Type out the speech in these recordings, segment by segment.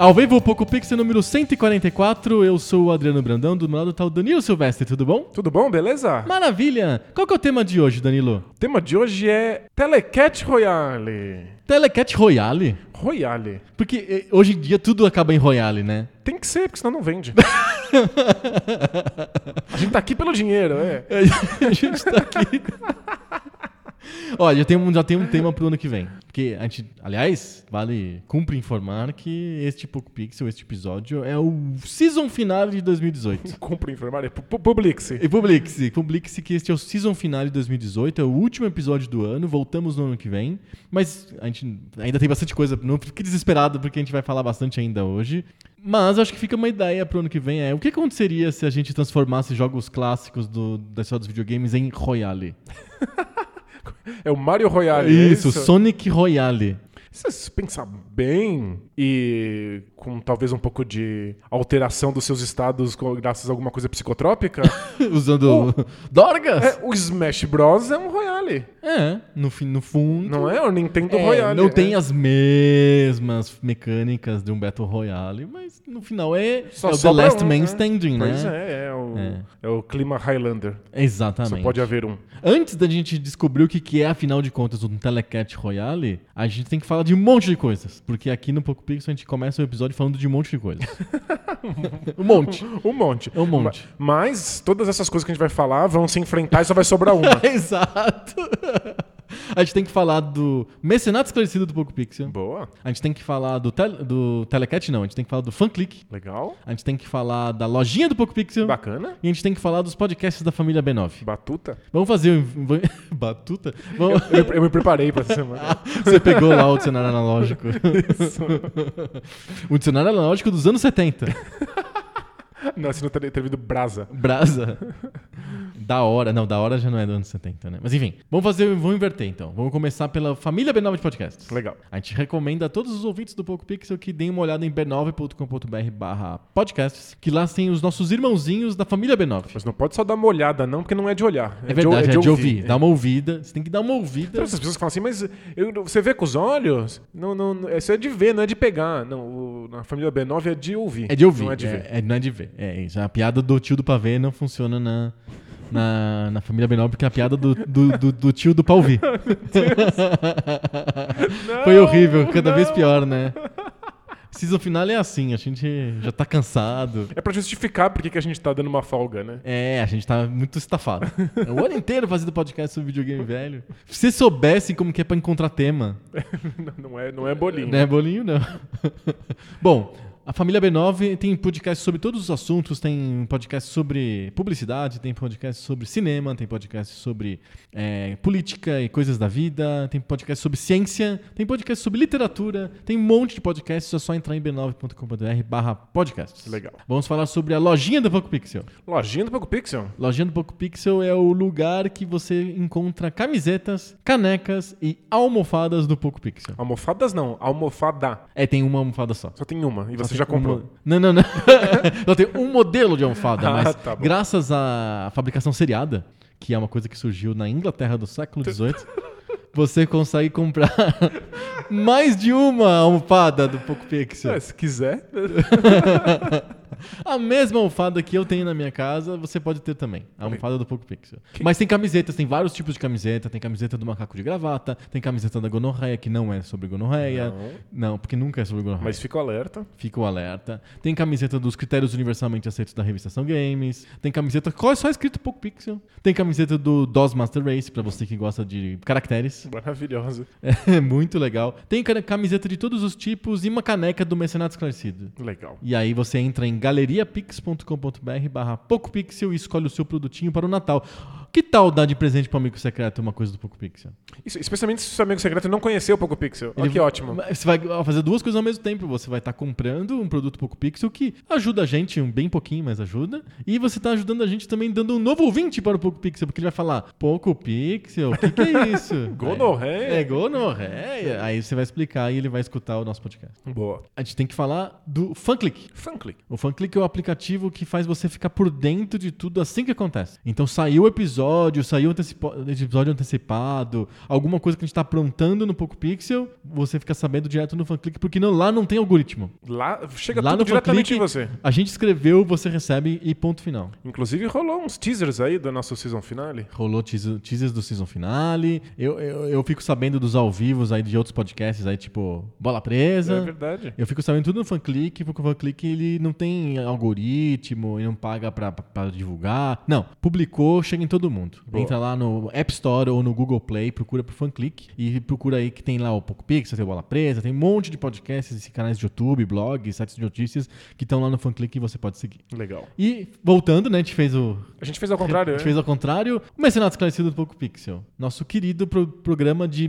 Ao vivo, Poco Pixel número 144, eu sou o Adriano Brandão, do meu lado tá o Danilo Silvestre, tudo bom? Tudo bom, beleza? Maravilha! Qual que é o tema de hoje, Danilo? O tema de hoje é Telecat Royale. Telecat Royale? Royale. Porque eh, hoje em dia tudo acaba em Royale, né? Tem que ser, porque senão não vende. A gente tá aqui pelo dinheiro, é. a gente tá aqui. Olha, já tem, um, já tem um tema pro ano que vem. Porque a gente, aliás, vale, cumpre informar que este Poco Pixel, este episódio, é o season final de 2018. Cumpre informar, é pu- Publix. E publique-se, publique-se que este é o season final de 2018, é o último episódio do ano, voltamos no ano que vem, mas a gente ainda tem bastante coisa, não fique desesperado porque a gente vai falar bastante ainda hoje. Mas acho que fica uma ideia pro ano que vem, é o que aconteceria se a gente transformasse jogos clássicos do, da história dos videogames em Royale? É o Mario Royale. é Isso, Sonic Royale. Se você pensar bem e com talvez um pouco de alteração dos seus estados graças a alguma coisa psicotrópica, Usando Dorgas? é, o Smash Bros. é um Royale. É, no, fim, no fundo. Não é o Nintendo É, Royale. não é. tem as mesmas mecânicas de um Battle Royale, mas no final é, Só é o The Last um, Man né? Standing, Pois né? é, é o, É. é o clima Highlander. Exatamente. Só pode haver um. Antes da gente descobrir o que que é, afinal de contas, um Telecat Royale, a gente tem que falar de um monte de coisas. Porque aqui no Poco Pixel a gente começa o episódio falando de um monte de coisas. um monte. Um monte. Um monte. Ma- Mas todas essas coisas que a gente vai falar vão se enfrentar e só vai sobrar uma. Exato. A gente tem que falar do Mecenato Esclarecido do Poco Pixel. Boa. A gente tem que falar do, tel do Telecat, não. A gente tem que falar do FanClick. Legal. A gente tem que falar da lojinha do Poco Pixel. Bacana. E a gente tem que falar dos podcasts da família B9. Batuta. Vamos fazer um. Batuta? Vamos... Eu, eu me preparei pra essa semana. Você pegou lá o dicionário analógico. o dicionário analógico dos anos 70. Não, se não ter, ter vindo brasa. Brasa. Da hora. Não, da hora já não é dos anos 70, né? Mas enfim, vamos fazer, vamos inverter então. Vamos começar pela família B9 de podcasts. Legal. A gente recomenda a todos os ouvintes do Poco Pixel que deem uma olhada em b9.com.br barra podcasts, que lá tem os nossos irmãozinhos da família B9. Mas não pode só dar uma olhada, não, porque não é de olhar. É verdade, é de, ouvir. Dá uma ouvida. Você tem que dar uma ouvida. Então, essas pessoas falam assim, mas eu- você vê com os olhos? Não, não, isso é de ver, não é de pegar. Não, o- na família B9 é de ouvir. É de ouvir. Não é de ver. É, não é de ver. É isso. A piada do tio do pavê não funciona na, na, na família B9, porque é a piada do, do, do, do tio do pau vir. Foi horrível, cada vez pior, né? Season final é assim, a gente já tá cansado. É pra justificar por que que a gente tá dando uma folga, né? É, a gente tá muito estafado. É o ano inteiro fazendo podcast sobre videogame velho. Se vocês soubessem como que é pra encontrar tema. Não é, não é bolinho. Não é bolinho, não. Bom, a família B9 tem podcast sobre todos os assuntos, tem podcast sobre publicidade, tem podcast sobre cinema, tem podcast sobre é, política e coisas da vida, tem podcast sobre ciência, tem podcast sobre literatura, tem um monte de podcasts, é só entrar em b9.com.br barra podcasts. Legal. Vamos falar sobre a lojinha do Poco Pixel. Lojinha do Poco Pixel. Lojinha do Poco Pixel é o lugar que você encontra camisetas, canecas e almofadas do Poco Pixel. Almofadas não, almofada. É, tem uma almofada só. Só tem uma e você já comprou. uma- Não, não, não. Só tem um modelo de almofada, Ah, mas tá graças à fabricação seriada, que é uma coisa que surgiu na Inglaterra do século XVIII, você consegue comprar mais de uma almofada do Poco Pixel. É, se quiser. A mesma almofada que eu tenho na minha casa, você pode ter também. A almofada do Poco Pixel. Mas tem camisetas, tem vários tipos de camiseta. Tem camiseta do macaco de gravata, tem camiseta da gonorreia, que não é sobre gonorreia. Não, porque nunca é sobre gonorreia. Mas fica o alerta. Fica o alerta. Tem camiseta dos critérios universalmente aceitos da revista Ação Games. Tem camiseta qual é só escrito Poco Pixel. Tem camiseta do DOS Master Race, pra você que gosta de caracteres. Maravilhoso. É muito legal. Tem camiseta de todos os tipos e uma caneca do Mecenato Esclarecido. Legal. E aí você entra em galeriapix.com.br barra PocoPixel e escolhe o seu produtinho para o Natal. Que tal dar de presente para o amigo secreto uma coisa do PocoPixel? Isso, especialmente se o seu amigo secreto não conheceu o Poco Pixel. Olha que ótimo. Você vai fazer duas coisas ao mesmo tempo. Você vai estar comprando um produto PocoPixel que ajuda a gente, um bem pouquinho, mas ajuda. E você está ajudando a gente também dando um novo ouvinte para o PocoPixel, porque ele vai falar, PocoPixel, o que, que é isso? Gonorreia. É, é gonorreia. Aí você vai explicar e ele vai escutar o nosso podcast. Boa. A gente tem que falar do FunClick. Funclick. O FunClick é o aplicativo que faz você ficar por dentro de tudo assim que acontece. Então saiu o episódio, saiu o antecipa- episódio antecipado, alguma coisa que a gente tá aprontando no Poco Pixel, você fica sabendo direto no FunClick, porque não- lá não tem algoritmo. Lá chega lá tudo no diretamente em você. a gente escreveu, você recebe e ponto final. Inclusive rolou uns teasers aí do nosso season finale. Rolou teaser- teasers do season finale. Eu, eu, eu fico sabendo dos ao vivos aí de outros podcasts aí, tipo Bola Presa. É verdade. Eu fico sabendo tudo no FunClick, porque o FunClick ele não tem algoritmo, ele não paga pra, pra divulgar. Não, publicou, chega em todo mundo. Boa. Entra lá no App Store ou no Google Play, procura pro FunClick e procura aí que tem lá o PocoPix, tem o Bola Presa, tem um monte de podcasts e canais de YouTube, blogs, sites de notícias que estão lá no FunClick e você pode seguir. Legal. E voltando, né, a gente fez o A gente fez ao contrário, a né? gente fez ao contrário. O Mecenato Esclarecido do Poco Pixel. Nosso querido pro- programa de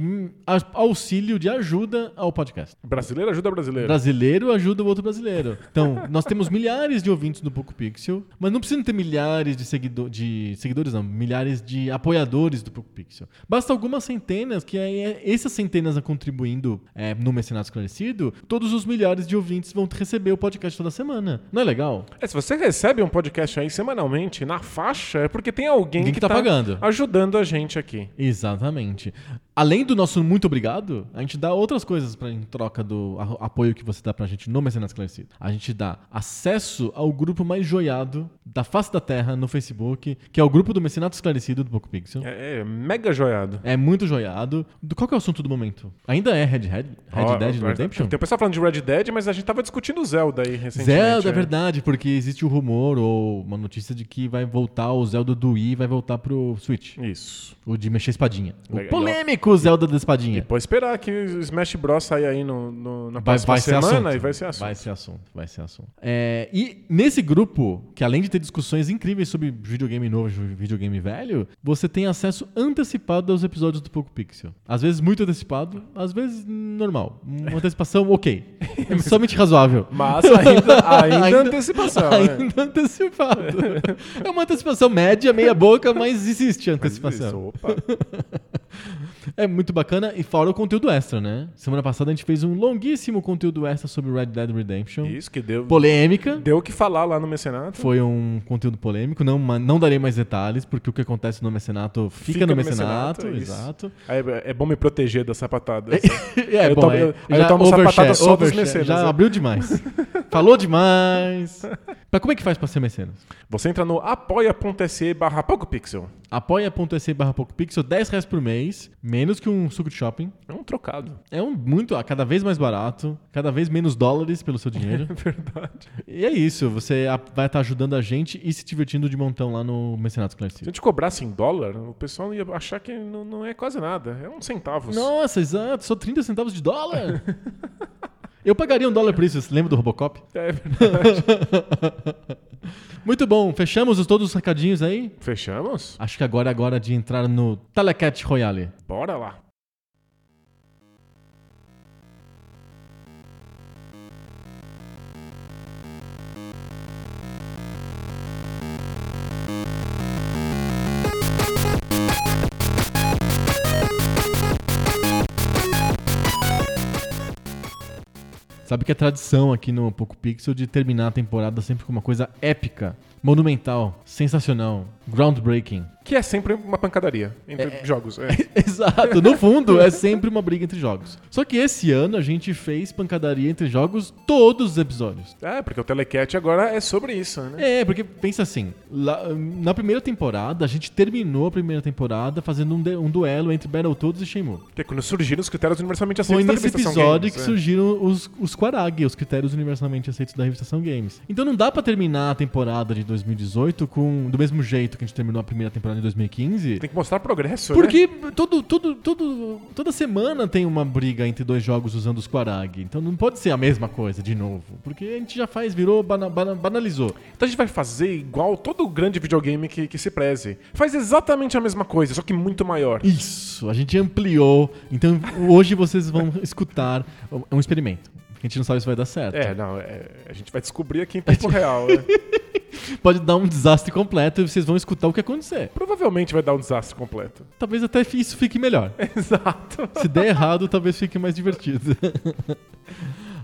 auxílio, de ajuda ao podcast. Brasileiro ajuda brasileiro. Brasileiro ajuda o outro brasileiro. Então, nós temos milhares de ouvintes do Poco Pixel, mas não precisam ter milhares de, seguido- de seguidores, não. Milhares de apoiadores do Poco Pixel. Basta algumas centenas, que aí é- essas centenas contribuindo é, no Mecenato Esclarecido, todos os milhares de ouvintes vão receber o podcast toda semana. Não é legal? É, se você recebe um podcast aí semanalmente na faixa, é porque tem alguém Alguém que tá pagando. ajudando a gente aqui. Exatamente. Além do nosso muito obrigado, a gente dá outras coisas pra, em troca do apoio que você dá pra gente no Mecenato Esclarecido. A gente dá acesso ao grupo mais joiado da face da Terra no Facebook, que é o grupo do Mecenato Esclarecido do Poco Pixel. É, é mega joiado. É muito joiado. Do- Qual é o assunto do momento? Ainda é Red, Red, Red Ó, Dead ó, Redemption? Tem o pessoal falando de Red Dead, mas a gente tava discutindo Zelda aí recentemente. Zelda, é é. verdade, porque existe o rumor ou uma notícia de que vai voltar o Zelda do Wii vai voltar pro Switch. Isso. O de mexer espadinha. O Legal. polêmico Zelda da espadinha. E pode esperar que o Smash Bros saia aí no, no- na Vai, próxima vai semana assunto. e vai ser assunto. Vai ser assunto, vai ser assunto. É, e nesse grupo, que além de ter discussões incríveis sobre videogame novo e videogame velho, você tem acesso antecipado aos episódios do Poco Pixel. Às vezes muito antecipado, às vezes normal. Uma antecipação ok. Somente razoável. Mas ainda, ainda, Ainda- antecipação. né? Ainda antecipado. É uma antecipação média, meia boca, mas existe a Mas antecipação. isso, opa. É muito bacana e fora o conteúdo extra, né? Semana passada a gente fez um longuíssimo conteúdo extra sobre Red Dead Redemption. Isso que deu, Polêmica. deu o que falar lá no mecenato. Foi um conteúdo polêmico, não, não darei mais detalhes, porque o que acontece no mecenato fica, Fica no no mecenato, exato. É, é bom me proteger da sapatada. É, Eu bom, tomo- é, eu- aí eu tomo sapatada só dos mecenas, Já né? abriu demais. Falou demais. Pra como é que faz pra ser mecenas? Você entra no apoia.se barra PocoPixel. Apoia.se barra PocoPixel, 10 reais por mês, menos que um suco de shopping. É um trocado. É um muito, ah, cada vez mais barato, cada vez menos dólares pelo seu dinheiro. Verdade. e é isso, você vai estar ajudando a gente e se divertindo de montão lá no Mecenato Se a gente cobrasse em dólar, o pessoal ia achar que não, não é quase nada. É uns centavos. Nossa, exato, só 30 centavos de dólar. Eu pagaria um dólar por isso, você lembra do Robocop? É verdade. Muito bom, fechamos os- todos os recadinhos aí? Fechamos? Acho que agora é agora de entrar no Telecat Royale. Bora lá. Sabe que é tradição aqui no Poco Pixel de terminar a temporada sempre com uma coisa épica. monumental, sensacional, groundbreaking. Que é sempre uma pancadaria entre jogos. é. Exato, no fundo é sempre uma briga entre jogos. Só que esse ano a gente fez pancadaria entre jogos todos os episódios. É, porque o Telecat agora é sobre isso, né? É, porque pensa assim, lá- na primeira temporada, a gente terminou a primeira temporada fazendo um, de- um duelo entre Battletoads e Shenmue. Porque quando surgiram os critérios universalmente Foi aceitos da nesse episódio Games, que é. surgiram os, os Quarag, os critérios universalmente aceitos da revista Ação Games. Então não dá pra terminar a temporada de 2018 com do mesmo jeito que a gente terminou a primeira temporada de 2015. Tem que mostrar progresso, né? Porque todo, todo, todo, toda semana tem uma briga entre dois jogos usando os Quarag. Então não pode ser a mesma coisa de novo. Porque a gente já faz, virou, bana- bana- banalizou. Então a gente vai fazer igual todo grande videogame que, que se preze. Faz exatamente a mesma coisa, só que muito maior. Isso, a gente ampliou. Então hoje vocês vão escutar. É um experimento. A gente não sabe se vai dar certo. É, não, é, a gente vai descobrir aqui em tempo real. né? Pode dar um desastre completo e vocês vão escutar o que acontecer. Provavelmente vai dar um desastre completo. Talvez até isso fique melhor. Exato. Se der errado, talvez fique mais divertido.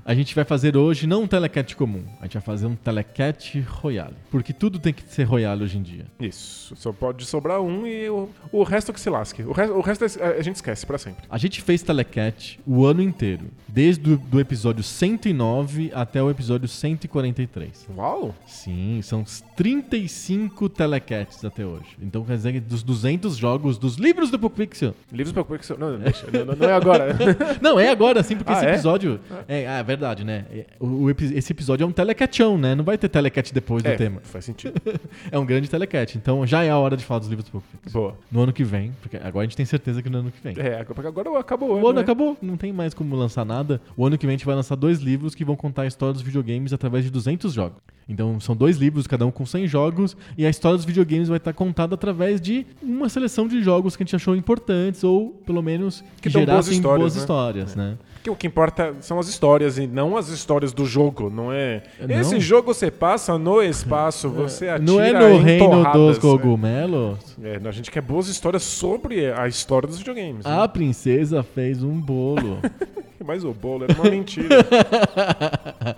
A gente vai fazer hoje não um telecat comum, a gente vai fazer um telecat royale. Porque tudo tem que ser royale hoje em dia. Isso, só pode sobrar um e o, o resto que se lasque. O, re, o resto é- a gente esquece pra sempre. A gente fez telecat o ano inteiro, desde o do episódio 109 até o episódio 143. Uau! Sim, são 35 telecats até hoje. Então quer dizer que dos 200 jogos dos livros do Pixel. Livros pra Pixel. Não, deixa, não, não é agora. Não, é agora sim, porque Ah, esse é? episódio. É, ah, é verdade, né? É, O, o esse episódio é um telecatchão, né? Não vai ter telecat depois do é, tema. faz sentido. É um grande telecat. Então já é a hora de falar dos livros do Pixel. Boa. No ano que vem, porque agora a gente tem certeza que no ano que vem. É, agora acabou. O ano né? acabou, não tem mais como lançar nada. O ano que vem a gente vai lançar dois livros que vão contar a história dos videogames através de 200 jogos. Então são dois livros, cada um com 100 jogos, e a história dos videogames vai estar contada através de uma seleção de jogos que a gente achou importantes, ou pelo menos que, Que dão boas gerassem histórias, boas né? histórias, né? Porque o que importa são as histórias e não as histórias do jogo, não é? Não. Esse jogo você passa no espaço, você atira Não é no em reino torradas, dos né? cogumelos? É, a gente quer boas histórias sobre a história dos videogames. né? A princesa fez um bolo. Mas o bolo era uma mentira.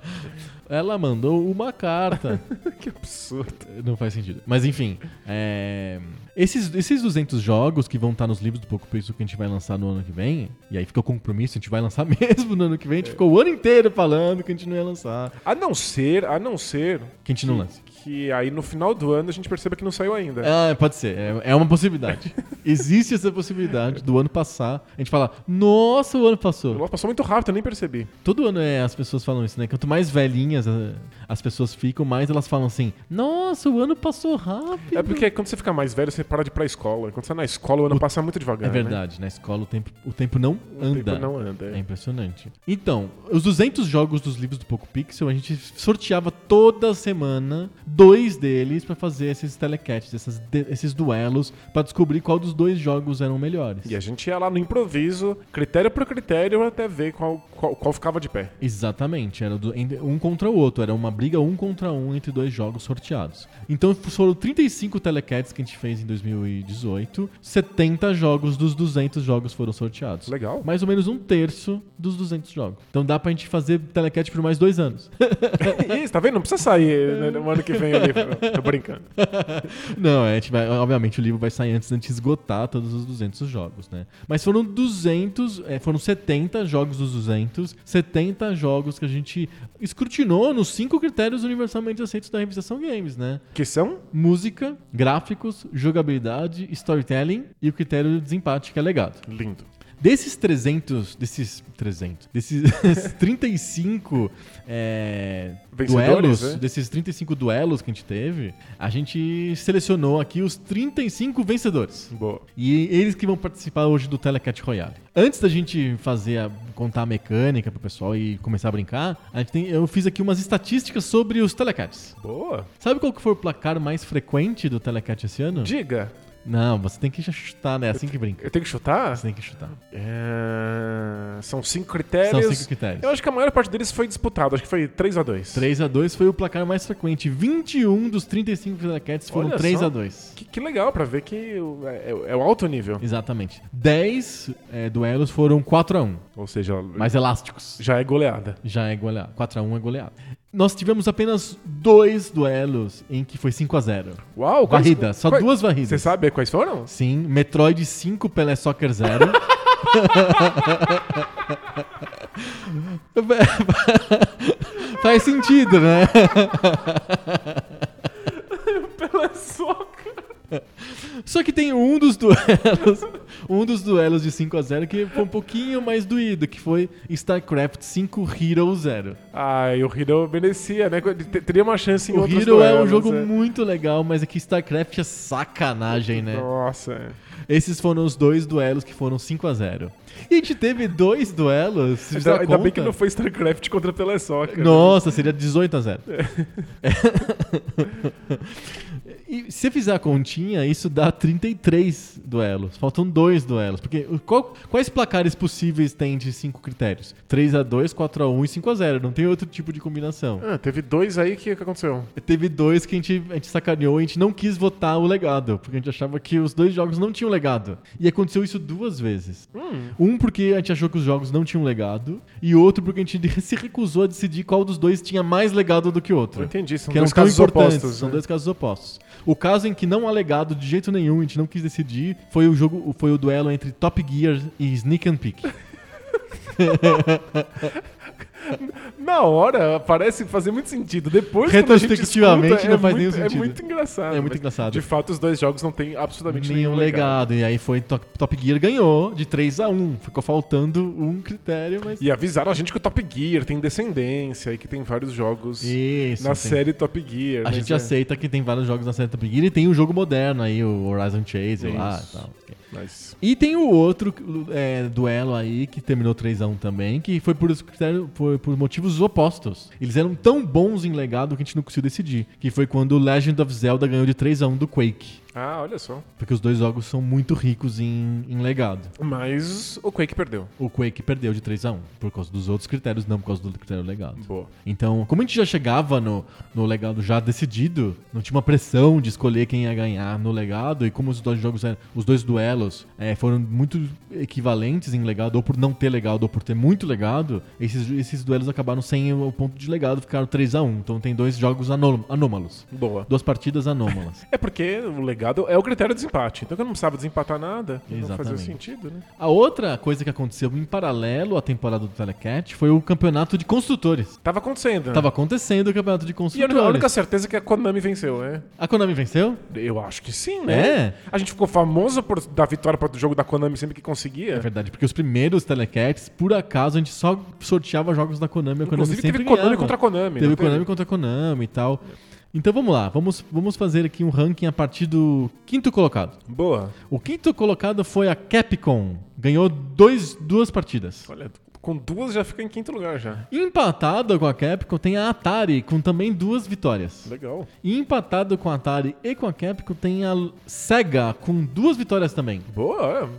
Ela mandou uma carta. que absurdo. Não faz sentido. Mas enfim, é, esses, esses 200 jogos que vão estar nos livros do Poco Pixel que a gente vai lançar no ano que vem, e aí fica o compromisso, a gente vai lançar mesmo no ano que vem. A gente ficou o ano inteiro falando que a gente não ia lançar. A não ser, a não ser Que a gente não lança. Que aí no final do ano a gente perceba que não saiu ainda. Ah, pode ser. É, é uma possibilidade. Existe essa possibilidade do ano passar. A gente fala, nossa, o ano passou. Nossa, passou muito rápido, eu nem percebi. Todo ano é, as pessoas falam isso, né? Quanto mais velhinhas a- as pessoas ficam, mais elas falam assim: Nossa, o ano passou rápido. É porque quando você fica mais velho, você para de ir pra escola. Quando você tá na escola, o ano passa muito devagar. É verdade, na escola o tempo, o tempo não Né? O anda. tempo não anda. É é. impressionante. Então, os 200 jogos dos livros do Poco Pixel, a gente sorteava toda semana dois deles pra fazer esses telecats, essas esses duelos, pra descobrir qual dos dois jogos eram melhores. E a gente ia lá no improviso, critério por critério, até ver qual, qual, qual ficava de pé. Exatamente, era do- um contra o outro, era uma briga um contra um entre dois jogos sorteados. Então foram 35 telecats que a gente fez em 2018, 70 jogos dos 200 jogos foram sorteados. Legal. Mais ou menos um terço dos 200 jogos. Então dá pra gente fazer telecat por mais dois anos. Isso, tá vendo? Não precisa sair né, no ano que vem ali. Tô brincando. Não, a gente vai, obviamente o livro vai sair antes da gente esgotar todos os 200 jogos, né? Mas foram 200, é, foram 70 jogos dos 200, 70 jogos que a gente escrutinou nos cinco critérios universalmente aceitos da revista Ação Games, né? Que são? Música, gráficos, jogabilidade, storytelling e o critério de desempate, que é legado. Lindo. Desses 300, desses 300, desses 35 é, duelos, né? desses 35 duelos que a gente teve, a gente selecionou aqui os 35 vencedores. Boa. E eles que vão participar hoje do Telecat Royale. Antes da gente fazer a, contar a mecânica pro pessoal e começar a brincar, a gente tem, eu fiz aqui umas estatísticas sobre os Telecats. Boa. Sabe qual que foi o placar mais frequente do Telecat esse ano? Diga. Não, você tem que chutar, né? É assim que brinca. Eu tenho que chutar? Você tem que chutar. É, São cinco critérios. São cinco critérios. Eu acho que a maior parte deles foi disputado. Acho que foi 3x2. 3 a 2 foi o placar mais frequente. 21 dos 35 Telecats foram Olha 3 só. a 2 Que, que legal pra ver que é, é- é o alto nível. Exatamente. 10 é, duelos foram 4 a 1 Ou seja, mais elásticos. já é goleada. Já é goleado. 4 a 1 é goleado. Nós tivemos apenas dois duelos em que foi 5 a 0 Uau, quais- Varrida, só quais- duas varridas. Você sabe quais foram? Sim, Metroid 5, Pelé Soccer 0. Faz sentido, né? Pela soca. Só que tem um dos duelos, um dos duelos de 5 a 0 que foi um pouquinho mais doído, que foi StarCraft 5 Hero 0. Ah, e o Hero merecia, né? Teria uma chance em O outros Hero é um duelos, jogo é. muito legal, mas é que StarCraft é sacanagem, né? Nossa, é. Esses foram os dois duelos que foram 5 a 0 E a gente teve dois duelos. Ainda, ainda bem que não foi StarCraft contra Telesoca. Nossa, seria 18 a 0. e se fizer a continha, isso dá 33 duelos. Faltam dois duelos. Porque qual- quais placares possíveis tem de cinco critérios? 3 a 2 4 a 1 e 5 a 0 Não tem outro tipo de combinação. Ah, teve dois aí que, que aconteceu. Teve dois que a gente, a gente sacaneou e a gente não quis votar o legado, porque a gente achava que os dois jogos não tinham legado. E aconteceu isso duas vezes. Um porque a gente achou que os jogos não tinham legado, e outro porque a gente se recusou a decidir qual dos dois tinha mais legado do que o outro. Eu entendi, são que eram dois casos opostos. são né? dois casos opostos. O caso em que não há legado de jeito nenhum, a gente não quis decidir, foi o jogo, foi o duelo entre Top Gear e Sneak and Peek. Na hora, parece fazer muito sentido. Depois, Retrospectivamente, escuta, não é faz muito, nenhum É sentido. muito engraçado. É muito engraçado. De fato, os dois jogos não têm absolutamente nenhum nenhum legado. legado. E aí foi Top, Top Gear ganhou de 3 a 1 Ficou faltando um critério, mas. E avisaram a gente que o Top Gear tem descendência e que tem vários jogos Isso. na sim. série Top Gear. A mas gente é- aceita que tem vários jogos na série Top Gear e tem o jogo moderno aí, o Horizon Chase lá e Isso. tal. Mas... E tem o outro é, duelo aí que terminou 3x1 também, que foi por, foi por motivos opostos. Eles eram tão bons em legado que a gente não conseguiu decidir. Que foi quando Legend of Zelda ganhou de 3x1 do Quake. Ah, olha só. Porque os dois jogos são muito ricos em, em legado. Mas o Quake perdeu. O Quake perdeu de 3x1 por causa dos outros critérios, não por causa do critério legado. Boa. Então, como a gente já chegava no, no legado já decidido, não tinha uma pressão de escolher quem ia ganhar no legado, e como os dois jogos, eram- os dois duelos eh, foram muito equivalentes em legado, ou por não ter legado, ou por ter muito legado, esses, esses duelos acabaram sem o ponto de legado, ficaram 3x1. Então tem dois jogos anô- anômalos. Boa. Duas partidas anômalas. É porque o legado é o critério de desempate. Então, quando não precisava desempatar nada, não fazia Exatamente. sentido, né? A outra coisa que aconteceu em paralelo à temporada do Telecat foi o campeonato de construtores. Tava acontecendo, né? Tava acontecendo o campeonato de E a construtores. única, a única certeza é que a Konami venceu, né? A Konami venceu? Eu acho que sim, né? É? A gente ficou famoso por dar vitória para o jogo da Konami sempre que conseguia. É verdade, porque os primeiros Telecats, por acaso, a gente só sorteava jogos da Konami. A Konami Inclusive sempre teve Konami ganhava. contra Konami. Teve Konami contra Konami e tal. Então vamos lá, vamos, vamos fazer aqui um ranking a partir do quinto colocado. Boa. O quinto colocado foi a Capcom. Ganhou dois, duas partidas. Olha, com duas já fica em quinto lugar já. Empatado com a Capcom tem a Atari, com também duas vitórias. Legal. E empatado com a Atari e com a Capcom tem a Sega, com duas vitórias também. Boa, é.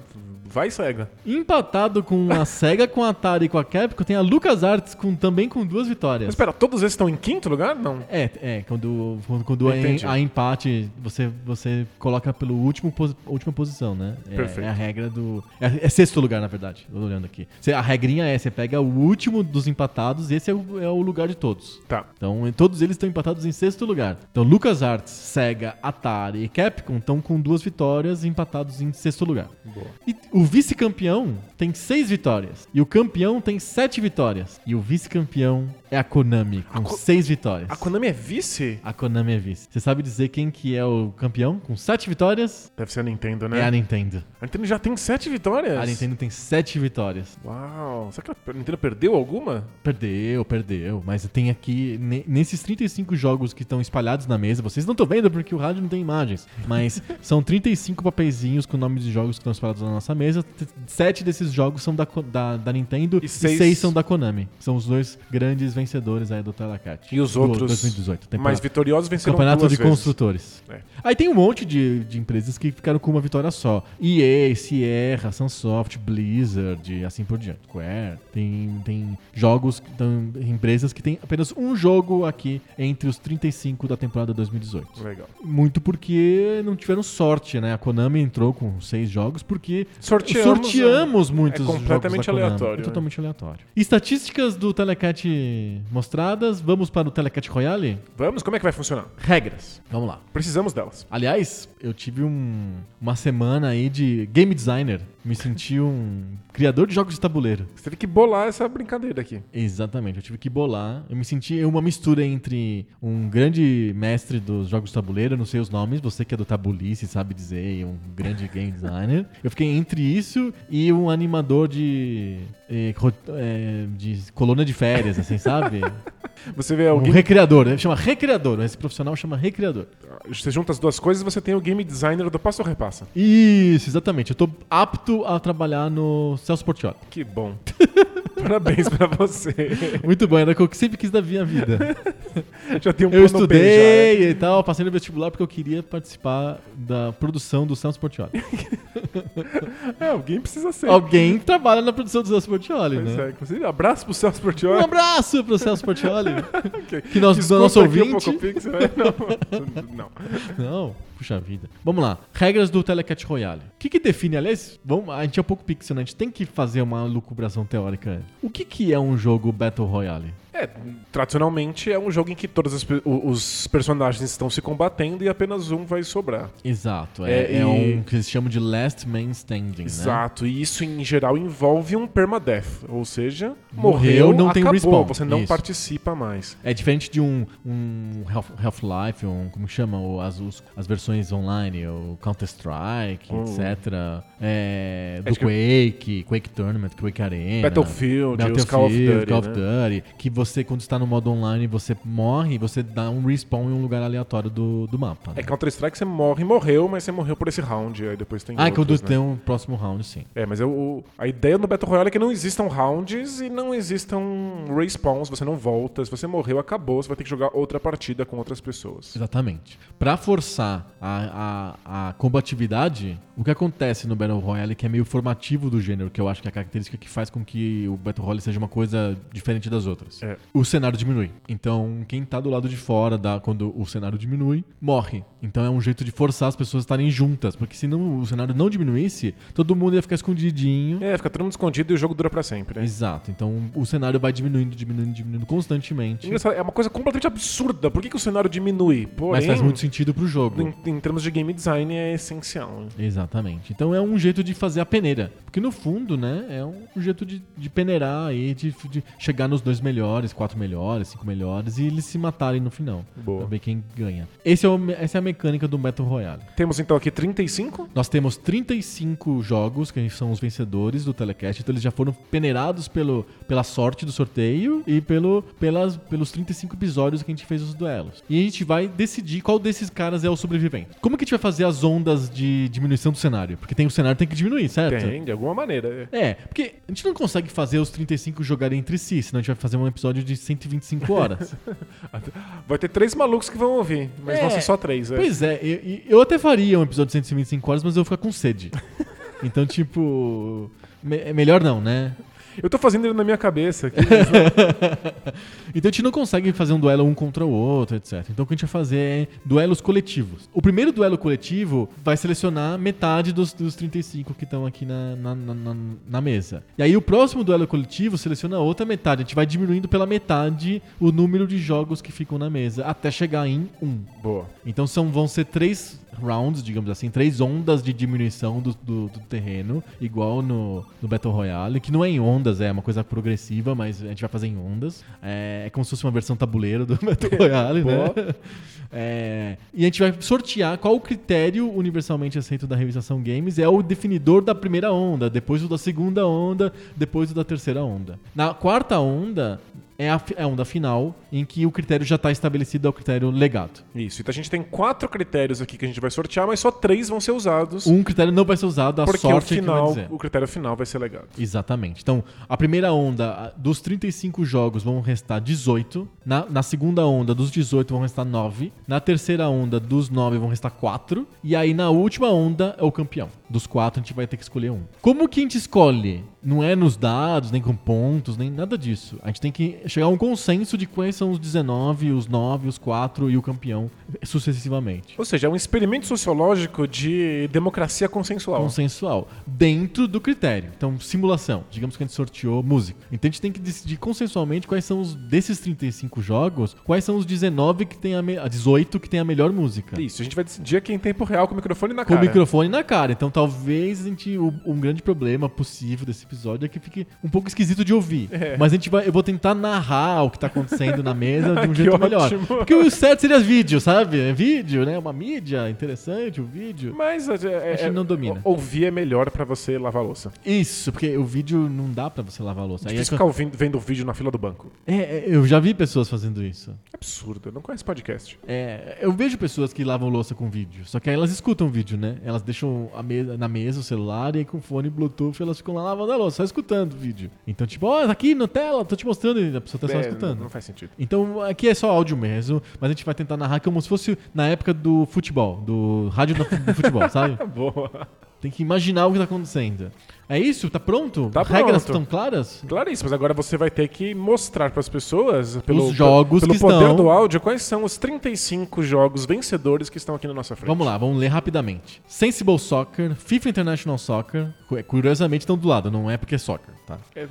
Vai cega. Empatado com a Sega, com a Atari e com a Capcom, tem a LucasArts com, também com duas vitórias. Mas espera, todos esses estão em quinto lugar? Não. É, é, quando, quando, quando é Entendi. a empate, você, você coloca pelo último última posição, né? É, Perfeito. é a regra do. É, é sexto lugar, na verdade. Tô olhando aqui. Você- a regrinha é: você pega o último dos empatados e esse é o, é o lugar de todos. Tá. Então, todos eles estão empatados em sexto lugar. Então, LucasArts, Sega, Atari e Capcom estão com duas vitórias empatados em sexto lugar. Boa. E o vice-campeão tem seis vitórias. E o campeão tem sete vitórias. E o vice-campeão é a Konami, com Co- seis vitórias. A Konami é vice? A Konami é vice. Você sabe dizer quem que é o campeão com sete vitórias? Deve ser a Nintendo, É né? a Nintendo. A Nintendo já tem sete vitórias. A Nintendo tem sete vitórias. Uau. Será que a Nintendo perdeu alguma? Perdeu, perdeu. Mas tem aqui, ne- nesses 35 jogos que estão espalhados na mesa, vocês não estão vendo porque o rádio não tem imagens, mas são 35 papeizinhos com nomes de jogos que estão espalhados na nossa mesa. Sete desses jogos são da, da, da Nintendo E e seis- seis... são da Konami. São os dois grandes vencedores aí do Telecat. E os Do outros 2018. temporada. Mais vitoriosos venceram Campeonato de vezes. construtores. É. Aí tem um monte de, de empresas que ficaram com uma vitória só. EA, Sierra, Sunsoft, Blizzard e assim por diante. Square. Tem, tem jogos, tão- empresas que tem apenas um jogo aqui entre os 35 da temporada 2018. Legal. Muito porque não tiveram sorte, né? A Konami entrou com seis jogos porque Sorteamos, sorteamos muitos é completamente jogos da Konami. aleatório, É né? totalmente aleatório. Estatísticas do Telecat mostradas. Vamos para o Telecat Royale? Vamos, como é que vai funcionar? Regras. Vamos lá. Precisamos delas. Aliás, eu tive um- uma semana aí de game designer. Me senti um criador de jogos de tabuleiro. Você teve que bolar essa brincadeira aqui. Exatamente, eu tive que bolar. Eu me senti uma mistura entre um grande mestre dos jogos de tabuleiro, não sei os nomes, você que é do Tabulice sabe dizer, e um grande game designer. Eu fiquei entre isso e um animador de. Eh, ro- eh, de coluna de férias, assim, sabe? Você vê Um alguém. recreador, ele chama recreador, esse profissional chama recreador. Você junta as duas coisas você tem o game designer do Passo ou Repassa. Isso, exatamente. Eu tô apto a trabalhar no Celso Portioli. Que bom. Parabéns pra você. Muito bom, era o que eu sempre quis da minha vida. Já tem um Eu B já, né? estudei e tal, passei no vestibular porque eu queria participar da produção do Celso Portioli. É, alguém precisa ser. Alguém trabalha na produção do Celso Portioli, Pois né? é, abraço pro Celso Um Portioli. abraço pro Celso Portioli. que, que nós- escuta nosso ouvinte. Poco Pix, né? Não. não. Não, puxa vida. Vamos lá. Regras do Telecat Royale. O que, que define, aliás, vamos, a gente é um pouco pixel, né? A gente tem que fazer uma lucubração teórica. O que, que é um jogo Battle Royale? É, tradicionalmente é um jogo em que todos os, os personagens estão se combatendo e apenas um vai sobrar. Exato. É, É, é e- um que eles chamam de Last Man Standing, né? Exato, e isso em geral envolve um permadeath, ou seja, Morreu, morreu, não tem acabou, respawn. você não Isso. participa mais. É diferente de um, um Half- Half-Life, um, como chama, o- as, as versões online, o Counter-Strike, Hum. etc. É, do Acho que- Quake, Quake Tournament, Quake Arena. Battlefield, os Call of Battlefield, Duty, Call of né? Duty, que você, quando está no modo online, você morre e você dá um respawn em um lugar aleatório do, do mapa. É né? Counter-Strike você morre, morreu, mas você morreu por esse round, aí depois tem Ah, é quando outros, né? tem um próximo round, sim. É, mas eu- a ideia do Battle Royale é que não existam rounds e não existam respawns, você não volta. Se você morreu, acabou, você vai ter que jogar outra partida com outras pessoas. Exatamente. Pra forçar a, a, a combatividade, o que acontece no Battle Royale que é meio formativo do gênero, que eu acho que é a característica que faz com que o Battle Royale seja uma coisa diferente das outras. É. O cenário diminui. Então, quem tá do lado de fora, da, quando o cenário diminui, morre. Então é um jeito de forçar as pessoas a estarem juntas, porque se não, o cenário não diminuísse, todo mundo ia ficar escondidinho. É, fica todo mundo escondido e o jogo dura pra sempre, né? Exato. Então o cenário vai diminuindo, diminuindo, diminuindo constantemente. É uma coisa completamente absurda. Por que, que o cenário diminui? Porém, Mas faz muito sentido pro jogo. em, em termos de game design é essencial. né? Exatamente. Então é um jeito de fazer a peneira. Porque no fundo, né, é um jeito de, de peneirar aí, de, de chegar nos dois melhores, quatro melhores, cinco melhores e eles se matarem no final. Boa. Pra ver quem ganha. Esse é o essa é a mecânica do Battle Royale. Temos então aqui 35. Nós temos 35 jogos que são os vencedores do Telecast, então eles já foram peneirados pelo, pela sorte do sorteio e pelo, pelas, pelos 35 episódios que a gente fez os duelos. E a gente vai decidir qual desses caras é o sobrevivente. Como que a gente vai fazer as ondas de diminuição do cenário? Porque tem o cenário tem que diminuir, certo? Tem, de alguma maneira. é. É, porque a gente não consegue fazer os 35 jogarem entre si, senão a gente vai fazer um episódio de 125 horas. Vai ter três malucos que vão ouvir, mas É. vão ser só três. É. Pois é, eu, eu até faria um episódio de 125 horas, mas eu vou ficar com sede. Então, tipo. me- é melhor não, né? Eu tô fazendo ele na minha cabeça aqui. não- Então a gente não consegue fazer um duelo um contra o outro, etc. Então o que a gente vai fazer é duelos coletivos. O primeiro duelo coletivo vai selecionar metade dos, dos 35 que estão aqui na, na, na- na- na mesa. E aí o próximo duelo coletivo seleciona a outra metade. A gente vai diminuindo pela metade o número de jogos que ficam na mesa, até chegar em um. Boa. Então são, vão ser três rounds, digamos assim, três ondas de diminuição do, do- do terreno, igual no, no Battle Royale, que não é em ondas, é uma coisa progressiva, mas a gente vai fazer em ondas. É, é como se fosse uma versão tabuleiro do Battle Royale, né? É, e a gente vai sortear qual o critério universalmente aceito da revisação games é o definidor da primeira onda, depois o da segunda onda, depois o da terceira onda. Na quarta onda é a, é a onda final, em que o critério já está estabelecido, é o critério legado. Isso. Então a gente tem quatro critérios aqui que a gente vai sortear, mas só três vão ser usados. Um critério não vai ser usado, a porque sorte o é final, dizer. o critério final vai ser legado. Exatamente. Então, a primeira onda, dos 35 jogos vão restar 18. Na, na segunda onda, dos 18 vão restar 9. Na terceira onda, dos 9 vão restar 4. E aí, na última onda, é o campeão. Dos 4, a gente vai ter que escolher um. Como que a gente escolhe? Não é nos dados, nem com pontos, nem nada disso. A gente tem que chegar a um consenso de quais são os 19, os 9, os 4 e o campeão sucessivamente. Ou seja, é um experimento sociológico de democracia consensual. Consensual. Dentro do critério. Então, simulação. Digamos que a gente sorteou música. Então a gente tem que decidir consensualmente quais são os desses 35 jogos, quais são os 19 que tem a, me- a 18 que tem a melhor música. Isso, a gente vai decidir aqui em tempo real com o microfone na Com cara. o microfone na cara. Então talvez a gente. Um grande problema possível desse episódio é que fique um pouco esquisito de ouvir. É. Mas a gente vai. Eu vou tentar narrar o que tá acontecendo na mesa de um jeito melhor. ótimo. Porque o certo seria vídeo, sabe? É vídeo, né? Uma mídia interessante, o vídeo. Mas é, é, A gente não domina. o- Ouvir é melhor pra você lavar louça. Isso, porque o vídeo não dá pra você lavar louça. Aí é Difícil que- ficar ouvindo, vendo o vídeo na fila do banco. é, é, eu já vi pessoas fazendo isso. É absurdo, eu não conheço podcast. É, eu vejo pessoas que lavam louça com vídeo, só que aí elas escutam o vídeo, né? Elas deixam a mesa, na mesa o celular e aí com fone Bluetooth elas ficam lá lavando a louça, só escutando o vídeo. Então, tipo, ó, tá aqui na tela, tô te mostrando e a pessoa tá só É, escutando. Não, faz sentido. Então, aqui é só áudio mesmo, mas a gente vai tentar narrar como se fosse na época do futebol, do rádio do do futebol, sabe? Boa. Tem que imaginar o que tá acontecendo. É isso? Tá pronto? Tá Regras pronto. estão claras? Claro isso, mas agora você vai ter que mostrar pras pessoas, pelo, Os jogos pelo que poder estão- do áudio, quais são os 35 jogos vencedores que estão aqui na nossa frente. Vamos lá, vamos ler rapidamente. Sensible Soccer, FIFA International Soccer, cu- curiosamente estão do lado, não é porque é soccer, tá? É,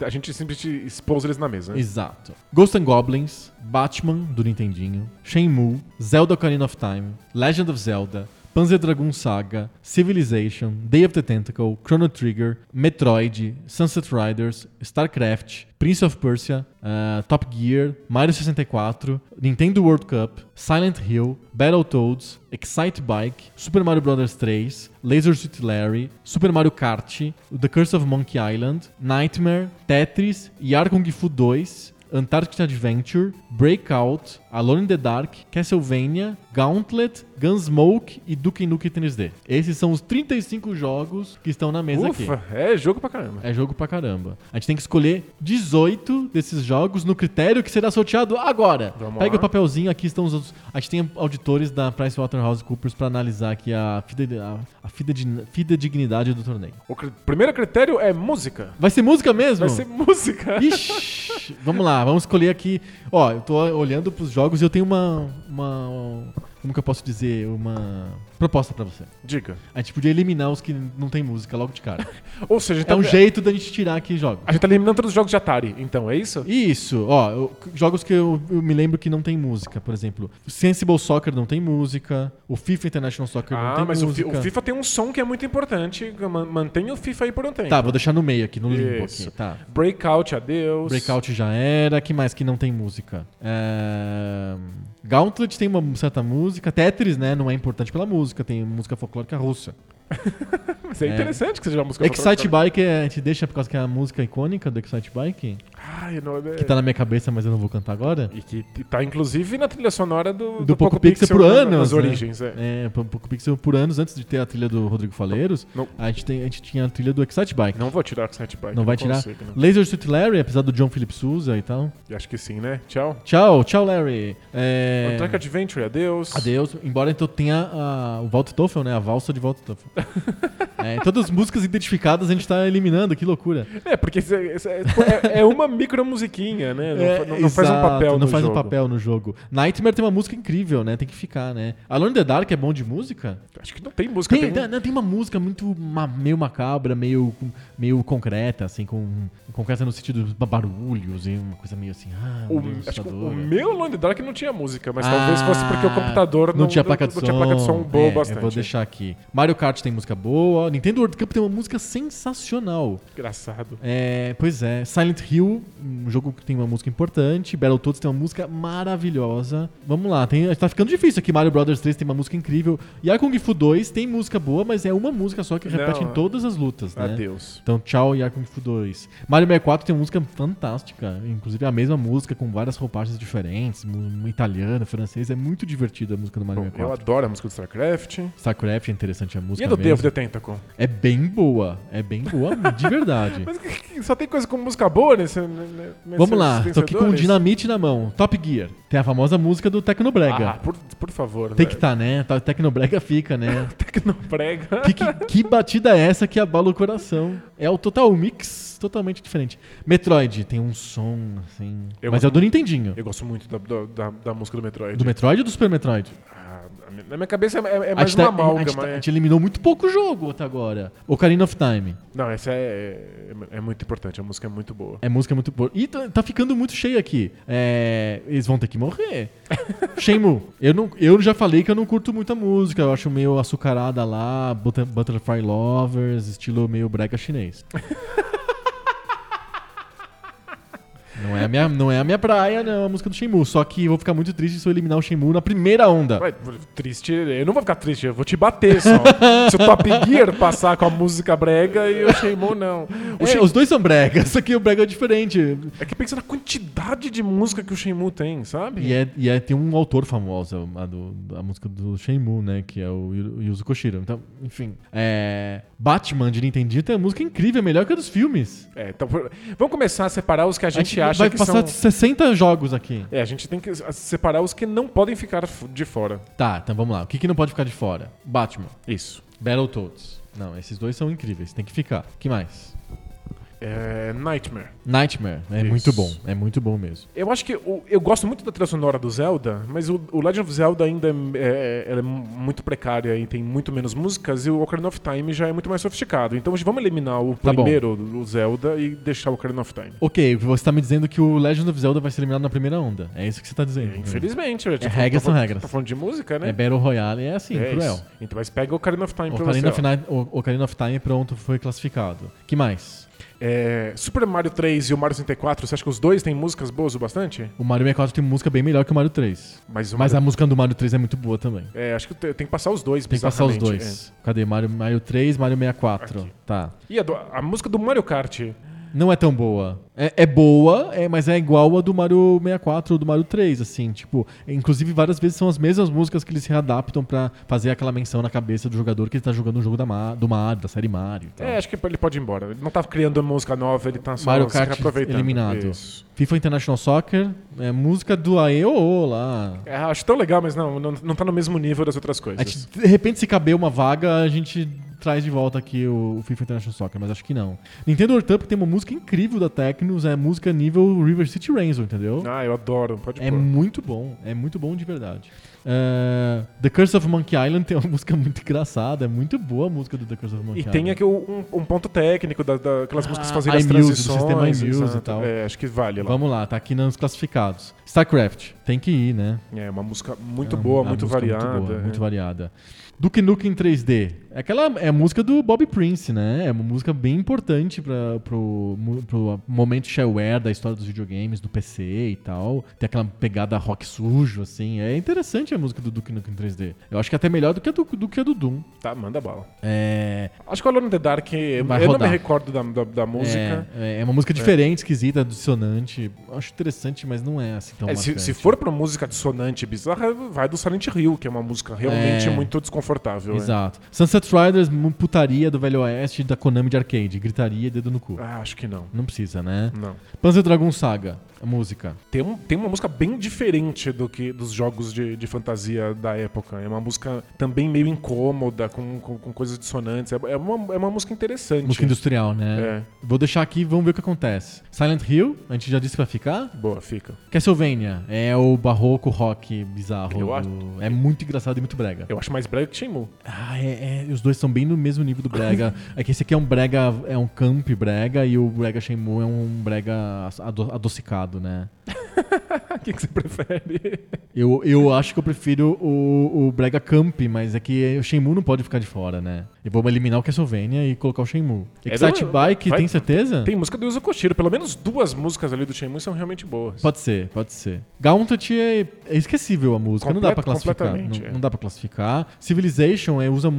a, a gente simplesmente expôs eles na mesa. Exato. Ghost and Goblins, Batman do Nintendinho, Shenmue, Zelda Ocarina of Time, Legend of Zelda, Panzer Dragoon Saga, Civilization, Day of the Tentacle, Chrono Trigger, Metroid, Sunset Riders, StarCraft, Prince of Persia, uh, Top Gear, Mario 64, Nintendo World Cup, Silent Hill, Battletoads, Excite Bike, Super Mario Bros. 3, Laser Suit Larry, Super Mario Kart, The Curse of Monkey Island, Nightmare, Tetris, Yar Kung Fu 2, Antarctic Adventure, Breakout, Alone in the Dark, Castlevania, Gauntlet, Gunsmoke e Duke Nukem 3D. Esses são os 35 jogos que estão na mesa aqui. Ufa, é jogo pra caramba. É jogo pra caramba. A gente tem que escolher 18 desses jogos no critério que será sorteado agora. Vamos Pega lá. o papelzinho, aqui estão os outros. A gente tem auditores da PricewaterhouseCoopers pra analisar aqui a, fide, a, a fidedi- fidedignidade do torneio. O cri- primeiro critério é música. Vai ser música mesmo? Vai ser música. Ixi, vamos lá, vamos escolher aqui. Ó, eu tô olhando pros jogos e eu tenho uma. uma como que eu posso dizer? Uma proposta pra você. Diga. A gente podia eliminar os que não tem música logo de cara. Ou seja, a gente É um tá- jeito da gente tirar aqui jogos. A gente tá eliminando todos os jogos de Atari, então, é isso? Isso, ó, eu- jogos que eu, eu me lembro que não tem música, por exemplo. Sensible Soccer não tem música, o FIFA International Soccer não Ah, tem mas o, fi- música. o FIFA tem um som que é muito importante. Man- Mantenha o FIFA aí por um tempo. Tá, vou deixar no meio aqui, no limbo Isso. aqui, tá. Breakout, adeus. Breakout já era, que mais que não tem música? É... Gauntlet tem uma certa música, Tetris, né, não é importante pela música, tem música folclórica russa. Mas é, É. interessante que seja uma música Excite. Bike é- a gente deixa por causa que é a música icônica do Excite Bike, Ai, não, é... que tá na minha cabeça, mas eu não vou cantar agora. E que tá, inclusive, na trilha sonora do, Do Poco Pixel por na- anos, Nas né? origens, é. É, pouco Pixel por anos antes de ter a trilha do Rodrigo Faleiros, Não. a gente, tem, a gente tinha a trilha do Excite Bike. Não vou tirar o Excite Bike. Não vai tirar? consigo, não. Laser Suit Larry, apesar do John Philip Sousa e tal. Acho que sim, né? Tchau. Tchau, tchau, Larry. É... Attack Adventure, adeus. Adeus. Embora então tenha a- o Walt Toffel, né? A valsa de Walt Toffel. é, todas as músicas identificadas a gente tá eliminando, que loucura. É, porque é- é uma micro musiquinha, né? Não, É, não- não faz um papel Não faz jogo. um papel no jogo. Nightmare tem uma música incrível, né? Tem que ficar, né? Alone in the Dark é bom de música? Acho que não tem música. Tem, Tem, um- não, tem uma música muito ma- meio macabra, meio, meio concreta, assim, com concreta no sentido dos barulhos e uma coisa meio assim, ah, o, meio acho que o meu Alone in the Dark não tinha música, mas Ah, talvez fosse porque o computador não, tinha placa de não som. tinha placa de som boa É, bastante. Eu vou deixar aqui. Mario Kart tem música boa. Nintendo World Cup tem uma música sensacional. Engraçado. É, pois é. Silent Hill, um jogo que tem uma música importante. Battletoads tem uma música maravilhosa. Vamos lá, tem, tá ficando difícil aqui. Mario Brothers 3 tem uma música incrível. E a Kung Fu 2 tem música boa, mas é uma música só que repete Não, em todas as lutas, né? Adeus. Então, tchau, Yar Kung Fu 2. Mario 64 tem uma música fantástica. Inclusive, a mesma música com várias roupagens diferentes. Italiano, francês. É muito divertida a música do Mario Bom, eu 64. adoro a música do StarCraft. StarCraft é interessante a música E a do mesmo. the Tentacle? É bem boa. É bem boa de verdade. Mas só tem coisa com música boa nesse. Vamos lá, tô aqui com o dinamite na mão. Top Gear. Tem a famosa música do Tecnobrega. Ah, por, por favor. Tem que estar, né? Tá- Tecnobrega fica, né? Tecnobrega. que, que, que batida é essa que abala o coração? É o total mix totalmente diferente. Metroid tem um som, assim. Eu mas gosto é o do Nintendinho. Eu gosto muito da, da, da- música do Metroid. Do Metroid ou do Super Metroid? Ah, na minha cabeça é, é a, mais tá- uma a, gente amálgama. tá- a é. gente eliminou muito pouco jogo até agora. Ocarina of Time. Não, essa é, é, é muito importante. A música é muito boa. É música muito boa. E tá, tá ficando muito cheio aqui. É, eles vão ter que morrer. Shenmue. Eu, não, eu já falei que eu não curto muita música. Eu acho meio açucarada lá, Butter- Butterfly Lovers, estilo meio brega chinês. Não é, a minha, não é a minha praia, não, a música do Shenmue. Só que eu vou ficar muito triste se eu eliminar o Shenmue na primeira onda. Vai, triste, eu não vou ficar triste, eu vou te bater só. Se o Top Gear passar com a música brega e o Shenmue não. O É, Os dois são bregas, só que o brega é diferente. É que pensa na quantidade de música que o Shenmue tem, sabe? E, é, e é, tem um autor famoso, a, do, a música do Shenmue, né? Que é o Yu- Yuzo Koshiro. Então, enfim. É, Batman de Nintendinho tem uma música incrível, melhor que a dos filmes. É, então, vamos começar a separar os que a gente, gente acha vai que passar são... 60 jogos aqui. É, a gente tem que separar os que não podem ficar de fora. Tá, então vamos lá. O que, que não pode ficar de fora? Batman. Isso. Battletoads. Não, esses dois são incríveis, tem que ficar. O que mais? É, Nightmare. Nightmare. É Isso. muito bom. É muito bom mesmo. Eu acho que o- eu gosto muito da trilha sonora do Zelda, mas o, o Legend of Zelda ainda é, é- é muito precária e tem muito menos músicas, e o Ocarina of Time já é muito mais sofisticado. Então vamos eliminar o Tá bom. primeiro, o Zelda, e deixar o Ocarina of Time. Ok, você tá me dizendo que o Legend of Zelda vai ser eliminado na primeira onda. É isso que você tá dizendo. Infelizmente, a gente É, tá regras falando- são tá regras. Tá falando de música, né? É Battle Royale, é assim, É cruel. isso. Então, mas pega o Ocarina of Time pra Ocarina você. of. Night- o Ocarina of Time pronto, foi classificado. que mais? É, Super Mario 3 e o Mario 64, você acha que os dois têm músicas boas o bastante? O Mario 64 tem música bem melhor que o Mario 3. Mas, o Mas a Mario- música do Mario 3 é muito boa também. é, acho que te- tem que passar os dois, Tem que passar os dois. Cadê? Mario, Mario 3, Mario 64. Aqui. Tá. é. E a, do- a música do Mario Kart? Não é tão boa. É, é boa, é, mas é igual a do Mario 64 ou do Mario 3, assim, tipo, inclusive várias vezes são as mesmas músicas que eles se readaptam pra fazer aquela menção na cabeça do jogador que ele tá jogando o jogo da Ma- do Mario, da série Mario tal. É, acho que ele pode ir embora. Ele não tá criando música nova, ele tá só Mario Kart reaproveitando. eliminado. Isso. FIFA International Soccer, é música do AEO lá. É, acho tão legal, mas não, não, não tá no mesmo nível das outras coisas. Gente, de repente, se caber uma vaga, a gente traz de volta aqui o, o FIFA International Soccer, mas acho que não. Nintendo World Cup tem uma música incrível da Tecnos, é música nível River City Ransom, entendeu? Ah, eu adoro. Pode É pôr. muito bom, é muito bom de verdade. É, The Curse of Monkey Island tem uma música muito engraçada, é muito boa a música do The Curse of Monkey E Island. tem aqui um, um ponto técnico da- daquelas músicas Ah, fazendo as iMuse, do transições. sistema iMuse e tal. É, acho que vale lá. Vamos lá, tá aqui nos classificados. StarCraft, tem que ir, né? É, uma música muito É boa, muito variada. Muito, boa, é. muito variada. Duke Nukem 3D. É aquela é a música do Bob Prince, né? É uma música bem importante para pro, pro momento shareware da história dos videogames, do PC e tal. Tem aquela pegada rock sujo, assim. É interessante a música do Duke Nukem 3D. Eu acho que é até melhor do que a do, do, que a do Doom. Tá, manda bala. É, Acho que o Alone in the Dark, eu não me recordo da, da, da música. é, é uma música diferente, esquisita, dissonante. Acho interessante, mas não é assim tão É, se, se for pra música dissonante bizarra, vai do Silent Hill, que é uma música realmente É. muito desconfortável. é. Exato. Sunset Riders, mu- putaria do Velho Oeste da Konami de arcade. Gritaria dedo no cu. Ah, acho que não. Não precisa, né? Não. Panzer Dragon Saga, a música. Tem, um, tem uma música bem diferente do que dos jogos de, de fantasia da época. É uma música também meio incômoda, com, com, com coisas dissonantes. É, é uma, é uma música interessante. Música industrial, né? É. Vou deixar aqui e vamos ver o que acontece. Silent Hill, a gente já disse que vai ficar. Boa, fica. Castlevania, é o barroco rock bizarro. Eu do- acho- É muito engraçado e muito brega. Eu acho mais brega que Shenmue. Ah, é, é, os dois são bem no mesmo nível do brega. é que esse aqui é um brega, é um camp brega e o brega Shenmue é um brega ado- adocicado, né? O que, que você prefere? Eu, eu acho que eu prefiro o, o Brega Camp, mas é que o Shenmue não pode ficar de fora, né? Eu vou eliminar o Castlevania e colocar o Shenmue. É Excite Bike, vai- tem certeza? Tem música do Yuzo Koshiro. Pelo menos duas músicas ali do Shenmue são realmente boas. Pode ser, pode ser. Gauntlet é, é esquecível a música, não dá pra classificar. Não, é. não dá pra classificar. Civilization é, usa um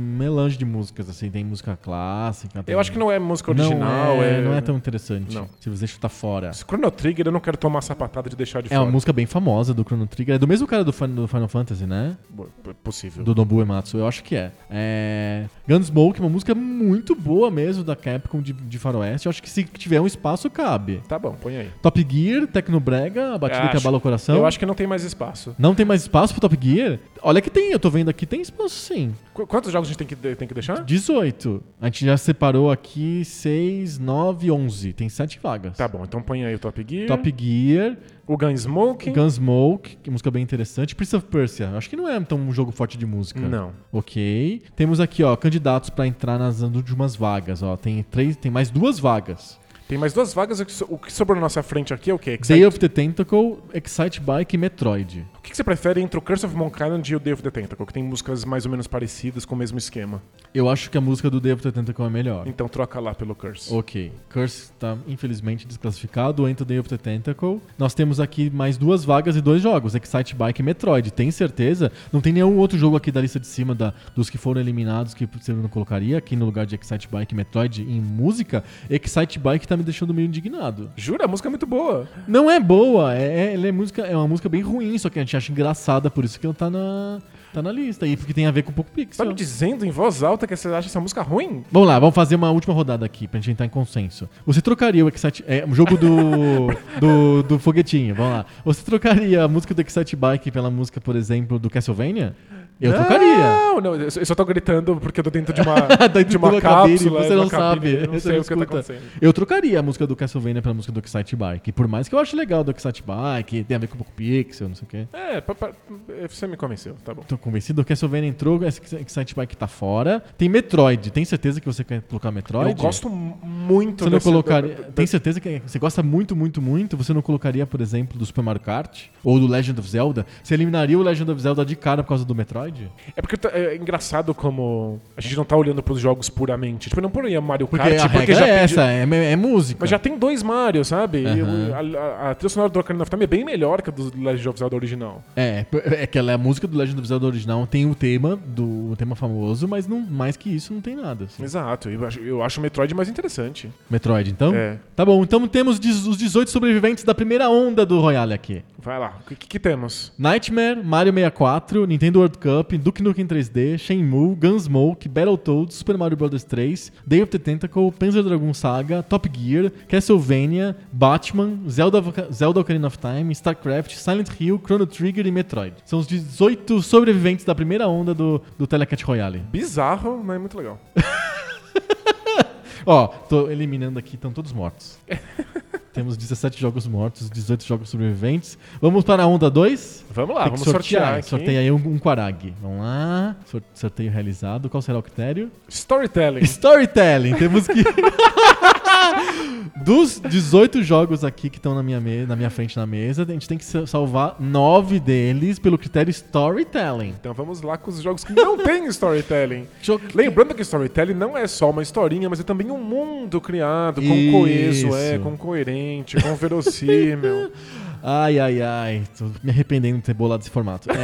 melange de músicas, assim, tem música clássica. tem- Eu acho que não é música original. Não é, é... não é tão interessante. Não. Civilization tá fora. Esse Chrono Trigger eu não quero tomar essa patada de deixar de É fora. uma música bem famosa do Chrono Trigger. É do mesmo cara do, Fin- do Final Fantasy, né? P- Possível. Do Nobuo Ematsu, eu acho que é. é... Gunsmoke, uma música muito boa mesmo da Capcom de, de faroeste. Eu acho que se tiver um espaço, cabe. Tá bom, põe aí. Top Gear, Tecnobrega, a batida Eu que acho- abala o coração. Eu acho que não tem mais espaço. Não tem mais espaço pro Top Gear? Olha que tem, eu tô vendo aqui, tem espaço sim. Qu- quantos jogos a gente tem que, tem que deixar? 18. A gente já separou aqui 6, 9, 11. Tem 7 vagas. Tá bom, então põe aí o Top Gear. Top Gear, O Gunsmoke. Gunsmoke, que é música bem interessante. Prince of Persia, acho que não é tão um jogo forte de música. Não. Ok. Temos aqui, ó, candidatos pra entrar nas últimas vagas, ó. Tem três, tem mais duas vagas. Tem mais duas vagas. O que so- O que sobrou na nossa frente aqui é o quê? Excite- Day of the Tentacle, Excite Bike e Metroid. O que que você prefere entre o Curse of Monkland e o Day of the Tentacle? Que tem músicas mais ou menos parecidas, com o mesmo esquema. Eu acho que a música do Day of the Tentacle é melhor. Então troca lá pelo Curse. Ok. Curse tá infelizmente desclassificado. Entra o Day of the Tentacle. Nós temos aqui mais duas vagas e dois jogos: Excite Bike e Metroid. Tem certeza? Não tem nenhum outro jogo aqui da lista de cima da- dos que foram eliminados que você não colocaria aqui no lugar de Excite Bike e Metroid em música? Excite Bike tá me deixando meio indignado. Jura? A música é muito boa. Não é boa, é, é- ela é, música, é uma música bem ruim, só que a gente acha engraçada, por isso que ela tá na, tá na lista. E porque tem a ver com o Poco Tá Pixel. me dizendo em voz alta que você acha essa música ruim? Vamos lá, vamos fazer uma última rodada aqui pra gente entrar em consenso. Você trocaria o Excite... É, o jogo do, do, do foguetinho, vamos lá. Você trocaria a música do Excite Bike pela música, por exemplo, do Castlevania? Eu trocaria. Não, não, eu só tô gritando porque eu tô dentro de uma, Dentro de uma uma cabine, cápsula. você de uma não cabine, sabe, Eu não você sei não o que tá acontecendo. Eu trocaria a música do Castlevania pela música do Excite Bike. Por mais que eu ache legal do Excite Bike, tem a ver com o Pixel, não sei o quê. É, pa- pa- você me convenceu, tá bom. Tô convencido. O Castlevania entrou, esse Excite Bike tá fora. Tem Metroid. Tem certeza que você quer colocar Metroid? Eu gosto muito Você não colocaria. da- da- Tem certeza que você gosta muito, muito, muito? Você não colocaria, por exemplo, do Super Mario Kart? Ou do Legend of Zelda? Você eliminaria o Legend of Zelda de cara por causa do Metroid? É porque tá- é engraçado como a gente não tá olhando pros jogos puramente. Tipo, eu não poria Mario Porque Kart a regra já é tem- essa, é, é música. Mas já tem dois Mario, sabe? E Aham. o- a, a- a trilha sonora do Ocarina of Time é bem melhor que a do Legend of Zelda original. É, é que ela é a música do Legend of Zelda original, tem o tema, do o tema famoso, mas não, mais que isso não tem nada. assim. Exato. Eu acho, eu acho o Metroid mais interessante. Metroid, então? É. Tá bom, então temos os 18 sobreviventes da primeira onda do Royale aqui. Vai lá. O que, que temos? Nightmare, Mario 64, Nintendo World Cup, Duke Nukem 3D, Shenmue, Gunsmoke, Battletoads, Super Mario Bros 3, Day of the Tentacle, Panzer Dragon Saga, Top Gear, Castlevania, Batman, Zelda, Zelda Ocarina of Time, StarCraft, Silent Hill, Chrono Trigger e Metroid. São os 18 sobreviventes da primeira onda do, do Telecat Royale. Bizarro, mas é muito legal. Ó, tô eliminando aqui, estão todos mortos. Temos 17 jogos mortos, 18 jogos sobreviventes. Vamos para a onda 2? Vamos lá, vamos sortear, aqui. Sorteia aí um, um Quarag. Vamos lá. Sor- Sorteio realizado. Qual será o critério? Storytelling. Storytelling. Temos que. Dos 18 jogos aqui que estão na minha, me- na minha frente na mesa, a gente tem que sa- salvar 9 deles pelo critério Storytelling. Então vamos lá com os jogos que não tem storytelling. Jogo- Lembrando que storytelling não é só uma historinha, mas é também um mundo criado, com coeso, é, com coerente, com verossímil. Ai, ai, ai. Tô me arrependendo de ter bolado esse formato. É...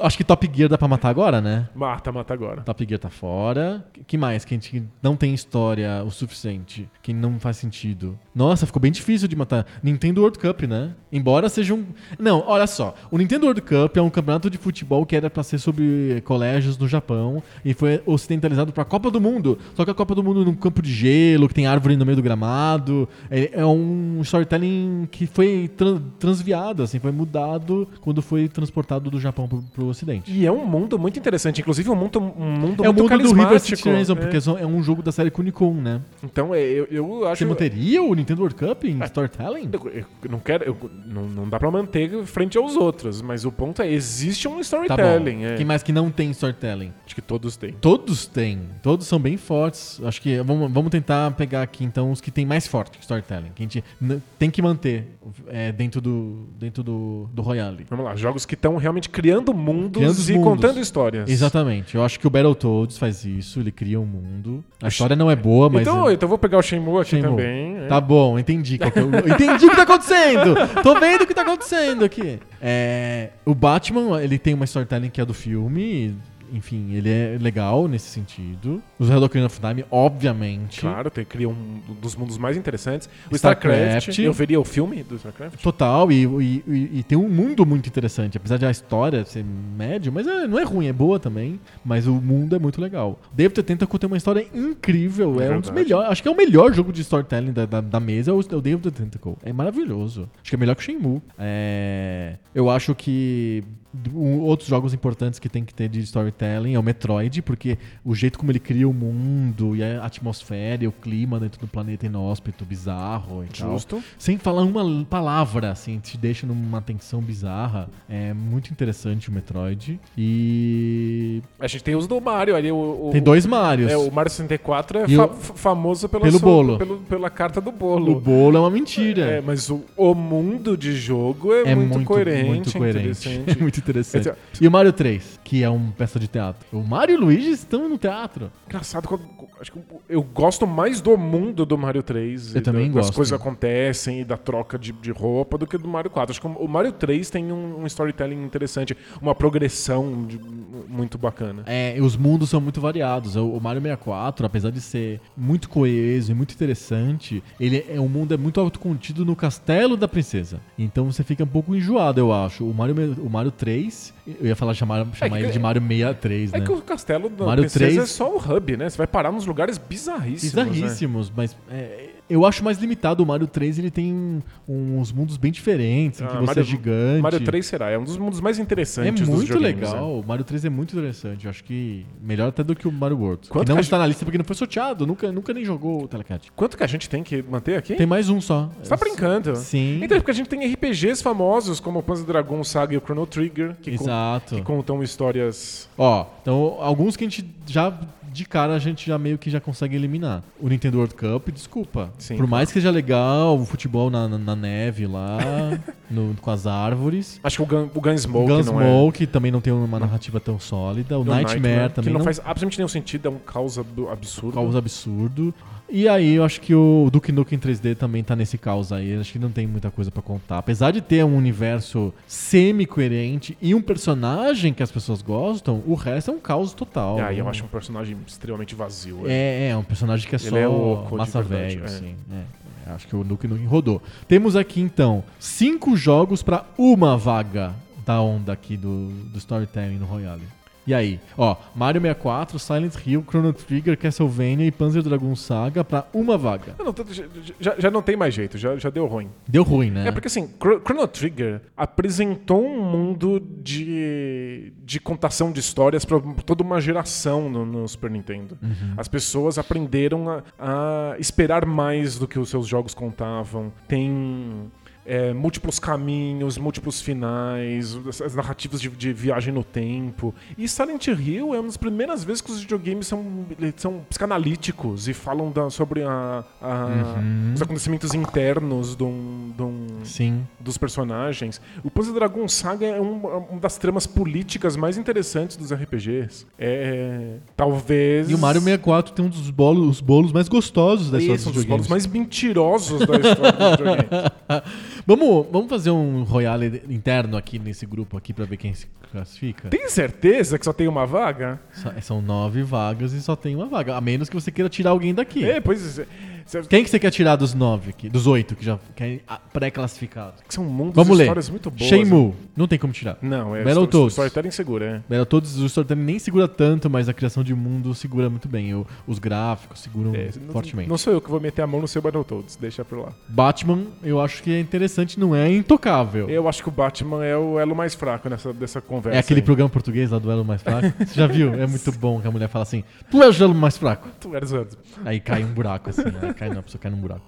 Acho que Top Gear dá pra matar agora, né? mata, mata agora. Top Gear tá fora. que mais que a gente não tem história o suficiente? Que não faz sentido. Nossa, ficou bem difícil de matar. Nintendo World Cup, né? Embora seja um. Não, olha só. O Nintendo World Cup é um campeonato de futebol que era pra ser sobre colégios no Japão e foi ocidentalizado pra Copa do Mundo. Só que a Copa do Mundo num campo de gelo, que tem árvore no meio do gramado. É, é um storytelling que foi tran- transviado, assim, foi mudado quando foi transportado do Japão pro, pro Ocidente. E é um mundo muito interessante, inclusive um mundo, um mundo É o muito mundo do River. City Ransom, é. porque é um jogo da série Kunikon, né? Então, é, eu, eu acho... Você manteria o Nintendo World Cup em storytelling? Eu, eu não quero... eu- não, não dá pra manter frente aos outros, mas o ponto é, existe um Tá storytelling. é. Quem mais que não tem storytelling? Acho que todos têm. Todos têm. Todos são bem fortes. Acho que vamos, vamos tentar pegar aqui então os que tem mais forte storytelling. Que a gente tem que manter é, dentro do dentro do, do Royale. Vamos lá, jogos que estão realmente criando mundos Criando e mundos. contando histórias. Exatamente. Eu acho que o Battletoads faz isso. Ele cria um mundo. A história não é boa, mas... Então, é- então eu vou pegar o Shenmue aqui Shenmue. também. é. Tá bom, entendi. qual que é o- entendi o que tá acontecendo! Tô vendo o que tá acontecendo aqui. É, o Batman, ele tem uma storytelling que é do filme. Enfim, ele é legal nesse sentido. O Zelda Ocarina of Time, obviamente. Claro, tem, cria um dos mundos mais interessantes. O StarCraft. StarCraft, eu veria o filme do StarCraft. Total, e, e- e- tem um mundo muito interessante, apesar de a história ser médio, mas é- não é ruim, é boa também, mas o mundo é muito legal. David the Tentacle tem uma história incrível, é, um dos melhores, acho que é o melhor jogo de storytelling da, da, da mesa, é o, é o David the Tentacle. É maravilhoso. Acho que é melhor que o Shenmue. É, eu acho que um- outros jogos importantes que tem que ter de storytelling é o Metroid, porque o jeito como ele cria o mundo e a atmosfera e o clima dentro do planeta inóspito, bizarro e tal. Justo. Sem falar uma palavra, assim, te deixa numa tensão bizarra. É muito interessante o Metroid. E. A gente tem os do Mario ali. O, o- Tem dois Marios. É, o Mario 64 é E fa- o- famoso pela Pelo sua- bolo. pelo- pela carta do O bolo. bolo é uma mentira. É, mas o, o mundo de jogo é, É muito, coerente, muito coerente. interessante. É muito interessante. Esse- E o Mario 3, que é uma peça de teatro. O Mario e o Luigi estão no teatro. Engraçado, quando- acho que eu gosto mais do mundo do Mario 3. Eu também da, gosto. coisas acontecem e da troca de, de roupa do que do Mario 4. Acho que o Mario 3 tem um, um storytelling interessante, uma progressão de- muito bacana. É, e os mundos são muito variados. O o Mario 64, apesar de ser muito coeso e muito interessante, ele é um mundo é muito autocontido no castelo da princesa. Então você fica um pouco enjoado, eu acho. O Mario, o Mario 3, eu ia falar chamar, chamar que- ele de Mario 63, É né? que o castelo da Mario princesa 3 é só o hub, né? Você vai parar nos lugares bizarríssimos. né? Bizarríssimos, mas é, eu acho mais limitado. O Mario 3 ele tem uns mundos bem diferentes, em que Ah, você Mario- é gigante. Mario 3 será, é um dos mundos mais é interessantes dos muito legal. O Mario 3 é muito interessante. Eu acho que melhor até do que o Mario World. Quanto que não que está na lista porque não foi sorteado. Nunca, nunca nem jogou o Telecat. Quanto que a gente tem que manter aqui? Tem mais um só. Você tá brincando? Sim. Então, é porque a gente tem RPGs famosos, como o Panzer Dragon Saga e o Chrono Trigger, que, Exato. que contam histórias... Ó, então alguns que a gente já de cara a gente já meio que já consegue eliminar. O Nintendo World Cup, desculpa. Sim, Por mais que seja legal o futebol na, na- na neve lá, no- com as árvores. Acho que o, Gun, o Gunsmoke, o não é... Gunsmoke também não tem uma narrativa tão sólida. O, O Nightmare, também que não, não, faz absolutamente nenhum sentido, é um caos ab- absurdo. causa absurdo. E aí eu acho que o Duke Nukem 3D também tá nesse caos aí. Acho que não tem muita coisa pra contar. Apesar de ter um universo semi-coerente e um personagem que as pessoas gostam, o resto é um caos total. E aí eu Não- acho um personagem extremamente vazio. É, é um personagem que é Ele só é oco de massa velho, é. assim. É, acho que o Nuke Nukem rodou. Temos aqui então cinco jogos pra uma vaga da onda aqui do, do Storytelling no Royale. E aí, ó, Mario 64, Silent Hill, Chrono Trigger, Castlevania e Panzer Dragon Saga pra uma vaga. Não já, já- não tem mais jeito, já, já deu ruim. Deu ruim, né? É porque assim, Chro- Chrono Trigger apresentou um mundo de, de contação de histórias para toda uma geração no, no Super Nintendo. As pessoas aprenderam a, a esperar mais do que os seus jogos contavam. Tem é, múltiplos caminhos, múltiplos finais, as- as narrativas de, de viagem no tempo. E Silent Hill é uma das primeiras vezes que os videogames são, são psicanalíticos e falam da- sobre a- a- os acontecimentos internos de um- de um, Sim. dos personagens. O Panzer Dragon Saga é um- uma das tramas políticas mais interessantes dos RPGs. É. Talvez. E o Mario 64 tem um dos bolos, os bolos mais gostosos da história Esse é um dos dos bolos mais mentirosos da história dos videogames. Vamos, vamos fazer um Royale interno aqui nesse grupo aqui pra ver quem se classifica? Tem certeza que só tem uma vaga? São nove vagas e só tem uma vaga. A menos que você queira tirar alguém daqui. É, pois é. Quem que você quer tirar dos nove aqui? Dos oito que já é pré-classificados? que São mundos Vamos e ler. histórias muito boas. Shenmue. Não tem como tirar. Não, é Battletoads. Storytelling segura, é. Battletoads, o storytelling nem segura tanto, mas a criação de mundo segura muito bem. O- os gráficos seguram É, fortemente. Não sou eu que vou meter a mão no seu Battletoads, deixa por lá. Batman, eu acho que é interessante, não é intocável. Eu acho que o Batman é o elo mais fraco nessa, dessa conversa. É aquele aí. programa português lá do Elo Mais Fraco. Você já viu? É muito bom que a mulher fala assim: Tu és o Elo Mais Fraco. Tu eres o- Aí cai um buraco, assim. Aí cai, não, a pessoa cai num buraco.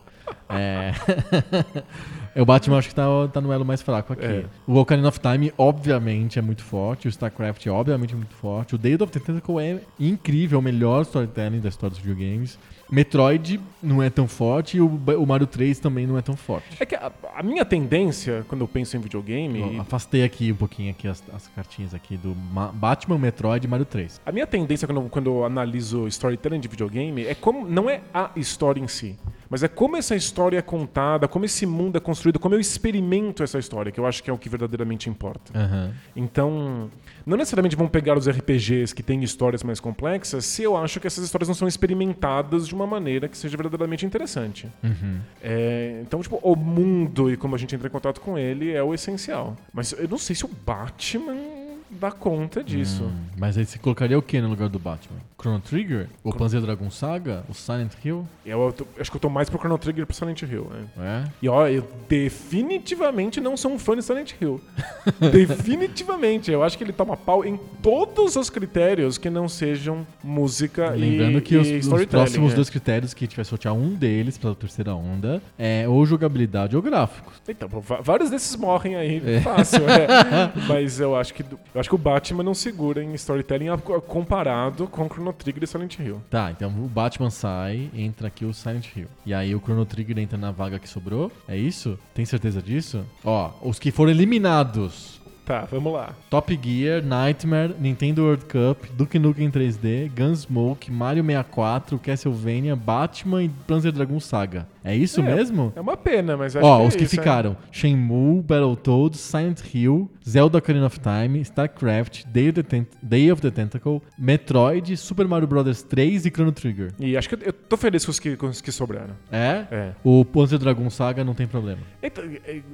É. O Batman acho que tá, tá no elo mais fraco aqui. É. O Ocarina of Time, obviamente, é muito forte. O StarCraft, obviamente, é muito forte. O Day of the Tentacle é incrível, o melhor storytelling da história dos videogames. Metroid não é tão forte e o, o Mario 3 também não é tão forte. É que a, a minha tendência, quando eu penso em videogame, Eu afastei aqui um pouquinho aqui as, as cartinhas aqui do Ma- Batman, Metroid e Mario 3. a minha tendência quando, eu- quando eu analiso storytelling de videogame é como não é a história em si, Mas é como essa história é contada, como esse mundo é construído, como eu experimento essa história, que eu acho que é o que verdadeiramente importa. Aham. Então, não necessariamente vão pegar os RPGs que têm histórias mais complexas se eu acho que essas histórias não são experimentadas de uma maneira que seja verdadeiramente interessante. Uhum. É, então, tipo, o mundo e como a gente entra em contato com ele é o essencial. Mas eu não sei se o Batman dá conta disso. Hum, mas aí você colocaria o que no lugar do Batman? Chrono Trigger? O Panzer Dragon Saga? O Silent Hill? Eu, eu tô- acho que eu tô mais pro Chrono Trigger e pro Silent Hill. né? É? E ó, eu definitivamente não sou um fã de Silent Hill. definitivamente. Eu acho que ele toma pau em todos os critérios que não sejam música Lembrando e, que os, os próximos né? dois critérios que a gente vai sortear um deles pela terceira onda é ou jogabilidade ou gráficos. Então, vários desses morrem aí É. fácil, é. Mas eu acho que eu acho que o Batman não segura em storytelling comparado com Chrono Trigger e Silent Hill. Tá, então o Batman sai, entra aqui o Silent Hill. E aí o Chrono Trigger entra na vaga que sobrou? É isso? Tem certeza disso? Ó, os que foram eliminados. Tá, vamos lá. Top Gear, Nightmare, Nintendo World Cup, Duke Nukem 3D, Gunsmoke, Mario 64, Castlevania, Batman e Panzer Dragon Saga. É isso É, mesmo? É uma pena, mas acho Ó, que os é que isso, é. ficaram: Shenmue, Battletoads, Silent Hill, Zelda Ocarina of Time, StarCraft, Day of the, Day of the Tentacle, Metroid, Super Mario Bros 3 e Chrono Trigger. E acho que eu- eu tô feliz com os que, com os que sobraram. É? É. O Panzer Dragon Saga não tem problema. Então,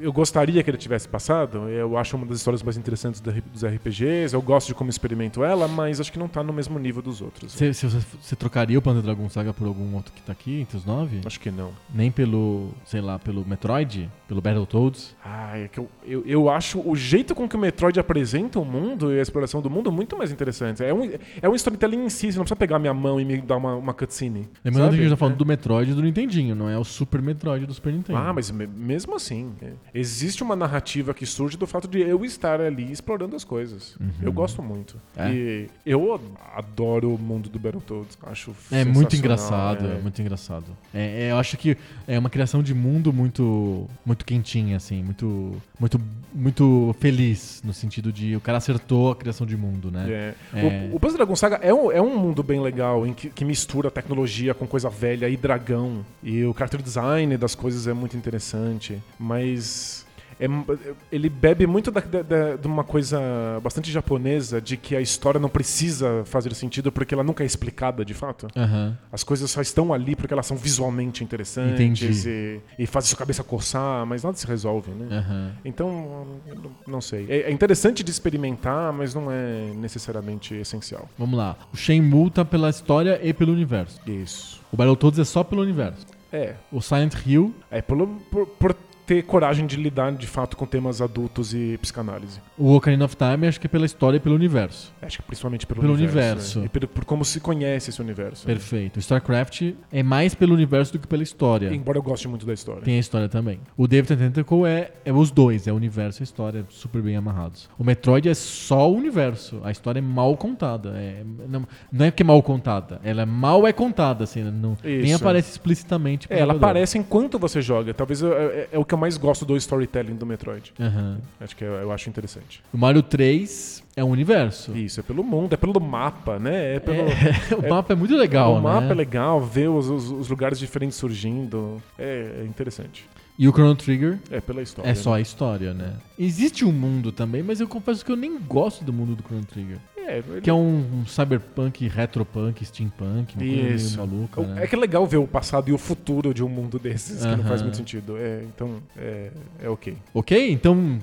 eu gostaria que ele tivesse passado. Eu acho uma das histórias mais interessantes dos RPGs. Eu gosto de como experimento ela, mas acho que não tá no mesmo nível dos outros. Você você- você trocaria o Panzer Dragon Saga por algum outro que tá aqui entre os nove? Acho que não. Nem pelo, sei lá, pelo Metroid? Pelo Battletoads? Ah, é que eu, eu, eu acho o jeito com que o Metroid apresenta o mundo e a exploração do mundo muito mais interessante. É um, é um storytelling em si, você não precisa pegar minha mão e me dar uma, uma cutscene. Lembrando sabe? que a gente tá falando É. do Metroid e do Nintendinho, não é o Super Metroid do Super Nintendo. Ah, mas me- mesmo assim, é, existe uma narrativa que surge do fato de eu estar ali explorando as coisas. Eu gosto muito. É? E eu adoro o mundo do Battletoads. Acho É muito engraçado, é. é muito engraçado. É, é, eu acho que é uma criação de mundo muito muito quentinha, assim, muito, muito, muito feliz, no sentido de o cara acertou a criação de mundo, né? É. É. O, o Panzer Dragon Saga é um, é um mundo bem legal, em que, que mistura tecnologia com coisa velha e dragão. E o character design das coisas é muito interessante. Mas. É- ele bebe muito da- da- de uma coisa bastante japonesa, de que a história não precisa fazer sentido porque ela nunca é explicada de fato. Aham. As coisas só estão ali porque elas são visualmente interessantes e, e fazem sua cabeça coçar, mas nada se resolve, né? Aham. Então, não- não sei. É, é interessante de experimentar, mas não é necessariamente essencial. Vamos lá. O Shenmue tá pela história e pelo universo. Isso. O Battletoads é só pelo universo. É. O Silent Hill, É pelo, por, por ter coragem de lidar de fato com temas adultos e psicanálise. o Ocarina of Time, acho que é pela história e pelo universo. Acho que principalmente pelo, Pelo universo. universo. né? E pelo- por como se conhece esse universo. né? Perfeito. O StarCraft é mais pelo universo do que pela história. Embora eu goste muito da história. Tem a história também. O David Tentacle é, é os dois, é o universo e a história super bem amarrados. O Metroid é só o universo, a história é mal contada. É, não, não é que é mal contada, ela é mal é contada, assim, não, nem aparece explicitamente. É, ela jogador. aparece enquanto você joga. Talvez eu- é, é o que eu mais gosto do storytelling do Metroid. Aham. Acho que eu, eu acho interessante. O Mario 3 é um universo. Isso, é pelo mundo, é pelo mapa, né? É pelo. o mapa é muito legal, o mapa né? é legal, ver os, os- os lugares diferentes surgindo. É, é interessante. E o Chrono Trigger É pela história. é só né? a história, né? Existe um mundo também, mas eu confesso que eu nem gosto do mundo do Chrono Trigger. É, ele- Que é um, cyberpunk, retropunk, steampunk, uma coisa Isso. meio maluca, né? É que é legal ver o passado e o futuro de um mundo desses, que não faz muito sentido. É, então, é, é ok. Ok? Então,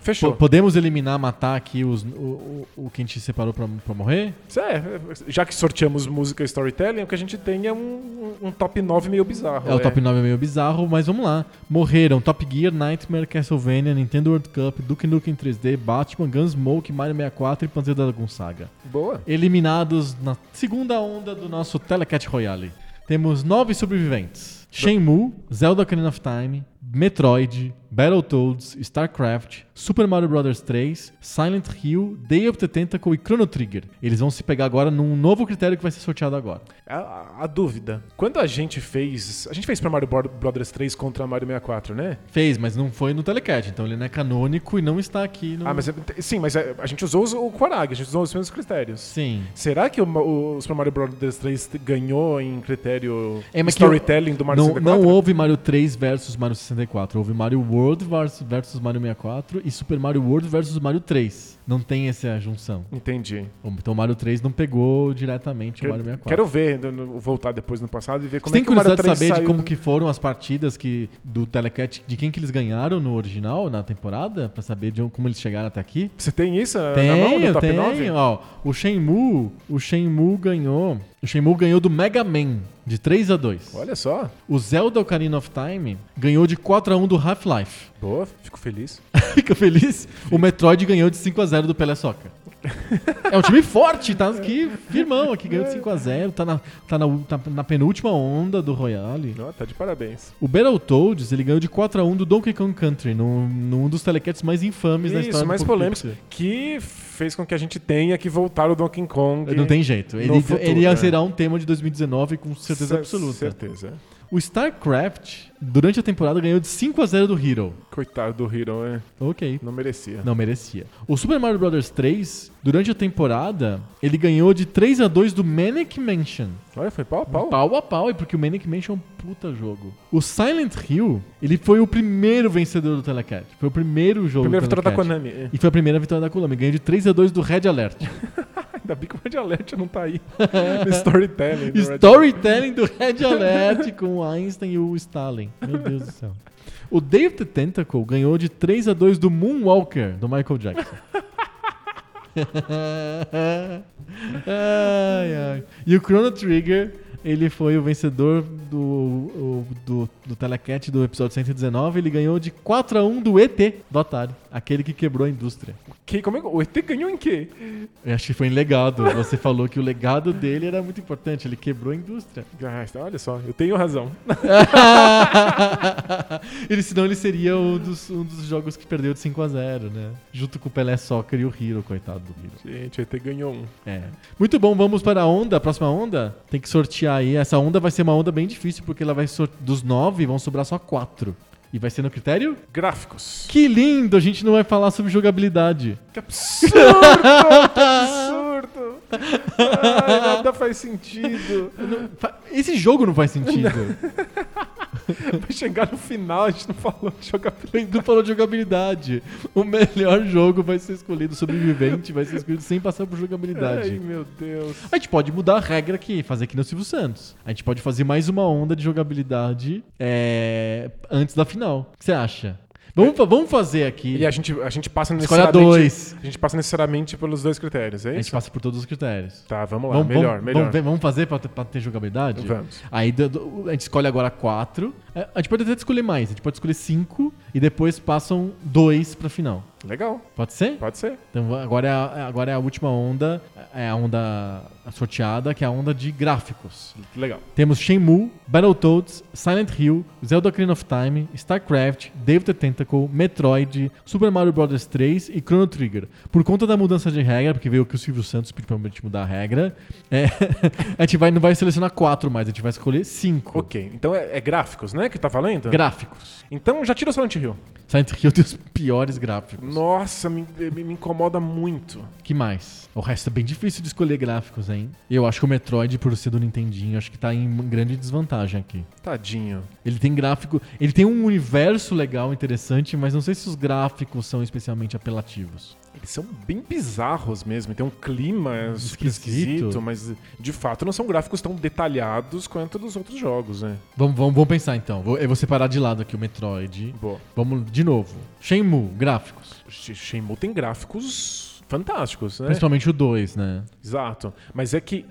Fechou. po- podemos eliminar, matar aqui os, o, o, o que a gente separou pra, pra morrer? É, já que sorteamos música e storytelling, o que a gente tem é um, um top 9 meio bizarro. É, o top 9 é meio bizarro, mas vamos lá. Morreram Top Gear, Nightmare, Castlevania, Nintendo World Cup, Duke Nukem 3D, Batman, Gunsmoke, Mario 64 e Panzer Dragon Saga. Boa. Eliminados na segunda onda do nosso Telecat Royale. Temos nove sobreviventes. Shenmue, Zelda Ocarina of Time, Metroid, Battletoads, StarCraft, Super Mario Bros 3, Silent Hill, Day of the Tentacle e Chrono Trigger. Eles vão se pegar agora num novo critério que vai ser sorteado agora. A, a- dúvida. Quando a gente fez. A gente fez pra Mario Bro- Brothers 3 contra Mario 64, né? Fez, mas não foi no Telecat, então ele não é canônico e não está aqui no. Ah, mas é- sim, mas é- a gente usou o Quarag, a gente usou os mesmos critérios. Sim. Será que o, o Super Mario Bros 3 ganhou em critério É, storytelling do Mario Mario Não, 64? não houve Mario 3 versus Mario 64. Houve Mario World versus Mario 64 e Super Mario World versus Mario 3. Não tem essa junção. Entendi. Então o Mario 3 não pegou diretamente o Quero, Mario 64. quero ver, voltar depois no passado e ver como Você é tem que o Mario curiosidade 3 de saber de como que foram as partidas que, do Telecat, de quem que eles ganharam no original, na temporada? Pra saber de como eles chegaram até aqui? Você tem isso na mão Tenho, no top tenho. 9? Ó, o Shenmue, o Shenmue ganhou. O Shenmue ganhou do Mega Man de 3 a 2. Olha só. O Zelda Ocarina of Time ganhou de 4 a 1 do Half-Life. Boa, fico feliz. Fica feliz? O Metroid ganhou de 5 a 0 do Pelé Soccer. É um time forte, tá aqui, firmão aqui, ganhou de 5 a 0 tá na, tá na, tá na penúltima onda do Royale. Ó, tá de parabéns. O Battletoads, ele ganhou de 4 a 1 do Donkey Kong Country, num, num dos telecats mais infames da Isso, história mais Poco polêmicos. Pixel. Que fez com que a gente tenha que voltar o Donkey Kong. Não tem jeito. Ele, futuro, ele né? será um tema de 2019 com certeza Cer- absoluta. Certeza. O StarCraft, durante a temporada, ganhou de 5 a 0 do Hero. Coitado do Hero, é. Ok. Não merecia. Não merecia. O Super Mario Bros 3, durante a temporada, ele ganhou de 3 a 2 do Manic Mansion. Olha, foi pau a pau. Pau a pau, é porque o Manic Mansion é um puta jogo. O Silent Hill, ele foi o primeiro vencedor do Telecat. Foi o primeiro jogo Primeira vitória da. Konami. É. E foi a primeira vitória da Konami. Ganhou de 3 a 2 do Red Alert. Ainda bem que o Red Alert não tá aí. storytelling. do Storytelling do Red Alert com o Einstein e o Stalin. Meu Deus do céu. O Dave the Tentacle ganhou de 3 a 2 do Moonwalker, do Michael Jackson. ai, ai. E o Chrono Trigger, ele foi o vencedor do, do, do Telecat do episódio 119. Ele ganhou de 4 a 1 do ET, do Atari. Aquele que quebrou a indústria. Que, como é que, o ET ganhou em quê? Eu acho que foi em legado. Você falou que o legado dele era muito importante. Ele quebrou a indústria. Ah, olha só, eu tenho razão. ele, senão ele seria um dos, um dos jogos que perdeu de 5 a 0 né? Junto com o Pelé Soccer e o Hero, coitado do Hero. Gente, o ET ganhou um. É. Muito bom, vamos para a onda, a próxima onda. Tem que sortear aí. Essa onda vai ser uma onda bem difícil, porque ela vai dos nove vão sobrar só quatro. E vai ser no critério? Gráficos. Que lindo! A gente não vai falar sobre jogabilidade. Que absurdo! que absurdo! Ai, nada faz sentido. Fa- Esse jogo não faz sentido. Vai chegar no final, a gente não falou de jogabilidade. não falou de jogabilidade. O melhor jogo vai ser escolhido, sobrevivente vai ser escolhido sem passar por jogabilidade. Ai, meu Deus. A gente pode mudar a regra aqui, fazer aqui no Silvio Santos. A gente pode fazer mais uma onda de jogabilidade é, antes da final. O que você acha? Vamos, vamos fazer aqui. E a gente, a gente passa necessariamente... dois. A gente passa necessariamente pelos dois critérios, é A gente isso? passa por todos os critérios. Tá, vamos lá. Vamos, melhor, vamos, melhor. Vamos, ver- vamos fazer pra ter, pra ter jogabilidade? Vamos. Aí a gente escolhe agora quatro. É, A gente pode até escolher mais. A gente pode escolher cinco e depois passam dois pra final. Legal, Pode ser? pode ser. Então agora é, a, agora é a última onda, é a onda sorteada, que é a onda de gráficos. Legal. Temos Shenmue, Battletoads, Silent Hill, Zelda Ocarina of Time, StarCraft, Dave the Tentacle, Metroid, Super Mario Bros 3 e Chrono Trigger. Por conta da mudança de regra, porque veio que o Silvio Santos pediu pra gente mudar a regra, é, a gente vai, não vai selecionar quatro mais, a gente vai escolher cinco. Ok, então é, é gráficos, né, que tá valendo? Gráficos. então já tira o Silent Hill. Silent Hill tem os piores gráficos. Nossa, me, me- me incomoda muito. que mais? O resto é bem difícil de escolher gráficos, hein? Eu acho que o Metroid, por ser do Nintendinho, acho que tá em grande desvantagem aqui. Tadinho. Ele tem gráfico. Ele tem um universo legal, interessante, mas não sei se os gráficos são especialmente apelativos. Eles são bem bizarros mesmo, tem um clima Esquisito. esquisito, mas de fato não são gráficos tão detalhados quanto dos outros jogos, né? Vamos, vamos, vamos pensar então. Vou, eu vou separar de lado aqui o Metroid. Boa. Vamos de novo. Shenmue, gráficos. Sh- Shenmue tem gráficos fantásticos, né? Principalmente o 2, né? Exato. Mas é que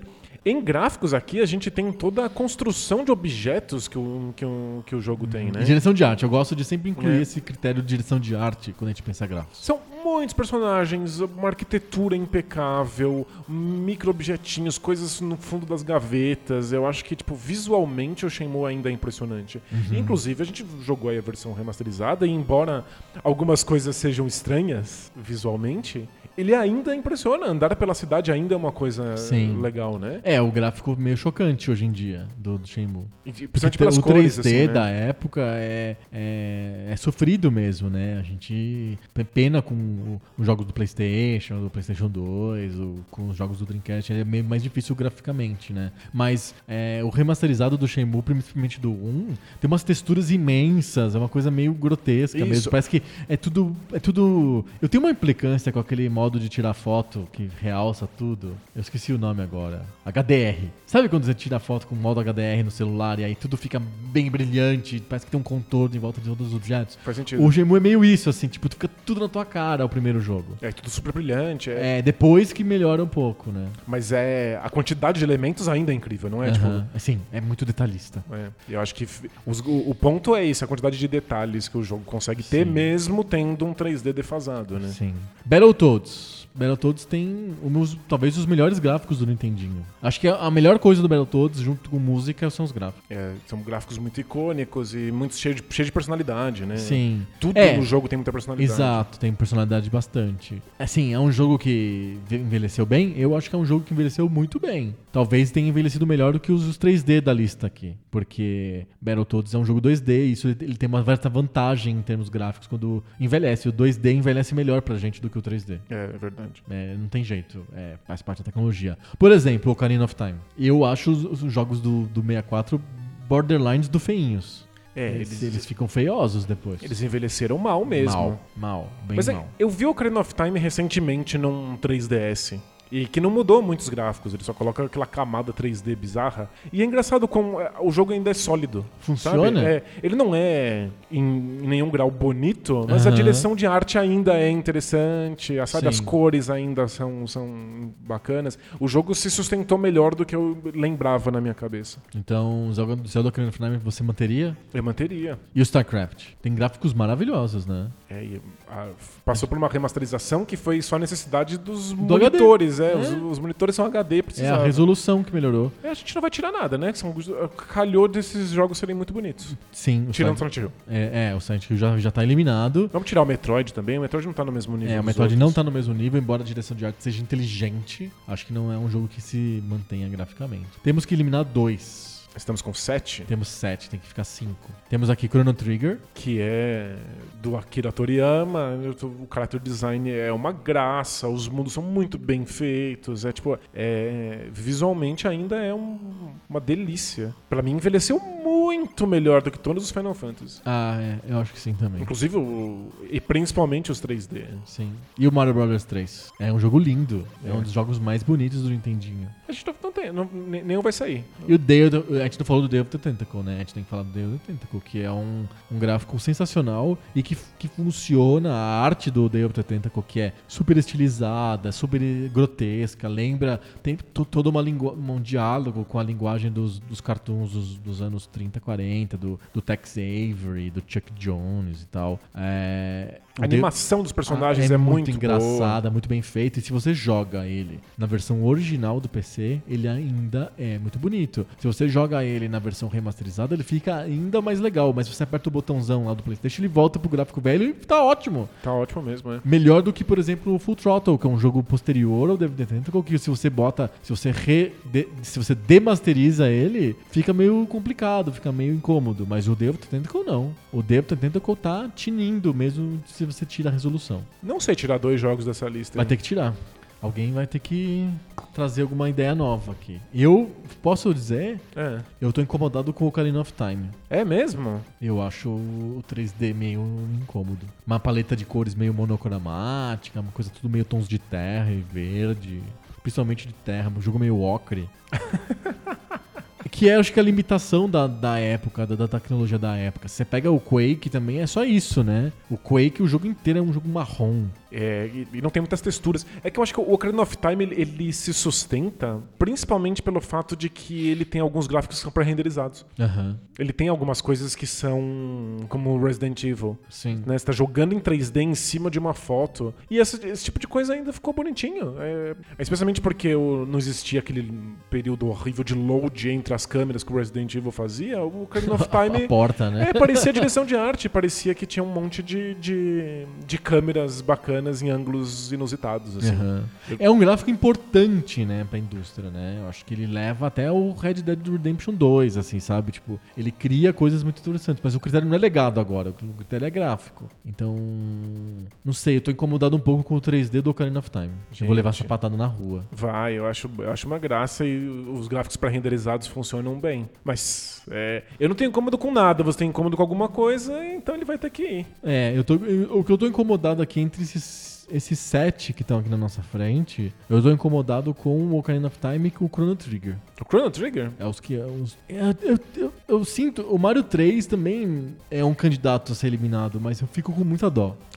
em gráficos aqui a gente tem toda a construção de objetos que o, que o, que o jogo tem, né? E direção de arte. Eu gosto de sempre incluir É. esse critério de direção de arte quando a gente pensa gráficos. São muitos personagens, uma arquitetura impecável, micro-objetinhos, coisas no fundo das gavetas. Eu acho que, tipo, visualmente o Shenmue ainda é impressionante. Inclusive, a gente jogou aí a versão remasterizada e embora algumas coisas sejam estranhas visualmente, ele ainda impressiona. Andar pela cidade ainda é uma coisa Sim. legal, né? É, o gráfico meio chocante hoje em dia do, do Shenmue. E, principalmente pelas o 3D cores, assim, né? da época é, é, é sofrido mesmo, né? A gente pena com os jogos do PlayStation, do PlayStation 2, o- com os jogos do Dreamcast, é meio mais difícil graficamente, né? Mas é, o remasterizado do Shenmue, principalmente do 1, tem umas texturas imensas, é uma coisa meio grotesca Isso. mesmo. Parece que é tudo, é tudo. Eu tenho uma implicância com aquele modo de tirar foto que realça tudo. Eu esqueci o nome agora. HDR. Sabe quando você tira foto com o modo HDR no celular e aí tudo fica bem brilhante, parece que tem um contorno em volta de todos os objetos? Faz sentido. O Gemu é meio isso, assim, tipo, fica tudo na tua cara o primeiro jogo. É tudo super brilhante, é. É, depois que melhora um pouco, né? mas é a quantidade de elementos ainda é incrível, não é? Tipo, Aham. Assim, é muito detalhista. É, eu acho que os- o, o ponto é isso, a quantidade de detalhes que o jogo consegue ter, Sim. mesmo tendo um 3D defasado, né? Sim. Battletoads. Battletoads tem uns- talvez os melhores gráficos do Nintendinho. Acho que a melhor coisa do Battletoads, junto com música, são os gráficos. É, são gráficos muito icônicos e muito cheios de, cheio de personalidade, né? Sim. Tudo É. no jogo tem muita personalidade. Exato, tem personalidade bastante. Assim, é um jogo que envelheceu bem? Eu acho que é um jogo que envelheceu muito bem. Talvez tenha envelhecido melhor do que os os 3D da lista aqui. Porque Battletoads é um jogo 2D e isso ele ele tem uma certa vantagem em termos gráficos quando envelhece. O 2D envelhece melhor pra gente do que o 3D. É, é verdade. É, não tem jeito, é, faz parte da tecnologia. Por exemplo, o Ocarina of Time. Eu acho os, os jogos do, do 64 borderlines do feinhos. É, eles, eles, eles ficam feiosos depois. eles envelheceram mal mesmo. Mal, mal, bem Mas é, mal. eu vi o Ocarina of Time recentemente num 3DS. E que não mudou muitos gráficos, ele só coloca aquela camada 3D bizarra. E é engraçado como é, o jogo ainda é sólido. Funciona? É, ele não é em, nenhum grau bonito, mas a Aham. direção de arte ainda é interessante, a- sabe, as cores ainda são, são bacanas. O jogo se sustentou melhor do que eu lembrava na minha cabeça. Então, Zelda Ocarina of Time você manteria? Eu manteria. E o StarCraft? Tem gráficos maravilhosos, né? É, e, a- passou por uma remasterização que foi só necessidade dos Do monitores. É, É. Os, os monitores são HD, É precisava. a resolução que melhorou. É, a gente não vai tirar nada, né? Que são, calhou desses jogos serem muito bonitos. Sim, o Tirando Silent, Hill. é, é, o Silent Hill já, já tá eliminado. Vamos tirar o Metroid também. O Metroid não tá no mesmo nível. É, o Metroid outros. não tá no mesmo nível, embora a direção de arte seja inteligente. Acho que não é um jogo que se mantenha graficamente. Temos que eliminar dois. Estamos com 7, Temos sete, tem que ficar cinco. Temos aqui Chrono Trigger. que é do Akira Toriyama. Tô- O character design é uma graça, os mundos são muito bem feitos. É tipo, é, visualmente ainda é um- uma delícia. Pra mim, envelheceu muito melhor do que todos os Final Fantasy. Ah, é, eu acho que sim também. Inclusive, o, e principalmente os 3D. Sim. E o Mario Bros 3. É um jogo lindo. É, É. um dos jogos mais bonitos do Nintendinho. A gente não, tem, não, ne- nenhum vai sair. E o Day gente não falou do Day of the Tentacle, né? A gente tem que falar do Day of the Tentacle, que é um, um gráfico sensacional e que, que funciona. A arte do Day of the Tentacle, que é super estilizada, super grotesca, lembra. Tem to- todo uma um diálogo com a linguagem dos, dos cartoons dos, dos anos 30, 40, do, do Tex Avery, do Chuck Jones e tal. É, A animação dos personagens ah, é, muito, engraçada, muito bem feita. E se você joga ele na versão original do PC, ele ainda é muito bonito. Se você joga ele na versão remasterizada, ele fica ainda mais legal. Mas se você aperta o botãozão lá do PlayStation, ele volta pro gráfico velho e tá ótimo. boa. Tá ótimo mesmo, é. Melhor do que, por exemplo, o Full Throttle, que é um jogo posterior ao Devil Tentacle, que se você bota, se você re, de- se você demasteriza ele, fica meio complicado, fica meio incômodo. Mas o Devil Tentacle não. O Devil Tentacle tá tinindo mesmo se você tira a resolução. Não sei tirar dois jogos dessa lista. Vai ter que tirar. Alguém vai ter que trazer alguma ideia nova aqui. Eu posso dizer, É. eu tô incomodado com o Ocarina of Time. é mesmo? Eu acho o 3D meio incômodo. Uma paleta de cores meio monocromática, uma coisa tudo meio tons de terra e verde. Principalmente de terra, um jogo meio ocre. que é, acho que, a limitação da, da época, da, da tecnologia da época. Você pega o Quake também, é só isso, né? O Quake, o jogo inteiro é um jogo marrom. É, e, e não tem muitas texturas. É que eu acho que o Ocarina of Time ele, ele se sustenta principalmente pelo fato de que ele tem alguns gráficos que são pré-renderizados. Aham, Ele tem algumas coisas que são como Resident Evil. sim. Né? Você tá jogando em 3D em cima de uma foto. E esse, esse tipo de coisa ainda ficou bonitinho. É, especialmente porque não existia aquele período horrível de load entre das câmeras que o Resident Evil fazia, o Ocarina of Time. A porta, né? É, parecia direção de arte, parecia que tinha um monte de, de, de câmeras bacanas em ângulos inusitados. Assim. Aham. É um gráfico importante, né, pra indústria, né? Eu acho que ele leva até o Red Dead Redemption 2, assim, sabe? Tipo, ele cria coisas muito interessantes, mas o critério não é legado agora, o critério é gráfico. Então, não sei, eu tô incomodado um pouco com o 3D do Ocarina of Time. Eu vou levar Gente. essa patada na rua. Vai, eu acho, eu acho uma graça e os gráficos pré-renderizados funcionam bem. Mas é, eu não tenho incômodo com nada, você tem incômodo com alguma coisa, então ele vai ter que ir. É, eu tô, eu- o que eu tô incomodado aqui entre esses, esses sete que estão aqui na nossa frente, eu tô incomodado com o Ocarina of Time e com o Chrono Trigger. O Chrono Trigger? É os que. é os- eu, eu, eu- eu sinto. O Mario 3 também é um candidato a ser eliminado, mas eu fico com muita dó.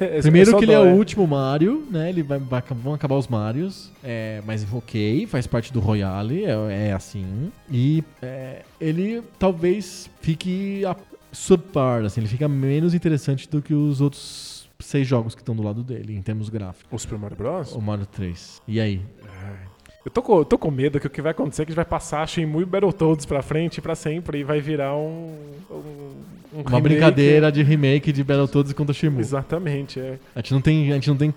É- é Primeiro só que ele é o último Mario, né? Ele vai, vai- vão acabar os Marios. É, mas ok, faz parte do Royale, é, é assim. E é, ele talvez fique a subpar, assim, ele fica menos interessante do que os outros seis jogos que estão do lado dele, em termos gráficos. O Super Mario Bros? O Mario 3. E aí? Eu tô, com, eu tô com medo que o que vai acontecer é que a gente vai passar Shenmue e Battletoads pra frente pra sempre e vai virar um. um, um Uma brincadeira de remake de Battletoads contra Shimu. Exatamente, é. A gente não tem, a gente não tem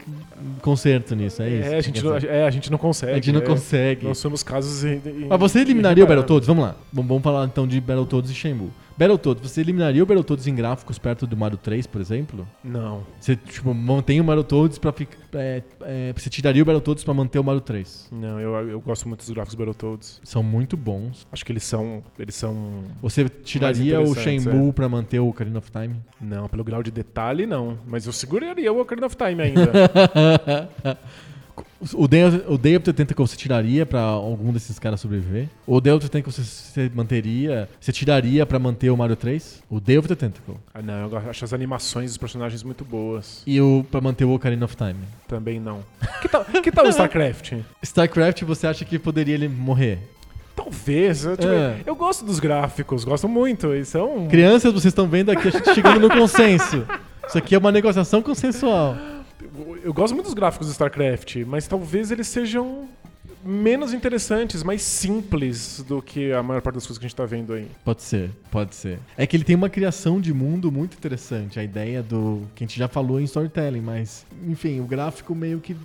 conserto nisso, é isso. É, a gente, não, é, a gente não consegue. a gente não é. consegue. Nós somos casos. i- i- Mas você eliminaria o. Battletoads? Vamos lá. Vamos vamos falar então de Battletoads e Shenmue. Battletoads, você eliminaria o Battletoads em gráficos perto do Mario 3, por exemplo? Não. Você, tipo, mantém o Mario Toads pra ficar... É, é, você tiraria o Battletoads pra manter o Mario 3. Não, eu, eu gosto muito dos gráficos Battletoads. São muito bons. Acho que eles são. Eles são. Você tiraria o Shenmue pra manter o Ocarina of Time? Não, pelo grau de detalhe, não. Mas eu seguraria o Ocarina of Time ainda. o, Day of, o Day of the Tentacle você tiraria pra algum desses caras sobreviver? Ou o Day of the Tentacle você, você manteria... Você tiraria pra manter o Mario 3? O Day of the Tentacle. ah, não, eu acho as animações dos personagens muito boas. E o pra manter o Ocarina of Time? Também não. Que tal, que tal o StarCraft? StarCraft você acha que poderia ele morrer? Talvez. Eu, tipo, É. eu gosto dos gráficos, gosto muito. Eles são. Crianças, vocês estão vendo aqui a gente chegando no consenso. Isso aqui é uma negociação consensual. Eu gosto muito dos gráficos do StarCraft, mas talvez eles sejam menos interessantes, mais simples do que a maior parte das coisas que a gente tá vendo aí. Pode ser, pode ser. É que ele tem uma criação de mundo muito interessante. A ideia do. que a gente já falou em storytelling, mas. Enfim, o gráfico meio que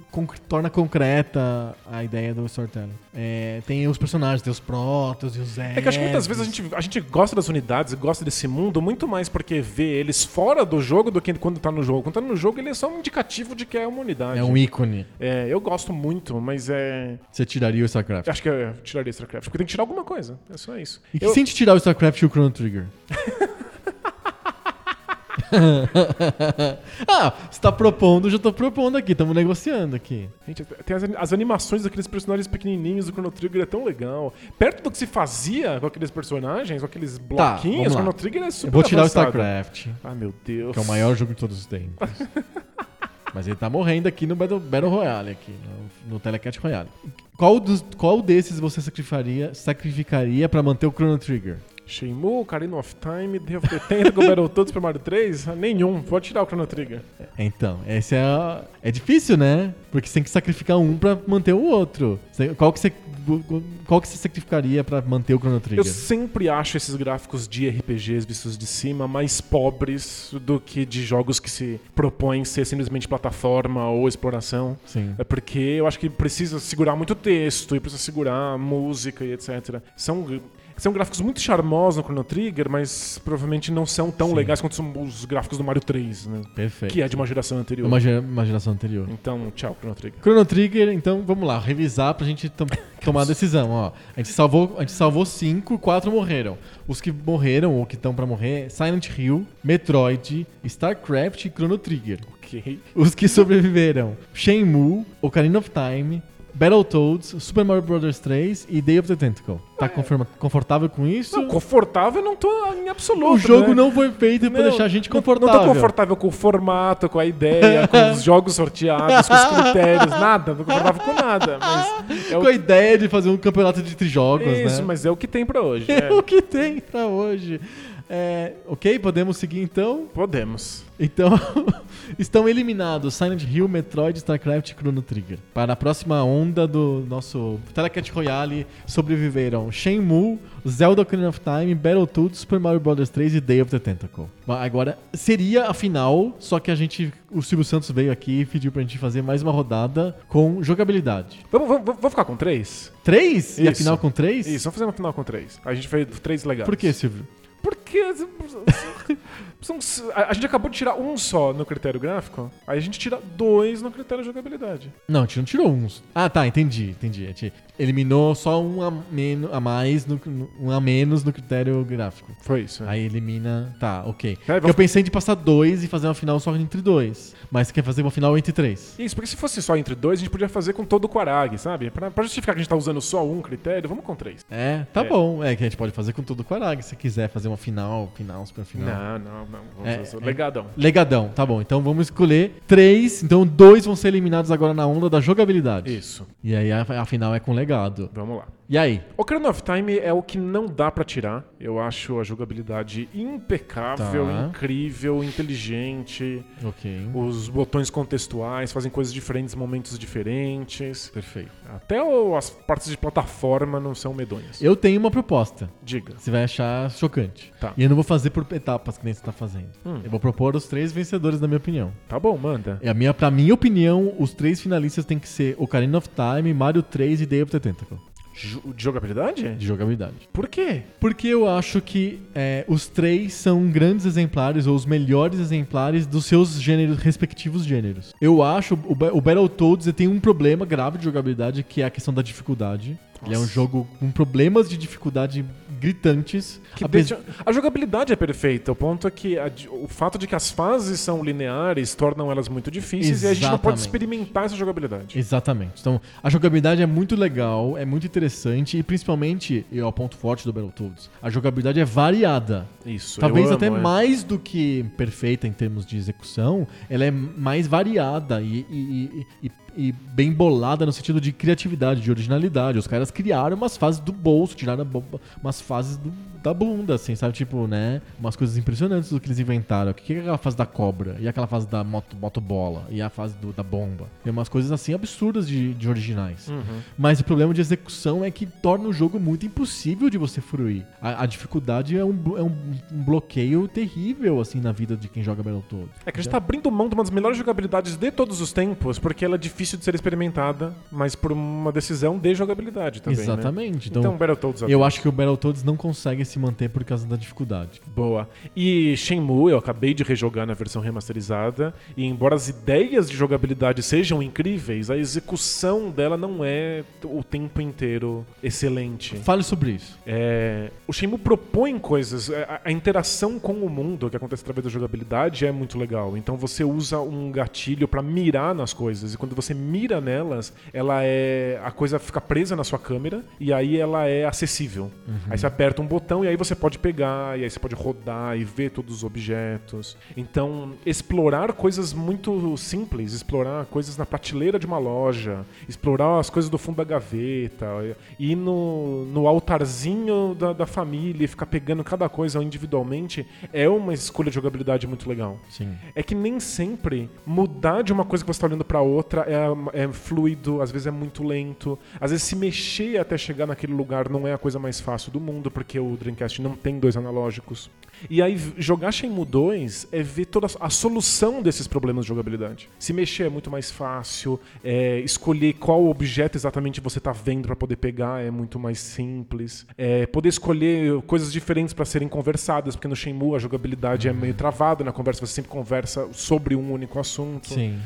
torna concreta a ideia do storytelling. É, tem os personagens, tem os Protoss e os É que acho que muitas vezes a gente, a gente gosta das unidades, gosta desse mundo muito mais porque vê eles fora do jogo do que quando tá no jogo. Quando tá no jogo, ele é só um indicativo de que é uma unidade. É um ícone. É, eu gosto muito, mas é. Você tiraria o StarCraft. Acho que eu tiraria StarCraft, porque tem que tirar alguma coisa. É só isso. E que Eu- se a gente tirar o StarCraft e o Chrono Trigger? ah, você tá propondo, eu já tô propondo aqui, estamos negociando aqui. Gente, tem as, as animações daqueles personagens pequenininhos do Chrono Trigger é tão legal. Perto do que se fazia com aqueles personagens, com aqueles bloquinhos, vamos o. Chrono Trigger é super eu vou tirar avançado. o StarCraft, Ah, meu Deus. que é o maior jogo de todos os tempos. Mas ele tá morrendo aqui no Battle, Battle Royale, aqui, no, no Telecat Royale. Qual, dos, qual desses você sacrificaria, sacrificaria pra manter o Chrono Trigger? Shenmue, Ocarina of Time, Day of the Tentacle, Battletoads Super Mario 3? Ah, Nenhum. Pode tirar o Chrono Trigger. Então, esse é a- é difícil, né? Porque você tem que sacrificar um pra manter o outro. Qual que você qual que você sacrificaria pra manter o Chrono Trigger? Eu sempre acho esses gráficos de RPGs vistos de cima mais pobres do que de jogos que se propõem ser simplesmente plataforma ou exploração. Sim. É porque eu acho que precisa segurar muito texto e precisa segurar música e etc. São, são gráficos muito charmosos no Chrono Trigger, mas provavelmente não são tão Sim. legais quanto são os gráficos do Mario 3, né? Perfeito. Que é de uma geração anterior. Uma, gera- uma geração anterior. Então, tchau, Chrono Trigger. Chrono Trigger, então vamos lá, revisar pra gente tom- tomar a decisão. Ó, a gente salvou, a gente salvou cinco, quatro morreram. Os que morreram ou que estão pra morrer: Silent Hill, Metroid, StarCraft e Chrono Trigger. Ok. Os que sobreviveram: Shenmue, Ocarina of Time, Battletoads, Super Mario Bros 3 e Day of the Tentacle. Tá conforma- confortável com isso? Não, confortável eu não tô em absoluto. o jogo né? não foi feito pra Não, deixar a gente não- confortável. Não tô confortável com o formato, com a ideia, com os jogos sorteados, com os critérios, nada. Não tô confortável com nada. Mas é o Com a ideia de fazer um campeonato de trijogos, Isso, né? mas é o que tem pra hoje. É é. o que tem pra hoje. É, ok, podemos seguir então? Podemos. Então, estão eliminados Silent Hill, Metroid, StarCraft e Chrono Trigger. Para a próxima onda do nosso Telecat Royale, sobreviveram Shenmue, Zelda Ocarina of Time, Battletoads, Super Mario Bros. 3 e Day of the Tentacle. Agora, seria a final, só que a gente, o Silvio Santos veio aqui e pediu pra gente fazer mais uma rodada com jogabilidade. Vamos, vamos, vamos ficar com três? Três? E a Isso. final com três? Isso, vamos fazer uma final com três. A gente fez três legais. Por que, Silvio? Porque são- a a gente acabou de tirar um só no critério gráfico, aí a gente tira dois no critério jogabilidade. Não, a gente não tirou uns. Ah, tá, entendi, entendi. A gente eliminou só um a, menos, a mais, no, um a menos no critério gráfico. Foi isso. né? Aí elimina. Tá, ok. É, Eu pensei de passar dois e fazer uma final só entre dois. Mas você quer fazer uma final entre três. Isso, porque se fosse só entre dois, a gente podia fazer com todo o Quarag, sabe? Pra, pra justificar que a gente tá usando só um critério, vamos com três. É, tá É. bom. É que a gente pode fazer com todo o Quarag se quiser fazer uma final, final, super final. Não, não, não. Vamos É, é. legadão. Legadão, tá bom. Então vamos escolher três. Então dois vão ser eliminados agora na onda da jogabilidade. Isso. E aí a, a final é com legado. Vamos lá. E aí? Ocarina of Time é o que não dá pra tirar. Eu acho a jogabilidade impecável, Tá. incrível, inteligente. Ok. Os botões contextuais fazem coisas diferentes momentos diferentes. Perfeito. Até o- as partes de plataforma não são medonhas. Eu tenho uma proposta. Diga. Você vai achar chocante. Tá. E eu não vou fazer por etapas que nem você tá fazendo. Hum. Eu vou propor os três vencedores, na minha opinião. Tá bom, manda. E a minha, pra minha opinião, os três finalistas têm que ser Ocarina of Time, Mario 3 e Day of the Tentacle. De jogabilidade? De jogabilidade. Por quê? Porque eu acho que é, os três são grandes exemplares, ou os melhores exemplares dos seus gêneros, respectivos gêneros. Eu acho o, o Battletoads tem um problema grave de jogabilidade, que é a questão da dificuldade. Ele é um jogo com problemas de dificuldade gritantes. Apes- deixa- A jogabilidade é perfeita. O ponto é que a o fato de que as fases são lineares tornam elas muito difíceis e a gente não pode Exatamente. experimentar essa jogabilidade. Exatamente. Então, a jogabilidade é muito legal, é muito interessante e principalmente, e é o ponto forte do Battletoads, a jogabilidade é variada. Isso. Talvez até amo, é. mais do que perfeita em termos de execução, ela é mais variada e, e- e- e- e bem bolada no sentido de criatividade, de originalidade. Os caras criaram umas fases do bolso, tiraram umas fases do- da bunda, assim, sabe? Tipo, né? Umas coisas impressionantes do que eles inventaram. O que é aquela fase da cobra? E aquela fase da moto, motobola? E a fase do- da bomba? Tem umas coisas assim absurdas de, de originais. Uhum. Mas o problema de execução é que torna o jogo muito impossível de você fruir. A, a dificuldade é, um, é um, um bloqueio terrível, assim, na vida de quem joga Battletoads. É que a gente tá abrindo mão de uma das melhores jogabilidades de todos os tempos, porque ela é difícil de ser experimentada, mas por uma decisão de jogabilidade também. né? Exatamente. Então, Então, Battletoads eu acho que o Battletoads não consegue se manter por causa da dificuldade. Boa. E Shenmue, eu acabei de rejogar na versão remasterizada, e embora as ideias de jogabilidade sejam incríveis, a execução dela não é o tempo inteiro excelente. Fale sobre isso. É, o Shenmue propõe coisas, é, a, a interação com o mundo que acontece através da jogabilidade é muito legal. Então você usa um gatilho pra mirar nas coisas e quando você mira nelas, ela é a coisa fica presa na sua câmera e aí ela é acessível. Aí você aperta um botão e aí você pode pegar e aí você pode rodar e ver todos os objetos. Então explorar coisas muito simples, explorar coisas na prateleira de uma loja, explorar as coisas do fundo da gaveta, ir no, no altarzinho da, da família e ficar pegando cada coisa individualmente é uma escolha de jogabilidade muito legal. Sim. É que nem sempre mudar de uma coisa que você está olhando para outra é, é fluido, às vezes é muito lento, às vezes se mexer até chegar naquele lugar não é a coisa mais fácil do mundo, porque o Dreamcast não tem dois analógicos. E aí jogar Shenmue 2 é ver toda a solução desses problemas de jogabilidade. Se mexer é muito mais fácil, é, escolher qual objeto exatamente você está vendo para poder pegar é muito mais simples, é, poder escolher coisas diferentes para serem conversadas, porque no Shenmue a jogabilidade é meio travada na conversa, você sempre conversa sobre um único assunto. Sim.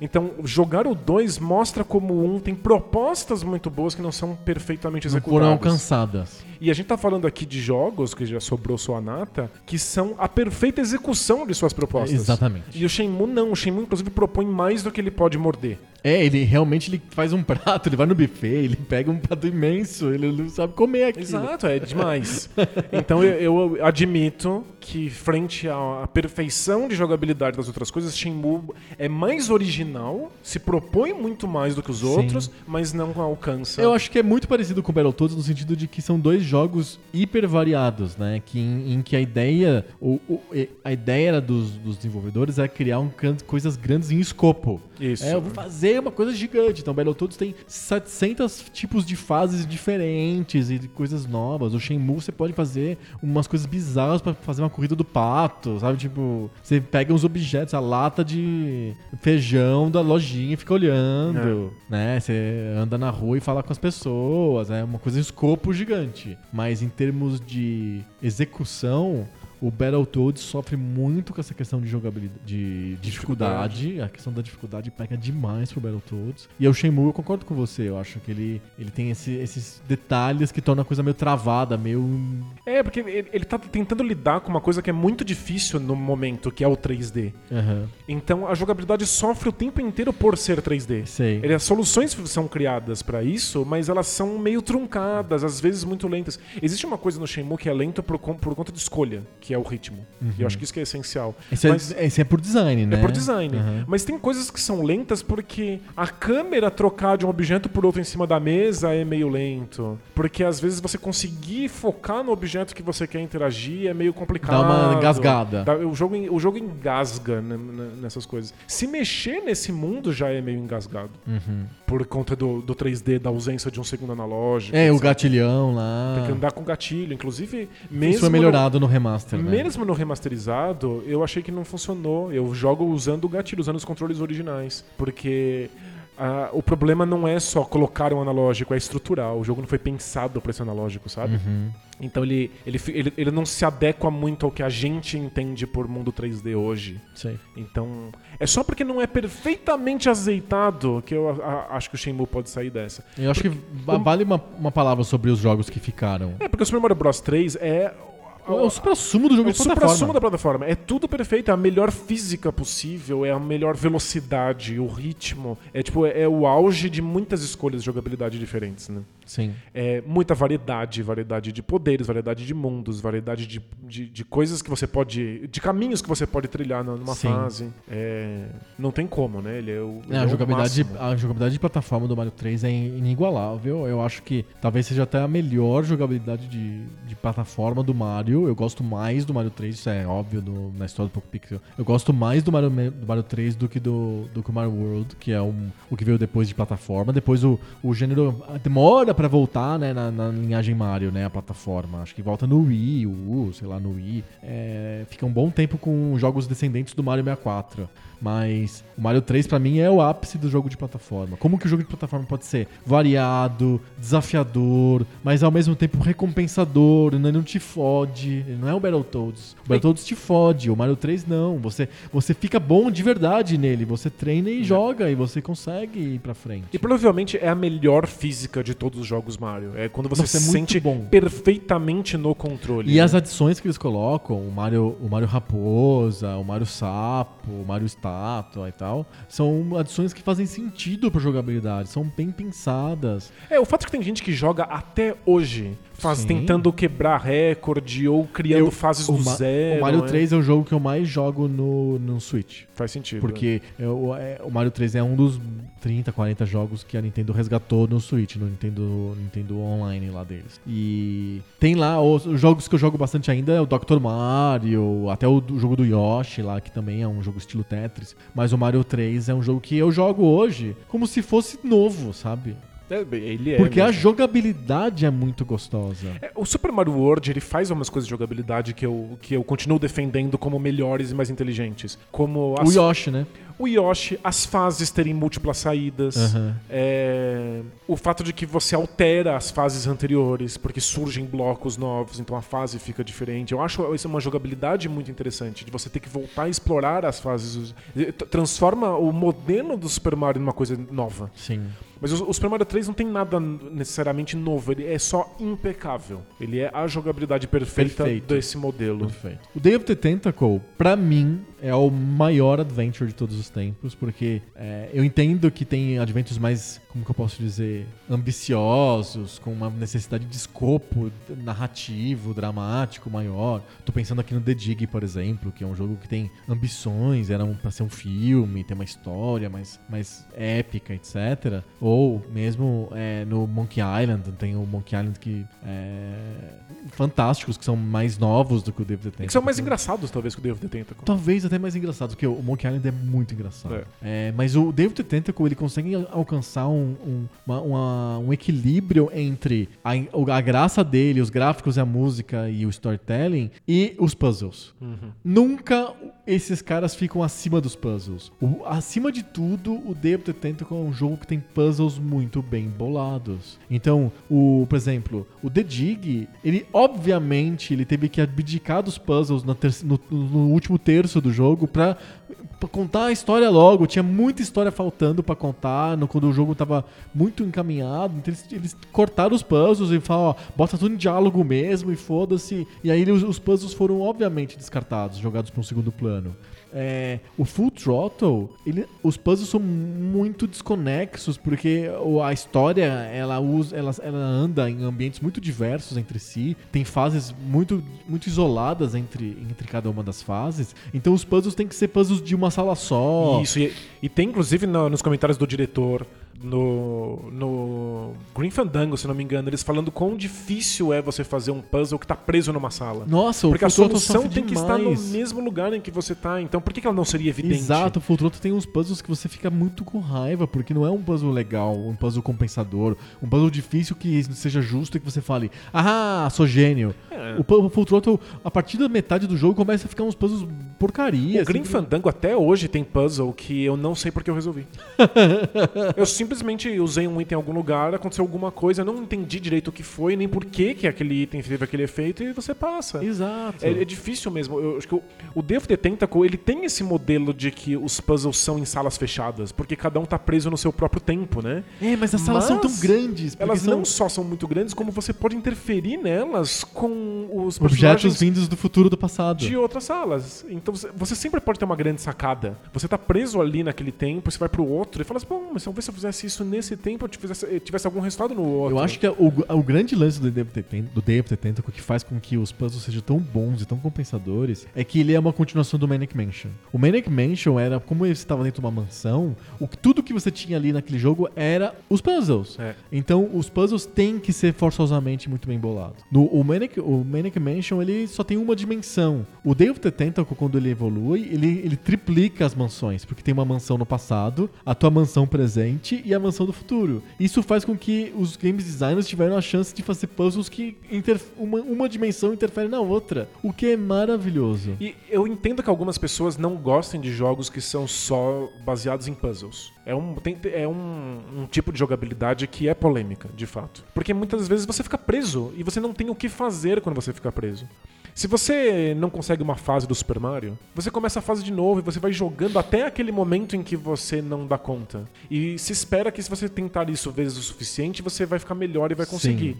Então, jogar o 2 mostra como o 1 um tem propostas muito boas que não são perfeitamente Não executadas. foram alcançadas. E a gente tá falando aqui de jogos, que já sobrou sua nata, que são a perfeita execução de suas propostas. Exatamente. E o Shenmue não. O Shenmue, inclusive, propõe mais do que ele pode morder. É, ele realmente ele faz um prato, ele vai no buffet, ele pega um prato imenso, ele não sabe comer aquilo. Exato, é demais. então eu, eu admito que, frente à perfeição de jogabilidade das outras coisas, Shenmue é mais original, se propõe muito mais do que os outros, mas não alcança. Eu acho que é muito parecido com Battletoads no sentido de que são dois jogos hiper variados, né? Que em, em que a ideia, o, o- a ideia dos, dos desenvolvedores é criar um, coisas grandes em escopo. Isso. É, eu vou fazer uma coisa gigante. Então, Battletoads tem 700 tipos de fases diferentes e de coisas novas. O Shenmue você pode fazer umas coisas bizarras pra fazer uma corrida do pato, sabe? Tipo, você pega uns objetos, a lata de feijão da lojinha e fica olhando, né? Você anda na rua e fala com as pessoas, é uma coisa em escopo gigante. Mas em termos de execução, o Battletoads sofre muito com essa questão de jogabilidade, de dificuldade. A questão da dificuldade pega demais pro Battletoads. E o Shenmue, eu concordo com você. Eu acho que ele, ele tem esse- esses detalhes que tornam a coisa meio travada, meio... É, porque ele, ele tá tentando lidar com uma coisa que é muito difícil no momento, que é o 3D. Aham, Então a jogabilidade sofre o tempo inteiro por ser 3D. sei. Ele- as soluções são criadas pra isso, mas elas são meio truncadas, às vezes muito lentas. Existe uma coisa no Shenmue que é lento por, por conta de escolha, que é o ritmo. E eu acho que isso que é essencial. Esse, Mas- é, é por design, né? É por design. Aham. Mas tem coisas que são lentas porque a câmera trocar de um objeto por outro em cima da mesa é meio lento. Porque às vezes você conseguir focar no objeto que você quer interagir é meio complicado. Dá uma engasgada. O, jogo, o jogo engasga né, né, nessas coisas. Se mexer nesse mundo já é meio engasgado. Uhum. Por conta do, do 3D, da ausência de um segundo analógico. É, o gatilhão lá. Tem que andar com gatilho. Inclusive, mesmo. Isso foi no- melhorado no remaster, né? mesmo no remasterizado, eu achei que não funcionou. Eu jogo usando o gatilho, usando os controles originais. Porque ah, o problema não é só colocar um analógico, é estrutural. O jogo não foi pensado para esse analógico, sabe? Uhum. Então ele, ele, ele, ele não se adequa muito ao que a gente entende por mundo 3D hoje. Sei. Então, é só porque não é perfeitamente azeitado que eu a- a- acho que o Shenmue pode sair dessa. Eu acho que va- vale uma, uma palavra sobre os jogos que ficaram. É, porque o Super Mario Bros 3 é... É o supra-sumo do jogo É o de plataforma. supra-sumo da plataforma. É tudo perfeito, é a melhor física possível, é a melhor velocidade, o ritmo. É tipo, é, é o auge de muitas escolhas de jogabilidade diferentes, né? Sim. É muita variedade, variedade de poderes, variedade de mundos, variedade de, de, de coisas que você pode. de caminhos que você pode trilhar numa Sim. fase. É, não tem como, né? Ele é o. ele É, é a, o jogabilidade, máximo. a jogabilidade de plataforma do Mario 3 é inigualável. Eu acho que talvez seja até a melhor jogabilidade de, de plataforma do Mario. Eu gosto mais do Mario 3, isso é óbvio do- na história do Poco Pixel. Eu gosto mais do Mario, do Mario 3 do que do, do que o Mario World, que é um- o que veio depois de plataforma. Depois o, o gênero ah, demora pra voltar né, na, na linhagem Mario, né? A plataforma. Acho que volta no Wii, o U, sei lá, no Wii. É, fica um bom tempo com jogos descendentes do Mario 64. Mas o Mario 3 pra mim é o ápice do jogo de plataforma. Como que o jogo de plataforma pode ser variado, desafiador, mas ao mesmo tempo recompensador, ele não te fode, ele não é o Battletoads. O Battletoads te fode, o Mario 3 não. Você, você fica bom de verdade nele, você treina e joga e você consegue ir pra frente. E provavelmente é a melhor física de todos os jogos Mario. É quando você Nossa, é se muito sente bom. perfeitamente no controle. E né? as adições que eles colocam, o Mario, o Mario Raposa, o Mario Sapo, o Mario Estátua e tal, são adições que fazem sentido pra jogabilidade, são bem pensadas. É, o fato é que tem gente que joga até hoje, faz, Sim. tentando quebrar recorde ou criando Eu- fases o, do zero. o Mario né? 3 é o jogo que eu mais jogo no, no Switch. Faz sentido. Porque eu- é, o Mario 3 é um dos 30, 40 jogos que a Nintendo resgatou no Switch, no Nintendo, Nintendo Online lá deles. E tem lá os, os jogos que eu jogo bastante ainda, é o Dr. Mario, até o, do- jogo do Yoshi lá, que também é um jogo estilo Tetris. Mas o Mario 3 é um jogo que eu jogo hoje como se fosse novo, sabe? É, é. Porque a mesmo. jogabilidade é muito gostosa. É, O Super Mario World ele faz algumas coisas de jogabilidade que eu, que eu continuo defendendo como melhores e mais inteligentes. Como O as- Yoshi, né? O Yoshi, as fases terem múltiplas saídas. Aham. É, o fato de que você altera as fases anteriores, porque surgem blocos novos, então a fase fica diferente. Eu acho isso uma jogabilidade muito interessante, de você ter que voltar a explorar as fases. T- Transforma o modelo do Super Mario numa coisa nova. Sim. Mas o, o Super Mario 3 não tem nada necessariamente novo, ele é só impecável. Ele é a jogabilidade perfeita Perfeito. desse modelo. Perfeito. O Day of the Tentacle, pra mim, é o maior adventure de todos os tempos, porque é, eu entendo que tem adventures mais como que eu posso dizer, ambiciosos, com uma necessidade de escopo narrativo, dramático maior. Tô pensando aqui no The Dig, por exemplo, que é um jogo que tem ambições, era um, pra ser um filme, tem uma história mais, mais épica, etc. Ou mesmo é, no Monkey Island, tem o Monkey Island que é fantásticos, que são mais novos do que o David the Tentacle. Que são mais engraçados, talvez, que o David the Tentacle. Talvez até mais engraçado, porque o Monkey Island é muito engraçado. É, mas o David the Tentacle, ele consegue alcançar um, um, uma- uma- um equilíbrio entre a, a graça dele, os gráficos, a música e o storytelling e os puzzles. Nunca esses caras ficam acima dos puzzles. O- acima de tudo, o David the Tentacle é um jogo que tem puzzles muito bem bolados. Então, o, por exemplo, o The Dig, ele obviamente ele teve que abdicar dos puzzles terci- no, no último terço do jogo pra, pra contar a história logo. Tinha muita história faltando pra contar no, quando o jogo tava muito encaminhado. Então eles, eles cortaram os puzzles e falaram, ó, bota tudo em diálogo mesmo e foda-se. E aí os, os puzzles foram obviamente descartados, jogados pra um segundo plano. É, o Full Throttle, ele- os puzzles são muito desconexos, porque a história ela, usa, ela, ela anda em ambientes muito diversos entre si, tem fases muito, muito isoladas entre, entre cada uma das fases. Então os puzzles têm que ser puzzles de uma sala só. Isso, e, e tem inclusive no- nos comentários do diretor no, no Green Fandango, se não me engano, eles falando quão difícil é você fazer um puzzle que tá preso numa sala. Nossa, Porque o a solução tem que estar no demais. mesmo lugar em que você tá. Então por que que ela não seria evidente? Exato, o Full Throttle tem uns puzzles que você fica muito com raiva, porque não é um puzzle legal, um puzzle compensador, um puzzle difícil que seja justo e que você fale, ah, sou gênio. É. O, o Full Throttle, a partir da metade do jogo, começa a ficar uns puzzles porcaria. O Green assim, Fandango até hoje tem puzzle que eu não sei porque eu resolvi. eu simplesmente usei um item em algum lugar, aconteceu alguma coisa, eu não entendi direito o que foi, nem por que, que aquele item teve aquele efeito e você passa. Exato. É, é difícil mesmo. Eu acho que o, o the Tentacle, ele tem esse modelo de que os puzzles são em salas fechadas, porque cada um tá preso no seu próprio tempo, né? É, mas as salas são tão Mas grandes. Elas são não só são muito grandes, como você pode interferir nelas com os objetos vindos do futuro do passado. de outras salas. Então você, você sempre pode ter uma grande sacada. Você tá preso ali naquele tempo, você vai pro outro e fala assim, bom, mas talvez se eu fizesse isso nesse tempo, eu tivesse, eu tivesse algum resultado no outro. Eu acho que o, o grande lance do Day of the Ten- do Day of the Tentacle que faz com que os puzzles sejam tão bons e tão compensadores é que ele é uma continuação do Manic Mansion. O Manic Mansion era, como você estava dentro de uma mansão, o, tudo que você tinha ali naquele jogo era os puzzles. É. Então os puzzles têm que ser forçosamente muito bem bolados. No, o, Manic, o Manic Mansion ele só tem uma dimensão. O Day of the Tentacle, quando ele evolui, ele, ele triplica as mansões, porque tem uma mansão no passado, a tua mansão presente e a mansão do futuro. Isso faz com que os games designers tiveram a chance de fazer puzzles que uma, uma dimensão interfere na outra, o que é maravilhoso. E eu entendo que algumas pessoas não gostem de jogos que são só baseados em puzzles. É um, tem- é um, um tipo de jogabilidade que é polêmica, de fato. Porque muitas vezes você fica preso e você não tem o que fazer quando você fica preso. Se você não consegue uma fase do Super Mario, você começa a fase de novo e você vai jogando até aquele momento em que você não dá conta. E se espera que se você tentar isso vezes o suficiente, você vai ficar melhor e vai conseguir.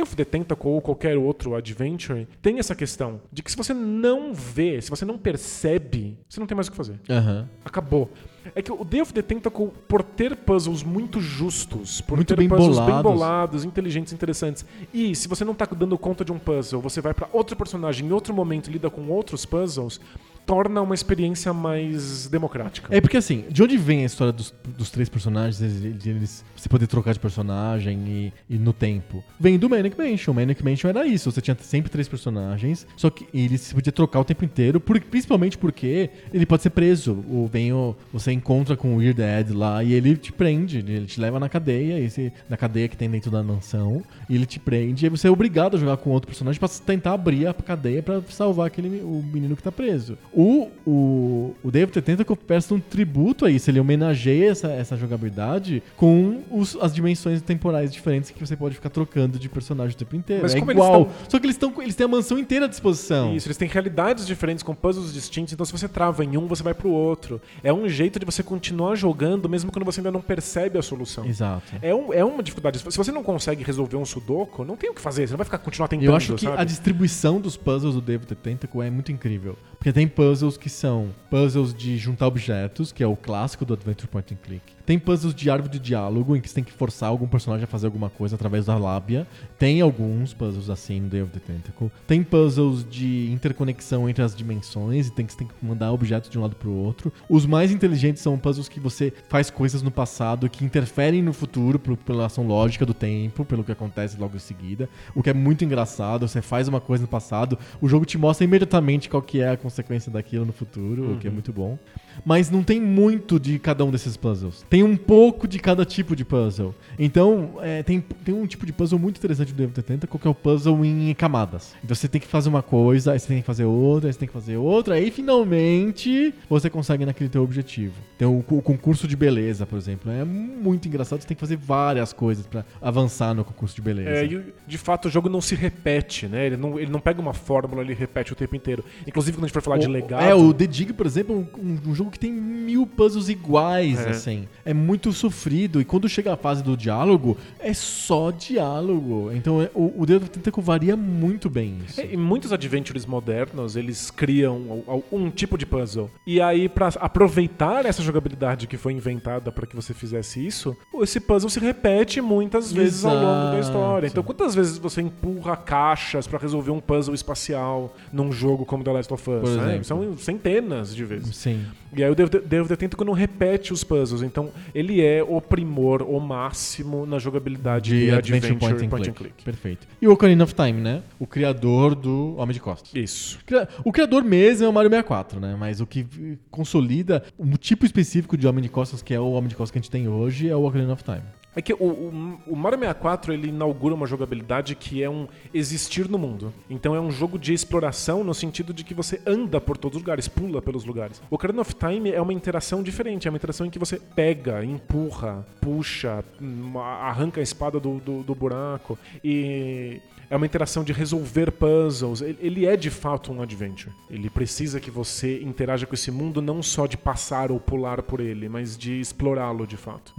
Of the Tentacle ou qualquer outro adventure tem essa questão de que se você não vê, se você não percebe, você não tem mais o que fazer. Aham. Acabou. É que o Day of the Tentacle, por ter puzzles muito justos, por Muito ter bem puzzles bem bolados. bolados, inteligentes, interessantes, e se você não tá dando conta de um puzzle, você vai pra outro personagem em outro momento e lida com outros puzzles, torna uma experiência mais democrática. É porque assim, de onde vem a história dos, dos três personagens, de eles você poder trocar de personagem e, e no tempo? Vem do Manic Mansion. Manic Mansion era isso, você tinha sempre três personagens, só que ele se podia trocar o tempo inteiro, por- principalmente porque ele pode ser preso. O, vem o, você encontra com o Weird Ed lá e ele te prende, ele te leva na cadeia, esse, na cadeia que tem dentro da mansão, e ele te prende, e você é obrigado a jogar com outro personagem pra tentar abrir a cadeia pra salvar aquele, o menino que tá preso. O, o, o David Tentacle presta um tributo a isso, ele homenageia essa, essa jogabilidade com os- as dimensões temporais diferentes que você pode ficar trocando de personagem o tempo inteiro. Mas é eles igual, tão- só que eles, tão, eles têm a mansão inteira à disposição. Isso, eles têm realidades diferentes, com puzzles distintos, então se você trava em um, você vai pro outro. É um jeito de você continuar jogando, mesmo quando você ainda não percebe a solução. Exato. É, um- é uma dificuldade. Se você não consegue resolver um sudoku, não tem o que fazer. Você não vai ficar continuar tentando, Eu acho que sabe? a distribuição dos puzzles do the Tentacle é muito incrível. Porque tem puzzles que são puzzles de juntar objetos, que é o clássico do Adventure Point and Click. Tem puzzles de árvore de diálogo, em que você tem que forçar algum personagem a fazer alguma coisa através da lábia. Tem alguns puzzles assim no Day of the Tentacle. Tem puzzles de interconexão entre as dimensões, e tem que você tem que mandar objetos de um lado pro outro. Os mais inteligentes são puzzles que você faz coisas no passado que interferem no futuro por, pela ação lógica do tempo, pelo que acontece logo em seguida. O que é muito engraçado, você faz uma coisa no passado, o jogo te mostra imediatamente qual que é a consequência daquilo no futuro, o que é muito bom. Mas não tem muito de cada um desses puzzles. Tem um pouco de cada tipo de puzzle. Então, é, tem, tem um tipo de puzzle muito interessante do Devil 80, que é o puzzle em camadas. Então você tem que fazer uma coisa, aí você tem que fazer outra, aí você tem que fazer outra, aí finalmente você consegue naquele teu objetivo. Tem o, o concurso de beleza, por exemplo. É muito engraçado, você tem que fazer várias coisas pra avançar no concurso de beleza. É, e de fato o jogo não se repete, né? Ele não, ele não pega uma fórmula, ele repete o tempo inteiro. Inclusive, quando a gente for falar de O- legado. É, o The Dig, por exemplo, é um, um jogo que tem mil puzzles iguais, É. assim. É muito sofrido. E quando chega a fase do diálogo, é só diálogo. Então é- o, o Dedo do Tentacle varia muito bem isso. É, Em muitos adventures modernos, eles criam um, tipo de puzzle. E aí, pra aproveitar essa jogabilidade que foi inventada para que você fizesse isso, esse puzzle se repete muitas vezes ao longo da Exato. história. Então, quantas vezes você empurra caixas para resolver um puzzle espacial num jogo como The Last of Us? Né? São centenas de vezes. Sim. E aí o the Tentacle não repete os puzzles, então ele é o primor, o máximo na jogabilidade De Adventure Adventure Point and, click. Perfeito. E o Ocarina of Time, né? O criador do Homem de Costas. Isso. O criador mesmo é o Mario 64, né? Mas o que consolida um tipo específico de Homem de Costas, que é o Homem de Costas que a gente tem hoje, é o Ocarina of Time. É que o, o, o Mario 64 ele inaugura uma jogabilidade que é um existir no mundo. Então é um jogo de exploração no sentido de que você anda por todos os lugares, pula pelos lugares. O Ocarina of Time é uma interação diferente, é uma interação em que você pega, empurra, puxa, hum, arranca a espada do, do, do buraco e é uma interação de resolver puzzles. Ele- Ele é de fato um adventure. Ele precisa que você interaja com esse mundo não só de passar ou pular por ele, mas de explorá-lo de fato.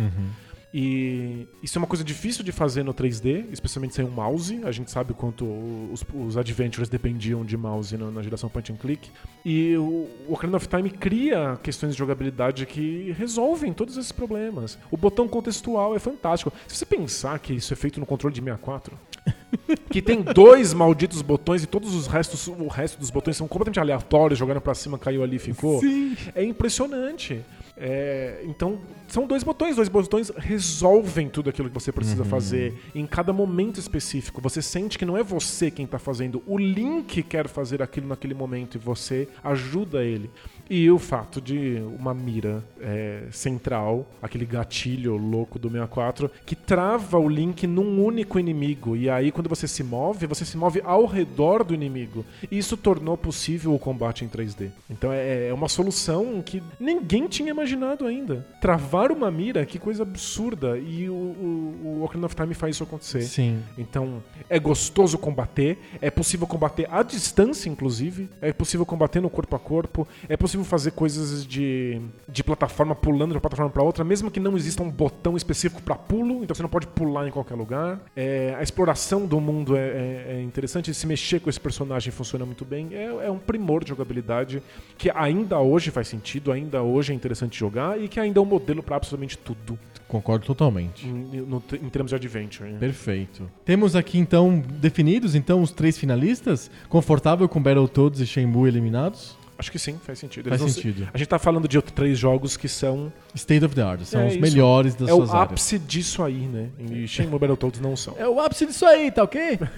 E isso é uma coisa difícil de fazer no 3D, especialmente sem um mouse. A gente sabe o quanto os, os adventures dependiam de mouse na, na geração point and click. E o Ocarina of Time cria questões de jogabilidade que resolvem todos esses problemas. O botão contextual é fantástico. Se você pensar que isso é feito no controle de 64, que tem dois malditos botões e todos os restos, o resto dos botões são completamente aleatórios, jogaram pra cima, caiu ali e ficou. Sim. É impressionante. É, então, são dois botões. Dois botões resolvem tudo aquilo que você precisa fazer em cada momento específico. Você sente que não é você quem tá fazendo. O Link quer fazer aquilo naquele momento e você ajuda ele. E o fato de uma mira é, central, aquele gatilho louco do 64, que trava o Link num único inimigo. E aí, quando você se move, você se move ao redor do inimigo. E isso tornou possível o combate em 3D. Então é, é uma solução que ninguém tinha imaginado ainda. Travar uma mira, que coisa absurda. E o, o, o Ocarina of Time faz isso acontecer. Sim. Então, é gostoso combater, é possível combater à distância, inclusive, é possível combater no corpo a corpo, é possível fazer coisas de, de plataforma pulando de uma plataforma para outra, mesmo que não exista um botão específico para pulo, então você não pode pular em qualquer lugar. É, a exploração do mundo é, é- é interessante, se mexer com esse personagem funciona muito bem. É, é um primor de jogabilidade que ainda hoje faz sentido, ainda hoje é interessante jogar e que ainda é um modelo para absolutamente tudo Concordo totalmente. em, no- em termos de adventure. né? Perfeito. Temos aqui então definidos então os três finalistas, confortável com Battletoads e Shenmue eliminados. Acho que sim, faz sentido. Faz Eles se- sentido. A gente tá falando de outros três jogos que são. State of the art, são É os isso. melhores das é o suas áreas. ápice disso aí, né? E Shenmue e Battletoads não são. É o ápice disso aí, tá ok?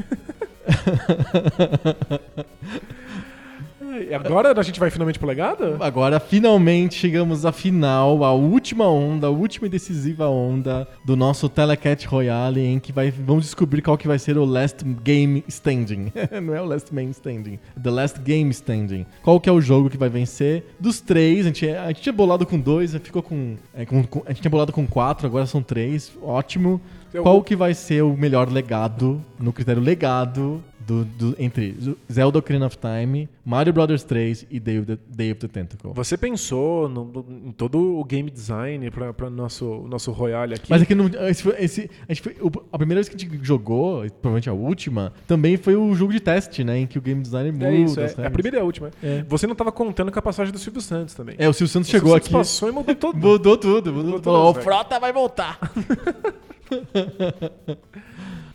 E agora a gente vai finalmente pro legado? Agora finalmente chegamos à final, a última onda, a última e decisiva onda do nosso Telecat Royale, em que vai, vamos descobrir qual que vai ser o Last Game Standing. Não é o Last Man Standing, The Last Game Standing. Qual que é o jogo que vai vencer? Dos três, a gente, a gente tinha bolado com dois, ficou com, é, com- com- A gente tinha bolado com quatro, agora são três. Ótimo. Qual que vai ser o melhor legado, no critério legado, do, do- entre Zelda Ocarina of Time, Mario Bros 3 e Day of the, Day of the Tentacle. Você pensou no- no- em todo o game design pra, pra nosso, nosso Royale aqui? Mas é que não, esse, esse- a, gente foi- a primeira vez que a gente jogou, provavelmente a última, também foi o jogo de teste, né? Em que o game designer muda. é isso, é, as a primeira e a última. É. Você não tava contando com a passagem do Silvio Santos também. É, o Silvio Santos O chegou Silvio aqui. Santos passou e mudou tudo. Mudou tudo. Mudou, Mudou tudo, o Frota vai voltar.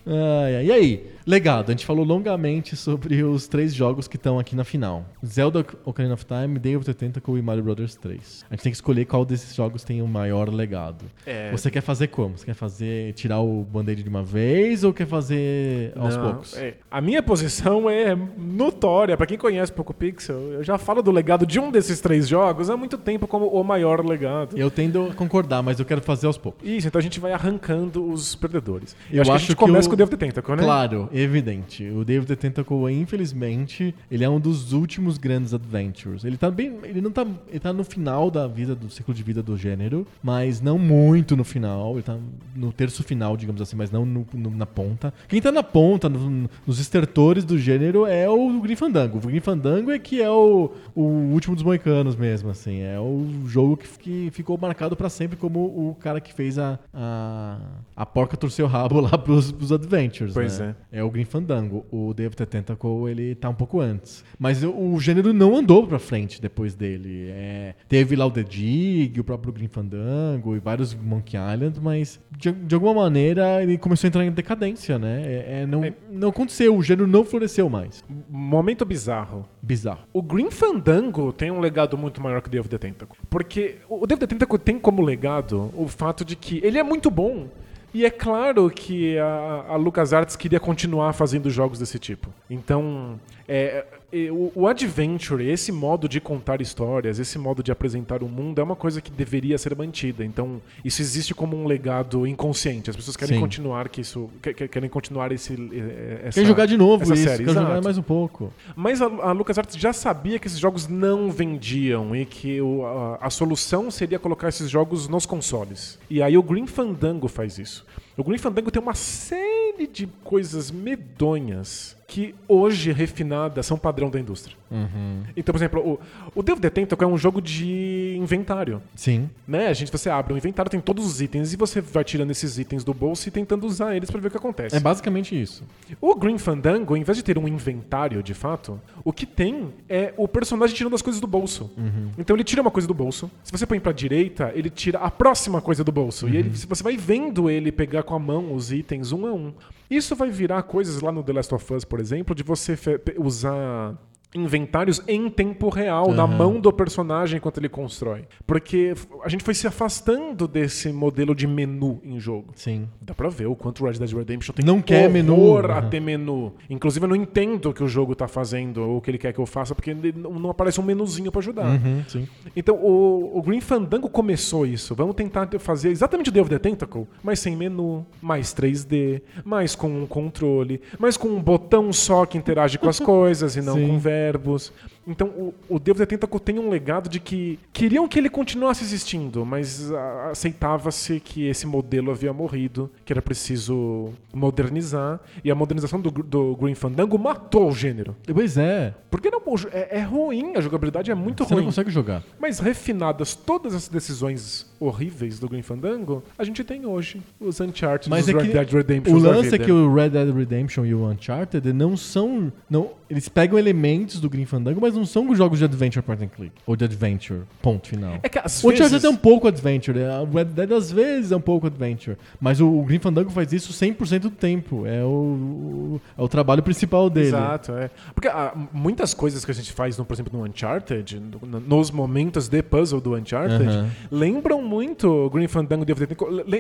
Ai. E aí? Legado, a gente falou longamente sobre os três jogos que estão aqui na final. Zelda Ocarina of Time, Day of the Tentacle e Mario Bros 3. A gente tem que escolher qual desses jogos tem o maior legado. É. Você quer fazer como? Você quer fazer tirar o band-aid de uma vez ou quer fazer aos Não, poucos? é. A minha posição é notória. Pra quem conhece Poco Pixel, eu já falo do legado de um desses três jogos há muito tempo como o maior legado. Eu tendo a concordar, mas eu quero fazer aos poucos. Isso, então a gente vai arrancando os perdedores. Eu acho, que a acho gente que começa o- com o Devil the Tentacle, né? Claro, evidente. O David the Tentacle, infelizmente, ele é um dos últimos grandes adventures. Ele tá bem. Ele não tá. Ele tá no final da vida, do ciclo de vida do gênero, mas não muito no final. Ele tá no terço final, digamos assim, mas não no- no- na ponta. Quem tá na ponta, no- nos estertores do gênero, é o Grim Fandango. O Grim Fandango é que é o, o último dos moicanos mesmo, assim. É o jogo que, que ficou marcado pra sempre como o cara que fez a, a, a porca torcer o rabo lá pros, pros adventures, Pois né? É o Grim Fandango. O Day of the Tentacle, ele tá um pouco antes. Mas o, gênero não andou pra frente depois dele. É, teve lá o The Dig, o próprio Grim Fandango e vários Monkey Island, mas de, de alguma maneira ele começou a entrar em decadência, né? É, é, não, É. não aconteceu, o gênero não floresceu mais. Momento bizarro. Bizarro. O Green Fandango tem um legado muito maior que o Day of the Tentacle. Porque o Day of the Tentacle tem como legado o fato de que ele é muito bom. E é claro que a, a LucasArts queria continuar fazendo jogos desse tipo. Então, é, é, o, o Adventure, esse modo de contar histórias, esse modo de apresentar o mundo, é uma coisa que deveria ser mantida. Então, isso existe como um legado inconsciente. As pessoas querem Sim. continuar que isso, que- que- querem continuar esse, eh, essa, Quer jogar de novo essa isso, série. quer jogar mais um pouco. Mas a, a LucasArts já sabia que esses jogos não vendiam e que o- a, a solução seria colocar esses jogos nos consoles. E aí o Green Fandango faz isso. O Green Fandango tem uma série de coisas medonhas que hoje refinadas são padrão da indústria. Então, por exemplo, o, o the Tentacle é um jogo de inventário. Sim. Né? A gente, você abre um inventário, tem todos os itens e você vai tirando esses itens do bolso e tentando usar eles pra ver o que acontece. É basicamente isso. O Green Fandango, em vez de ter um inventário de fato, o que tem é o personagem tirando as coisas do bolso. Então ele tira uma coisa do bolso. Se você põe pra direita, ele tira a próxima coisa do bolso. E ele, se você vai vendo ele pegar com a mão os itens um a um. Isso vai virar coisas lá no The Last of Us, por exemplo, de você usar inventários em tempo real, na Aham. mão do personagem enquanto ele constrói. Porque a gente foi se afastando desse modelo de menu em jogo. Sim. Dá pra ver o quanto Red Dead Redemption tem Não quer menu. a Uhum. ter menu. Inclusive, eu não entendo o que o jogo tá fazendo ou o que ele quer que eu faça, porque não aparece um menuzinho pra ajudar. Uhum, sim. Então, o, o Green Fandango começou isso. Vamos tentar fazer exatamente o Day of the Tentacle, mas sem menu, mais 3D, mais com um controle, mais com um botão só que interage com as coisas e não Sim. com verbos. Então, o, o of the Tentacle tem um legado de que queriam que ele continuasse existindo, mas ah, aceitava-se que esse modelo havia morrido, que era preciso modernizar, e a modernização do, do Green Fandango matou o gênero. Pois é. Porque não, é, é ruim, a jogabilidade é muito Você ruim. não consegue jogar. Mas refinadas todas as decisões horríveis do Green Fandango, a gente tem hoje os Uncharted, Mas os é Red Dead Redemption o lance é que o Red Dead Redemption e o Uncharted não são. Não, eles pegam elementos do Green Fandango, mas não são jogos de adventure point and click. Ou de adventure, ponto final. É que às o Uncharted vezes... é um pouco adventure, é, o Red Dead às vezes é um pouco adventure. Mas o, o Green Fandango faz isso 100% do tempo. É o, o- é o trabalho principal dele. Exato, é. Porque ah, muitas coisas que a gente faz, no, por exemplo, no Uncharted, no- nos momentos de puzzle do Uncharted, Aham. lembram muito o Green Fandango de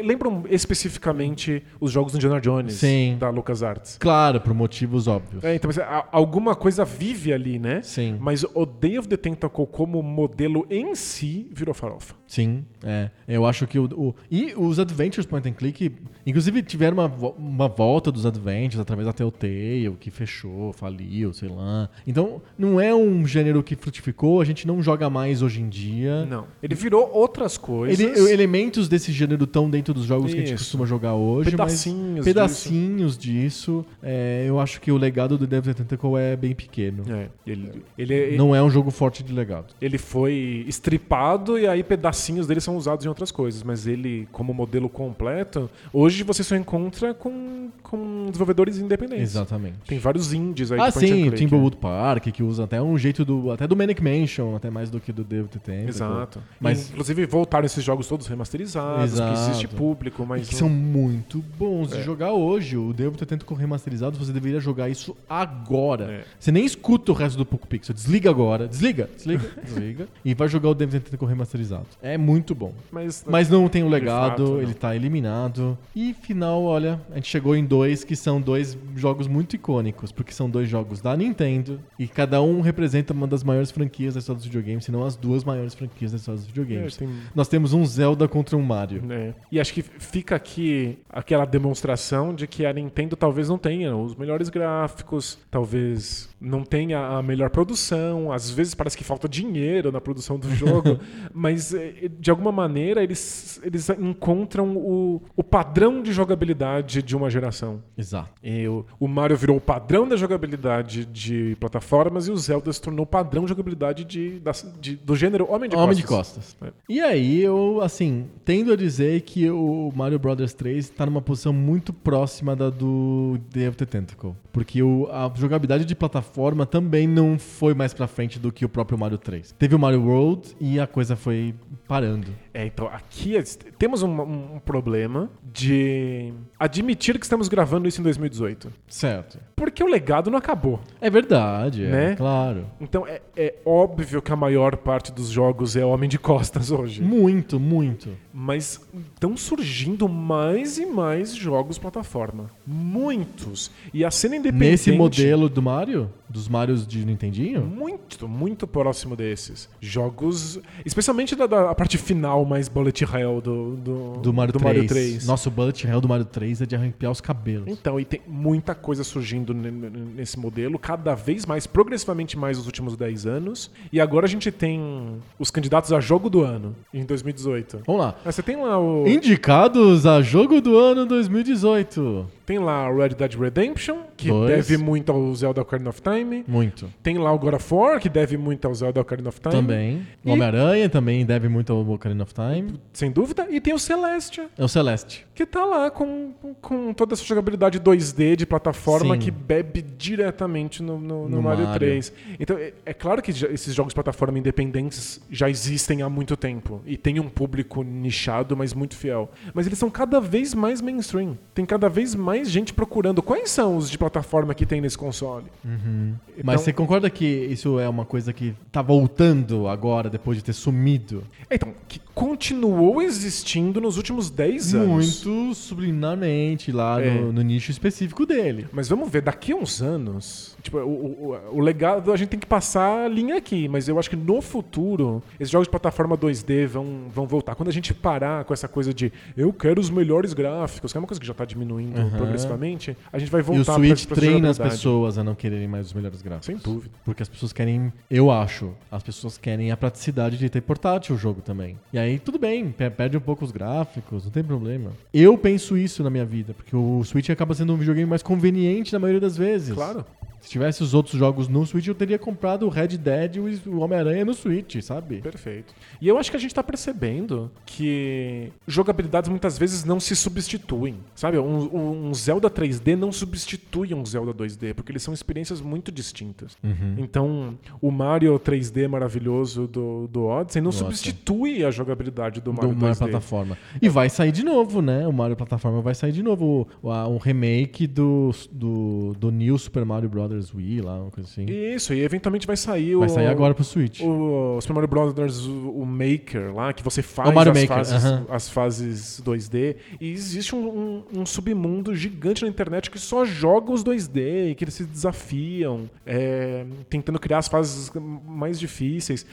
Lembram especificamente os jogos do Indiana Jones Sim. da LucasArts. Claro, por motivos óbvios. É, então, alguma coisa vive ali, né? Sim. Mas o Day of the Tentacle como modelo em si virou farofa. Sim, é. Eu acho que o, o- E os Adventures Point and Click, inclusive tiveram uma, uma volta dos Adventures através da Telltale, que fechou, faliu, sei lá. Então, não é um gênero que frutificou, a gente não joga mais hoje em dia. Não. Ele virou outras coisas. Ele- elementos desse gênero estão dentro dos jogos que a gente Isso. costuma jogar hoje, Pedacinhos mas pedacinhos disso. é, eu acho que o legado do Devil Tentacle é bem pequeno. É, ele, ele, Não é um jogo forte de legado. ele foi estripado e aí pedacinhos dele são usados em outras coisas, mas ele, como modelo completo, hoje você só encontra com, com desenvolvedores independentes. Exatamente. Tem vários indies aí Ah, de sim. Timblewood Park, que usa até um jeito do. Até do Manic Mansion, até mais do que do Tentacle. Exato. Mas- Mas, Inclusive voltaram esses jogos todos remasterizados, Exato. que existe público, E mas. que não- são muito bons de É. jogar hoje. O Devil Tentacle remasterizado, você deveria jogar isso agora. É. Você nem escuta o resto do Poco Pixel. Desliga agora. Desliga, desliga, desliga. E vai jogar o Devil Tentacle remasterizado. É muito bom. Mas, Mas não tem o legado, fato, ele tá eliminado. E final, olha, a gente chegou em dois que são dois jogos muito icônicos, porque são dois jogos da Nintendo e cada um representa uma das maiores franquias da história dos videogames, se não as duas maiores franquias da história dos é, videogames. tem- Nós temos um Zelda contra um Mario. É. E acho que fica aqui aquela demonstração de que a Nintendo talvez não tenha os melhores gráficos, talvez não tenha a melhor produção, às vezes parece que falta dinheiro na produção do jogo, mas eh, de alguma maneira eles, eles encontram o, o padrão de jogabilidade de uma geração. Exato. E o, o Mario virou o padrão da jogabilidade de plataformas e o Zelda se tornou o padrão de jogabilidade de, da- de- do gênero Homem de Homem de Costas. costas. É. E aí, eu, assim, tendo a dizer que o Mario Bros 3 tá numa posição muito próxima da do Day of the Tentacle. Porque o- a jogabilidade de plataforma também não foi mais pra frente do que o próprio Mario 3. Teve o Mario World e a coisa foi parando. É, então aqui é- temos um, um problema de admitir que estamos gravando isso em 2018. Certo. Porque o legado não acabou. É verdade, é, Né? claro. Então é, é óbvio que a maior parte dos jogos é homem de costas hoje. Muito, muito. Mas estão surgindo mais e mais jogos plataforma. Muitos. E a cena independente. Nesse modelo do Mario? Dos Marios de Nintendinho? Muito, muito próximo desses. Jogos. Especialmente da, da parte final mais bullet hell do, do, Do Mario, do 3. Mario 3. Nossa, o Bullet Hell do Mario 3 é de arrepiar os cabelos. Então, e tem muita coisa surgindo nesse modelo, cada vez mais, progressivamente mais nos últimos 10 anos. E agora a gente tem os candidatos a jogo do ano em 2018. Vamos lá. Você tem lá o. Indicados a jogo do ano 2018. Tem lá o Red Dead Redemption, que Dois. deve muito ao Zelda Ocarina of Time. Muito. Tem lá o God of War, que deve muito ao Zelda Ocarina of Time. Também. O E- Homem-Aranha também deve muito ao Ocarina of Time. Sem dúvida. E tem o Celestia, É o Celeste. que tá lá com, com toda essa jogabilidade 2D de plataforma Sim. que bebe diretamente no, no- no No Mario, Mario. 3. Então, é, é claro que já- esses jogos de plataforma independentes já existem há muito tempo e tem um público nichado, mas muito fiel. Mas eles são cada vez mais mainstream. Tem cada vez mais gente procurando quais são os de plataforma que tem nesse console. Então, Mas você concorda que isso é uma coisa que tá voltando agora, depois de ter sumido? então, que continuou existindo nos últimos 10 anos. Muito subliminarmente lá É. no, no nicho específico dele. Mas vamos ver, daqui a uns anos, tipo, o, o, o legado a gente tem que passar a linha aqui, mas eu acho que no futuro, esses jogos de plataforma 2D vão, vão voltar. Quando a gente parar com essa coisa de eu quero os melhores gráficos, que é uma coisa que já tá diminuindo Aham. Progressivamente, a gente vai E o voltar Switch treina as pessoas a não quererem mais os melhores gráficos. Sem dúvida. Porque as pessoas querem, eu acho, as pessoas querem a praticidade de ter portátil o jogo também. E aí tudo bem, pe- perde um pouco os gráficos, não tem problema. Eu penso isso na minha vida, porque o Switch acaba sendo um videogame mais conveniente na maioria das vezes. Claro. Se tivesse os outros jogos no Switch, eu teria comprado o Red Dead e o Homem-Aranha no Switch, sabe? Perfeito. E eu acho que a gente tá percebendo que jogabilidades muitas vezes não se substituem. Sabe? Um, um Zelda 3D não substitui um Zelda 2D, porque eles são experiências muito distintas. Uhum. Então, o Mario 3D maravilhoso do, do Odyssey não Do substitui a jogabilidade do Mario do Mario 2D. Plataforma. E vai sair de novo, né? O Mario Plataforma vai sair de novo. O- Um remake do, do, do New Super Mario Bros. Brothers Wii lá, uma coisa assim. Isso, e eventualmente vai sair o. Vai sair agora pro Switch. O Super Mario Brothers, o, o Maker lá, que você faz o as, Maker, fases, aham. as fases 2D. E existe um, um- um submundo gigante na internet que só joga os 2D e que eles se desafiam, é, tentando criar as fases mais difíceis.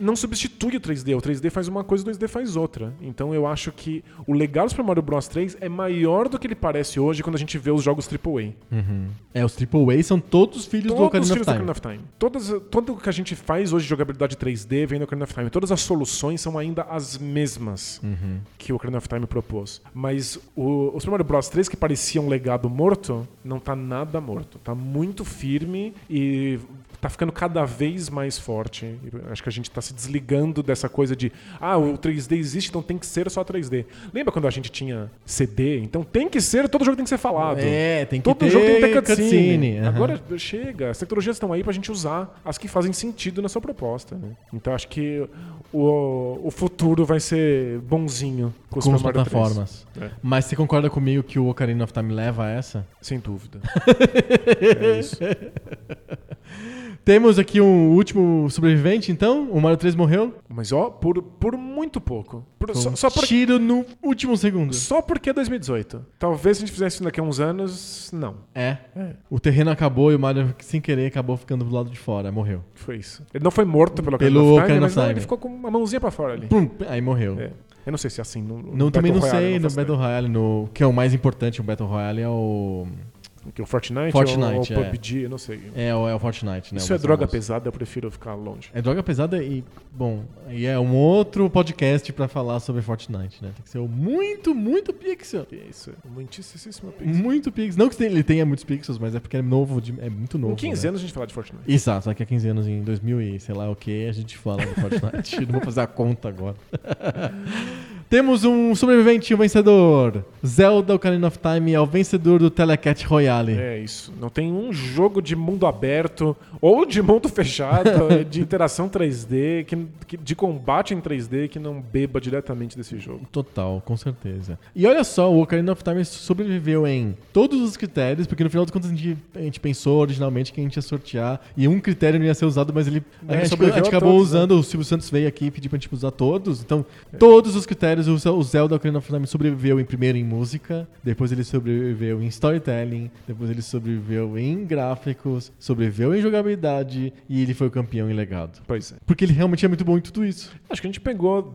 Não substitui o 3D, o 3D faz uma coisa e o 2D faz outra. Então eu acho que o legal do Super Mario Bros 3 é maior do que ele parece hoje quando a gente vê os jogos AAA. É, os AAA são todos filhos do Todos Ocarina os of filhos do Time. Ocarina of Time. Todas, tudo o que a gente faz hoje de jogabilidade 3D vem do Ocarina of Time. Todas as soluções são ainda as mesmas Uhum. que o Ocarina of Time propôs. Mas o, o Super Mario Bros 3, que parecia um legado morto, não tá nada morto. Tá muito firme e tá ficando cada vez mais forte. Acho que a gente tá se desligando dessa coisa de ah, o 3D existe, então tem que ser só 3D. Lembra quando a gente tinha CD? Então tem que ser, todo jogo tem que ser falado. É, tem que Todo ter jogo tem que ter cutscene. cutscene, aham. Agora chega, as tecnologias estão aí pra gente usar as que fazem sentido na sua proposta. Né? Então acho que o, o futuro vai ser bonzinho com, com as Super Mario 3. plataformas. É. Mas você concorda comigo que o Ocarina of Time leva a essa? Sem dúvida. é isso. Temos aqui um último sobrevivente, então. O Mario 3 morreu. Mas ó, por, por muito pouco. Por- Foi só, um só, por- tiro no último segundo. só porque é 2018. Talvez se a gente fizesse isso daqui a uns anos, não. É. É. O terreno acabou e o Mario, sem querer, acabou ficando do lado de fora. Morreu. Foi isso. Ele não foi morto pelo Pelo Ocarina of Time, Ocarina mas of não, Time. ele ficou com uma mãozinha pra fora ali. Pum, aí morreu. É. Eu não sei se é assim no, no Não, também não Battle Royale, sei, no faço Battle Royale, no, que é o mais importante, o Battle Royale é o. Que o Fortnite, Fortnite, ou o é. PUBG, eu não sei. É o, é o Fortnite, né? Isso é droga pesada, eu prefiro ficar longe. É droga pesada e, bom, e é um outro podcast pra falar sobre Fortnite, né? Tem que ser o muito, muito pixel. Que isso, é muitíssimo pixel. Muito pixel. Não que ele tenha muitos pixels, mas é porque é novo, de- é muito novo. Com 15 né? anos a gente fala de Fortnite. Exato, daqui a 15 anos, em 2000 e sei lá o que, a gente fala do Fortnite. Não vou fazer a conta agora. Temos um sobrevivente, um vencedor. Zelda Ocarina of Time é o vencedor do Telecat Royale. É isso. Não tem um jogo de mundo aberto ou de mundo fechado, de interação 3D, que, que- de combate em 3D que não beba diretamente desse jogo. Total, com certeza. E olha só, o Ocarina of Time sobreviveu em todos os critérios, porque no final das contas a gente, a gente pensou originalmente que a gente ia sortear e um critério não ia ser usado, mas ele. Ele a gente, a gente acabou todos, né? usando, o Silvio Santos veio aqui e pediu pra gente usar todos. Então, todos os critérios, o Ze- o Zelda Ocarina of Time sobreviveu em primeiro em música, depois ele sobreviveu em storytelling, depois ele sobreviveu em gráficos, sobreviveu em jogabilidade e ele foi o campeão em legado. Pois é. Porque ele realmente é muito bom em tudo isso. Acho que a gente pegou.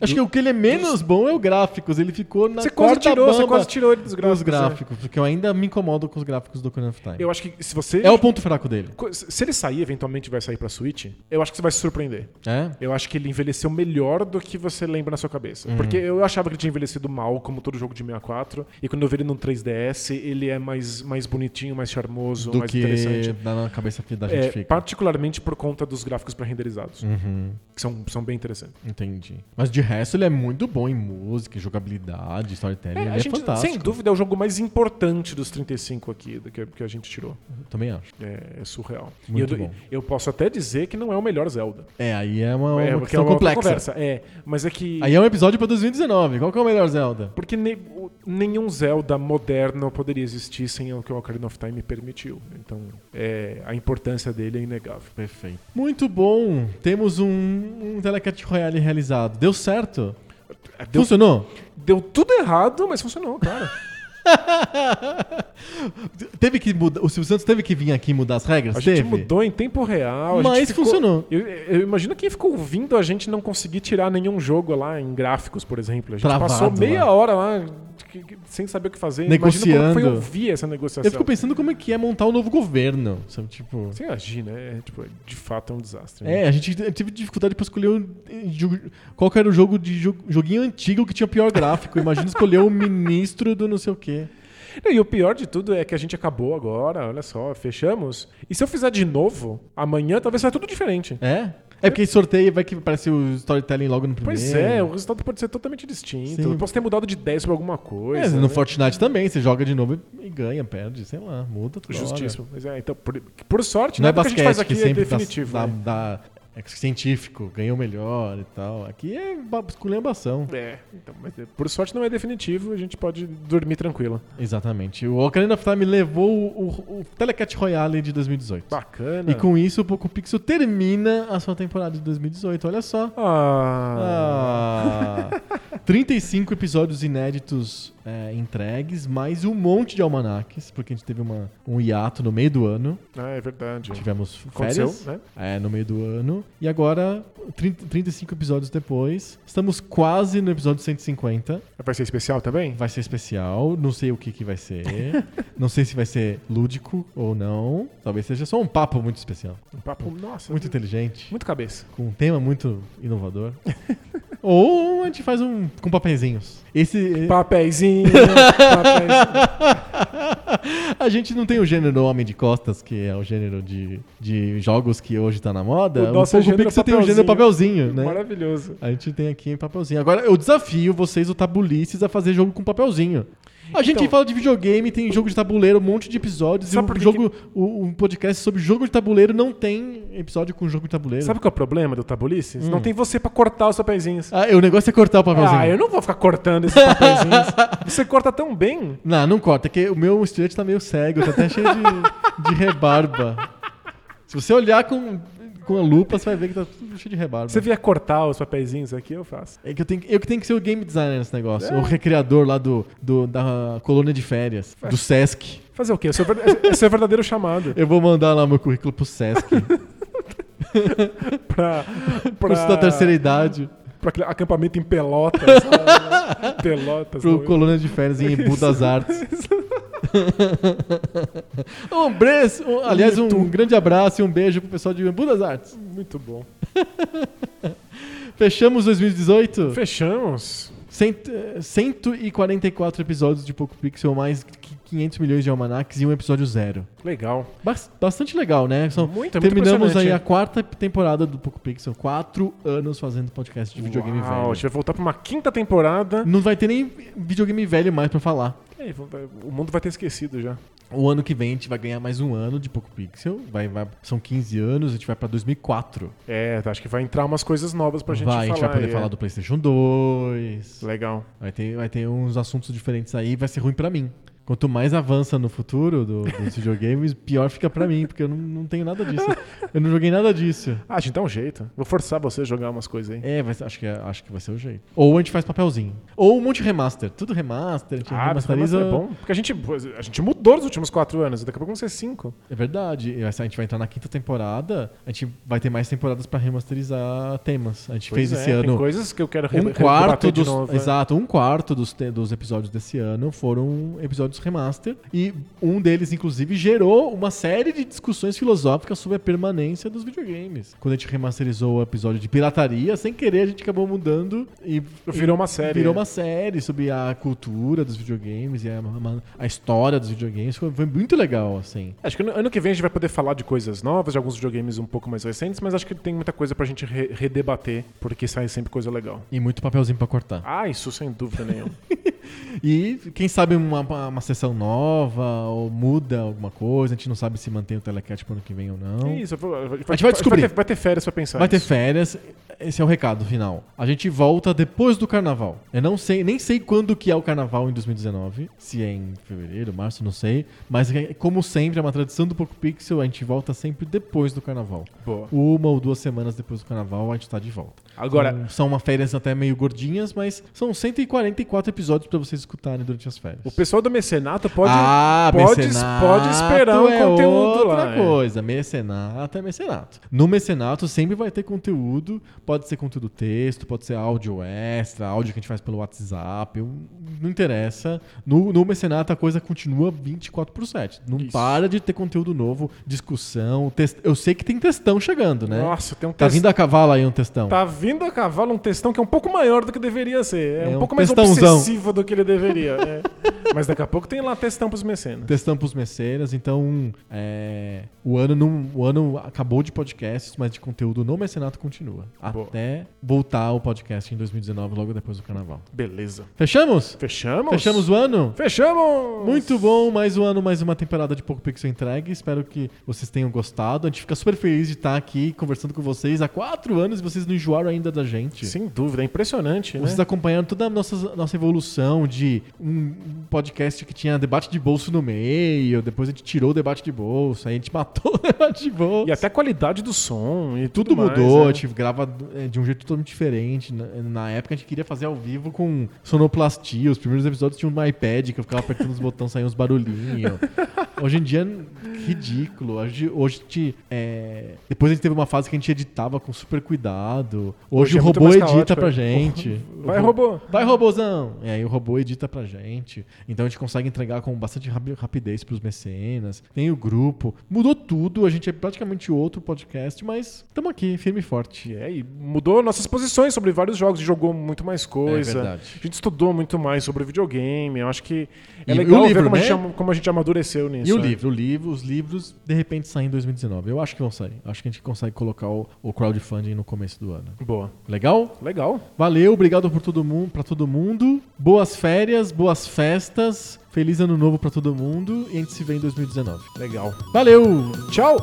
Acho que o que ele é menos bom é o gráficos. Ele ficou na Você quase tirou, você quase tirou ele dos dos gráficos. gráficos, porque eu ainda me incomodo com os gráficos do Ocarina of Time. é. Eu acho que se você. É o ponto fraco dele. Se ele sair, eventualmente vai sair pra Switch, eu acho que você vai se surpreender. É? Eu acho que ele envelheceu melhor do que você lembra na sua cabeça. Uhum. Porque eu achava que ele tinha envelhecido mal, como todo jogo de 64. E quando eu vi ele no 3DS, ele é mais, mais bonitinho, mais charmoso, Do mais que interessante. na cabeça da gente É, fica. particularmente por conta dos gráficos pré-renderizados, Uhum, que são, são bem interessantes. entendi. Mas de resto ele é muito bom em música, em jogabilidade, storytelling. É, é gente, fantástico. sem dúvida, é o jogo mais importante dos 35 aqui, do que, que a gente tirou. Também acho. É, é surreal. Muito e eu, bom. eu posso até dizer que não é o melhor Zelda. É, aí é uma, é, uma porque questão é uma complexa. conversa. É, mas é que. Aí é um episódio pra 2019. Qual que é o melhor Zelda? Porque ne- o- nenhum Zelda moderno poderia existir sem o que o Ocarina of Time permitiu. Então, é, a importância dele é inegável. Perfeito. Muito bom. Temos um, um Telecat Royale realizado. Deu certo? Deu, Funcionou? deu tudo errado, mas funcionou, cara. teve que mudar, o Silvio Santos teve que vir aqui mudar as regras? A gente teve? mudou em tempo real. Mas gente ficou- funcionou. Eu, eu imagino quem ficou ouvindo a gente não conseguir tirar nenhum jogo lá em gráficos, por exemplo. A gente Travado passou meia lá. hora lá que- que- sem saber o que fazer. Imagina como Negociando. foi ouvir essa negociação. Eu fico pensando como é que é montar um novo governo. Sabe, tipo... Você imagina, é, tipo, de fato é um desastre. né? É, a gente teve dificuldade pra escolher o- qual era o jogo de jo- joguinho antigo que tinha pior gráfico. Imagina escolher o ministro do não sei o quê. E o pior de tudo é que a gente acabou agora, olha só, fechamos. E se eu fizer de novo, amanhã talvez saia tudo diferente. É? É porque sorteio vai que aparece o storytelling logo no primeiro. Pois é, o resultado pode ser totalmente distinto. Sim. Eu posso ter mudado de 10 pra alguma É, coisa. no né? Fortnite também, você joga de novo e ganha, perde, sei lá, muda tudo. Justíssimo. Mas é, então, por, por sorte, Não é nada que a basquete gente faz aqui que é sempre dá- definitivo. dá, né? dá é científico, ganhou melhor e tal. Aqui é ba- esculhambação. É, então, mas é- por sorte não é definitivo, a gente pode dormir tranquilo. Exatamente. O Ocarina of Time levou o, o, o Telecat Royale de 2018. Bacana. E com isso, o Poco Pixel termina a sua temporada de 2018. Olha só. Ah, Ah, 35 episódios inéditos é, entregues, mais um monte de almanaques, porque a gente teve uma, um hiato no meio do ano. ah, é verdade. Tivemos Aconteceu, férias né? é, no meio do ano. E agora, 30, 35 episódios depois, estamos quase no episódio 150. Vai ser especial também? Vai ser especial, não sei o que, que vai ser. não sei se vai ser lúdico ou não. Talvez seja só um papo muito especial. Um papo, nossa, Muito inteligente, muito cabeça. com um tema muito inovador. ou a gente faz um com papeizinhos. Esse. Papeizinho, papeizinho. a gente não tem o gênero Homem de Costas, que é o gênero de, de jogos que hoje tá na moda. O nosso é Poco gênero Pixel tem o gênero papelzinho, né? Maravilhoso. A gente tem aqui em papelzinho. Agora, eu desafio vocês, o Tabulices, a fazer jogo com papelzinho. A gente Então- fala de videogame, tem jogo de tabuleiro, um monte de episódios. Sabe e que jogo, o, um podcast sobre jogo de tabuleiro não tem episódio com jogo de tabuleiro. Sabe qual é o problema do Tabulices? Hum. Não tem você pra cortar os papeizinhos. Ah, o negócio é cortar o papelzinho. Ah, eu não vou ficar cortando esses papeizinhos. você corta tão bem. Não, não corta, é que o meu estilete tá meio cego, tá até cheio de, de rebarba. Se você olhar com, com a lupa, você vai ver que tá tudo cheio de rebarba. Se você vier cortar os papeizinhos aqui, eu faço. É que eu tenho, eu que tenho que ser o game designer nesse negócio. É. O recriador lá do, do- da colônia de férias, do Sesc. Fazer o quê? Esse é o ver- esse é o verdadeiro chamado. Eu vou mandar lá meu currículo pro Sesc. Pra, Curso da terceira idade. pra aquele acampamento em Pelotas. Pelotas. Pro colônia de férias em Embu das Artes. um beijo, um- aliás, um grande abraço e um beijo pro pessoal de Embu das Artes. Muito bom. Fechamos 2018? Fechamos. Cent, eh, 144 episódios de Poco Pixel, mais que 500 milhões de almanacs e um episódio zero. Legal. Bas- bastante legal, né? São, Muito, é muito terminamos aí a quarta temporada do Poco Pixel. Quatro anos fazendo podcast de videogame Uau, velho. A gente vai voltar pra uma quinta temporada. Não vai ter nem videogame velho mais pra falar. É, o mundo vai ter esquecido já. O ano que vem a gente vai ganhar mais um ano de Poco Pixel. Vai, vai- são 15 anos, a gente vai pra 2004. É, acho que vai entrar umas coisas novas pra gente vai, falar. a gente vai poder aí, falar é. do PlayStation 2. Legal. Vai ter, vai ter uns assuntos diferentes aí, vai ser ruim pra mim. Quanto mais avança no futuro do- dos videogames, pior fica pra mim, porque eu não, não tenho nada disso. Eu não joguei nada disso. Ah, a gente dá um jeito. Vou forçar você a jogar umas coisas aí. É, ser- acho, que, é- acho que vai ser o jeito. Ou a gente faz papelzinho. Ou um monte de remaster. Tudo remaster, a gente Ah, mas remasteriza. é bom. Porque a gente, a gente mudou nos últimos quatro anos. Daqui a pouco vão ser cinco. É verdade. A gente vai entrar na quinta temporada. A gente vai ter mais temporadas pra remasterizar temas. A gente Pois fez é, esse Tem ano. coisas que eu quero Um quarto de dos, novo. é. exato, um quarto dos, dos episódios desse ano foram episódios remaster e um deles inclusive gerou uma série de discussões filosóficas sobre a permanência dos videogames. Quando a gente remasterizou o episódio de pirataria, sem querer a gente acabou mudando e Virou uma série. virou é. uma série sobre a cultura dos videogames e a, a história dos videogames. Foi, foi muito legal, assim. Acho que ano, ano que vem a gente vai poder falar de coisas novas, de alguns videogames um pouco mais recentes, mas acho que tem muita coisa pra gente re- redebater, porque sai sempre coisa legal. E muito papelzinho pra cortar. Ah, isso sem dúvida nenhuma. E quem sabe uma, uma, uma sessão nova ou muda alguma coisa, a gente não sabe se mantém o Telecat pro ano que vem ou não. É isso, eu vou- vai, gente vai descobrir. Vai ter, vai ter férias pra pensar. Vai ter férias, esse é o recado final. A gente volta depois do carnaval. Eu não sei, nem sei quando que é o carnaval em 2019, se é em fevereiro, março, não sei, mas é- como sempre, é uma tradição do Poco Pixel, a gente volta sempre depois do carnaval. Boa. Uma ou duas semanas depois do carnaval, a gente tá de volta. Agora, São, são uma férias até meio gordinhas, mas são 144 episódios pra vocês escutarem durante as férias. o pessoal do mecenato pode, ah, pode, mecenato pode esperar um é conteúdo outra lá. é. coisa. Mecenato é mecenato. No mecenato sempre vai ter conteúdo. Pode ser conteúdo texto, pode ser áudio extra, áudio que a gente faz pelo WhatsApp. Não interessa. No, no mecenato a coisa continua 24 por 7. Não Isso. para de ter conteúdo novo, discussão. Text... Eu sei que tem textão chegando, né? Nossa, tem um Tá texto. vindo a cavalo aí um textão. Tá vindo a cavalo um textão que é um pouco maior do que deveria ser. É, É um, um pouco mais obsessivo do que ele deveria. é. Mas daqui a pouco tem lá textão pros mecenas. Testão pros mecenas, então é, o, ano não, o ano acabou de podcasts, mas de conteúdo no mecenato continua. Até Boa. até voltar o podcast em 2019, logo depois do carnaval. Beleza. Fechamos? Fechamos? Fechamos o ano? Fechamos! Muito bom, mais um ano, mais uma temporada de Pouco Pixel entregue. Espero que vocês tenham gostado. A gente fica super feliz de estar aqui conversando com vocês há quatro anos e vocês não enjoaram ainda da gente. Sem dúvida, é impressionante, né? Vocês acompanharam toda a nossa, nossa evolução de um podcast que tinha debate de bolso no meio, depois a gente tirou o debate de bolso, aí a gente matou o debate de bolso. E até a qualidade do som e Tudo tudo, mais, mudou, né? a gente grava é, de um jeito totalmente diferente. Na, na época a gente queria fazer ao vivo com sonoplastia. Os primeiros episódios tinham um iPad que eu ficava apertando os botões, saíam uns barulhinhos. Hoje em dia é ridículo. Hoje, hoje a gente, é, depois a gente teve uma fase que a gente editava com super cuidado. Hoje, Hoje é o robô mais edita caótico. pra gente. Vai, robô. Vai, robôzão! E aí o robô edita pra gente. Então a gente consegue entregar com bastante rapi- rapidez pros mecenas. Tem o grupo. Mudou tudo. A gente é praticamente outro podcast, mas estamos aqui, firme e forte. É, e mudou nossas posições sobre vários jogos, a jogou muito mais coisa. É verdade. A gente estudou muito mais sobre videogame. Eu acho que é E legal o livro, ver como, a né? gente, am- como a gente amadureceu nisso. E o né? livro, o livro, os livros, de repente saem em 2019. Eu acho que vão sair. Acho que a gente consegue colocar o, o crowdfunding no começo do ano. Boa. Legal? Legal. Valeu, obrigado por todo mundo, para todo mundo. Boas férias, boas festas. Feliz ano novo pra todo mundo e a gente se vê em 2019. Legal. Valeu! Tchau!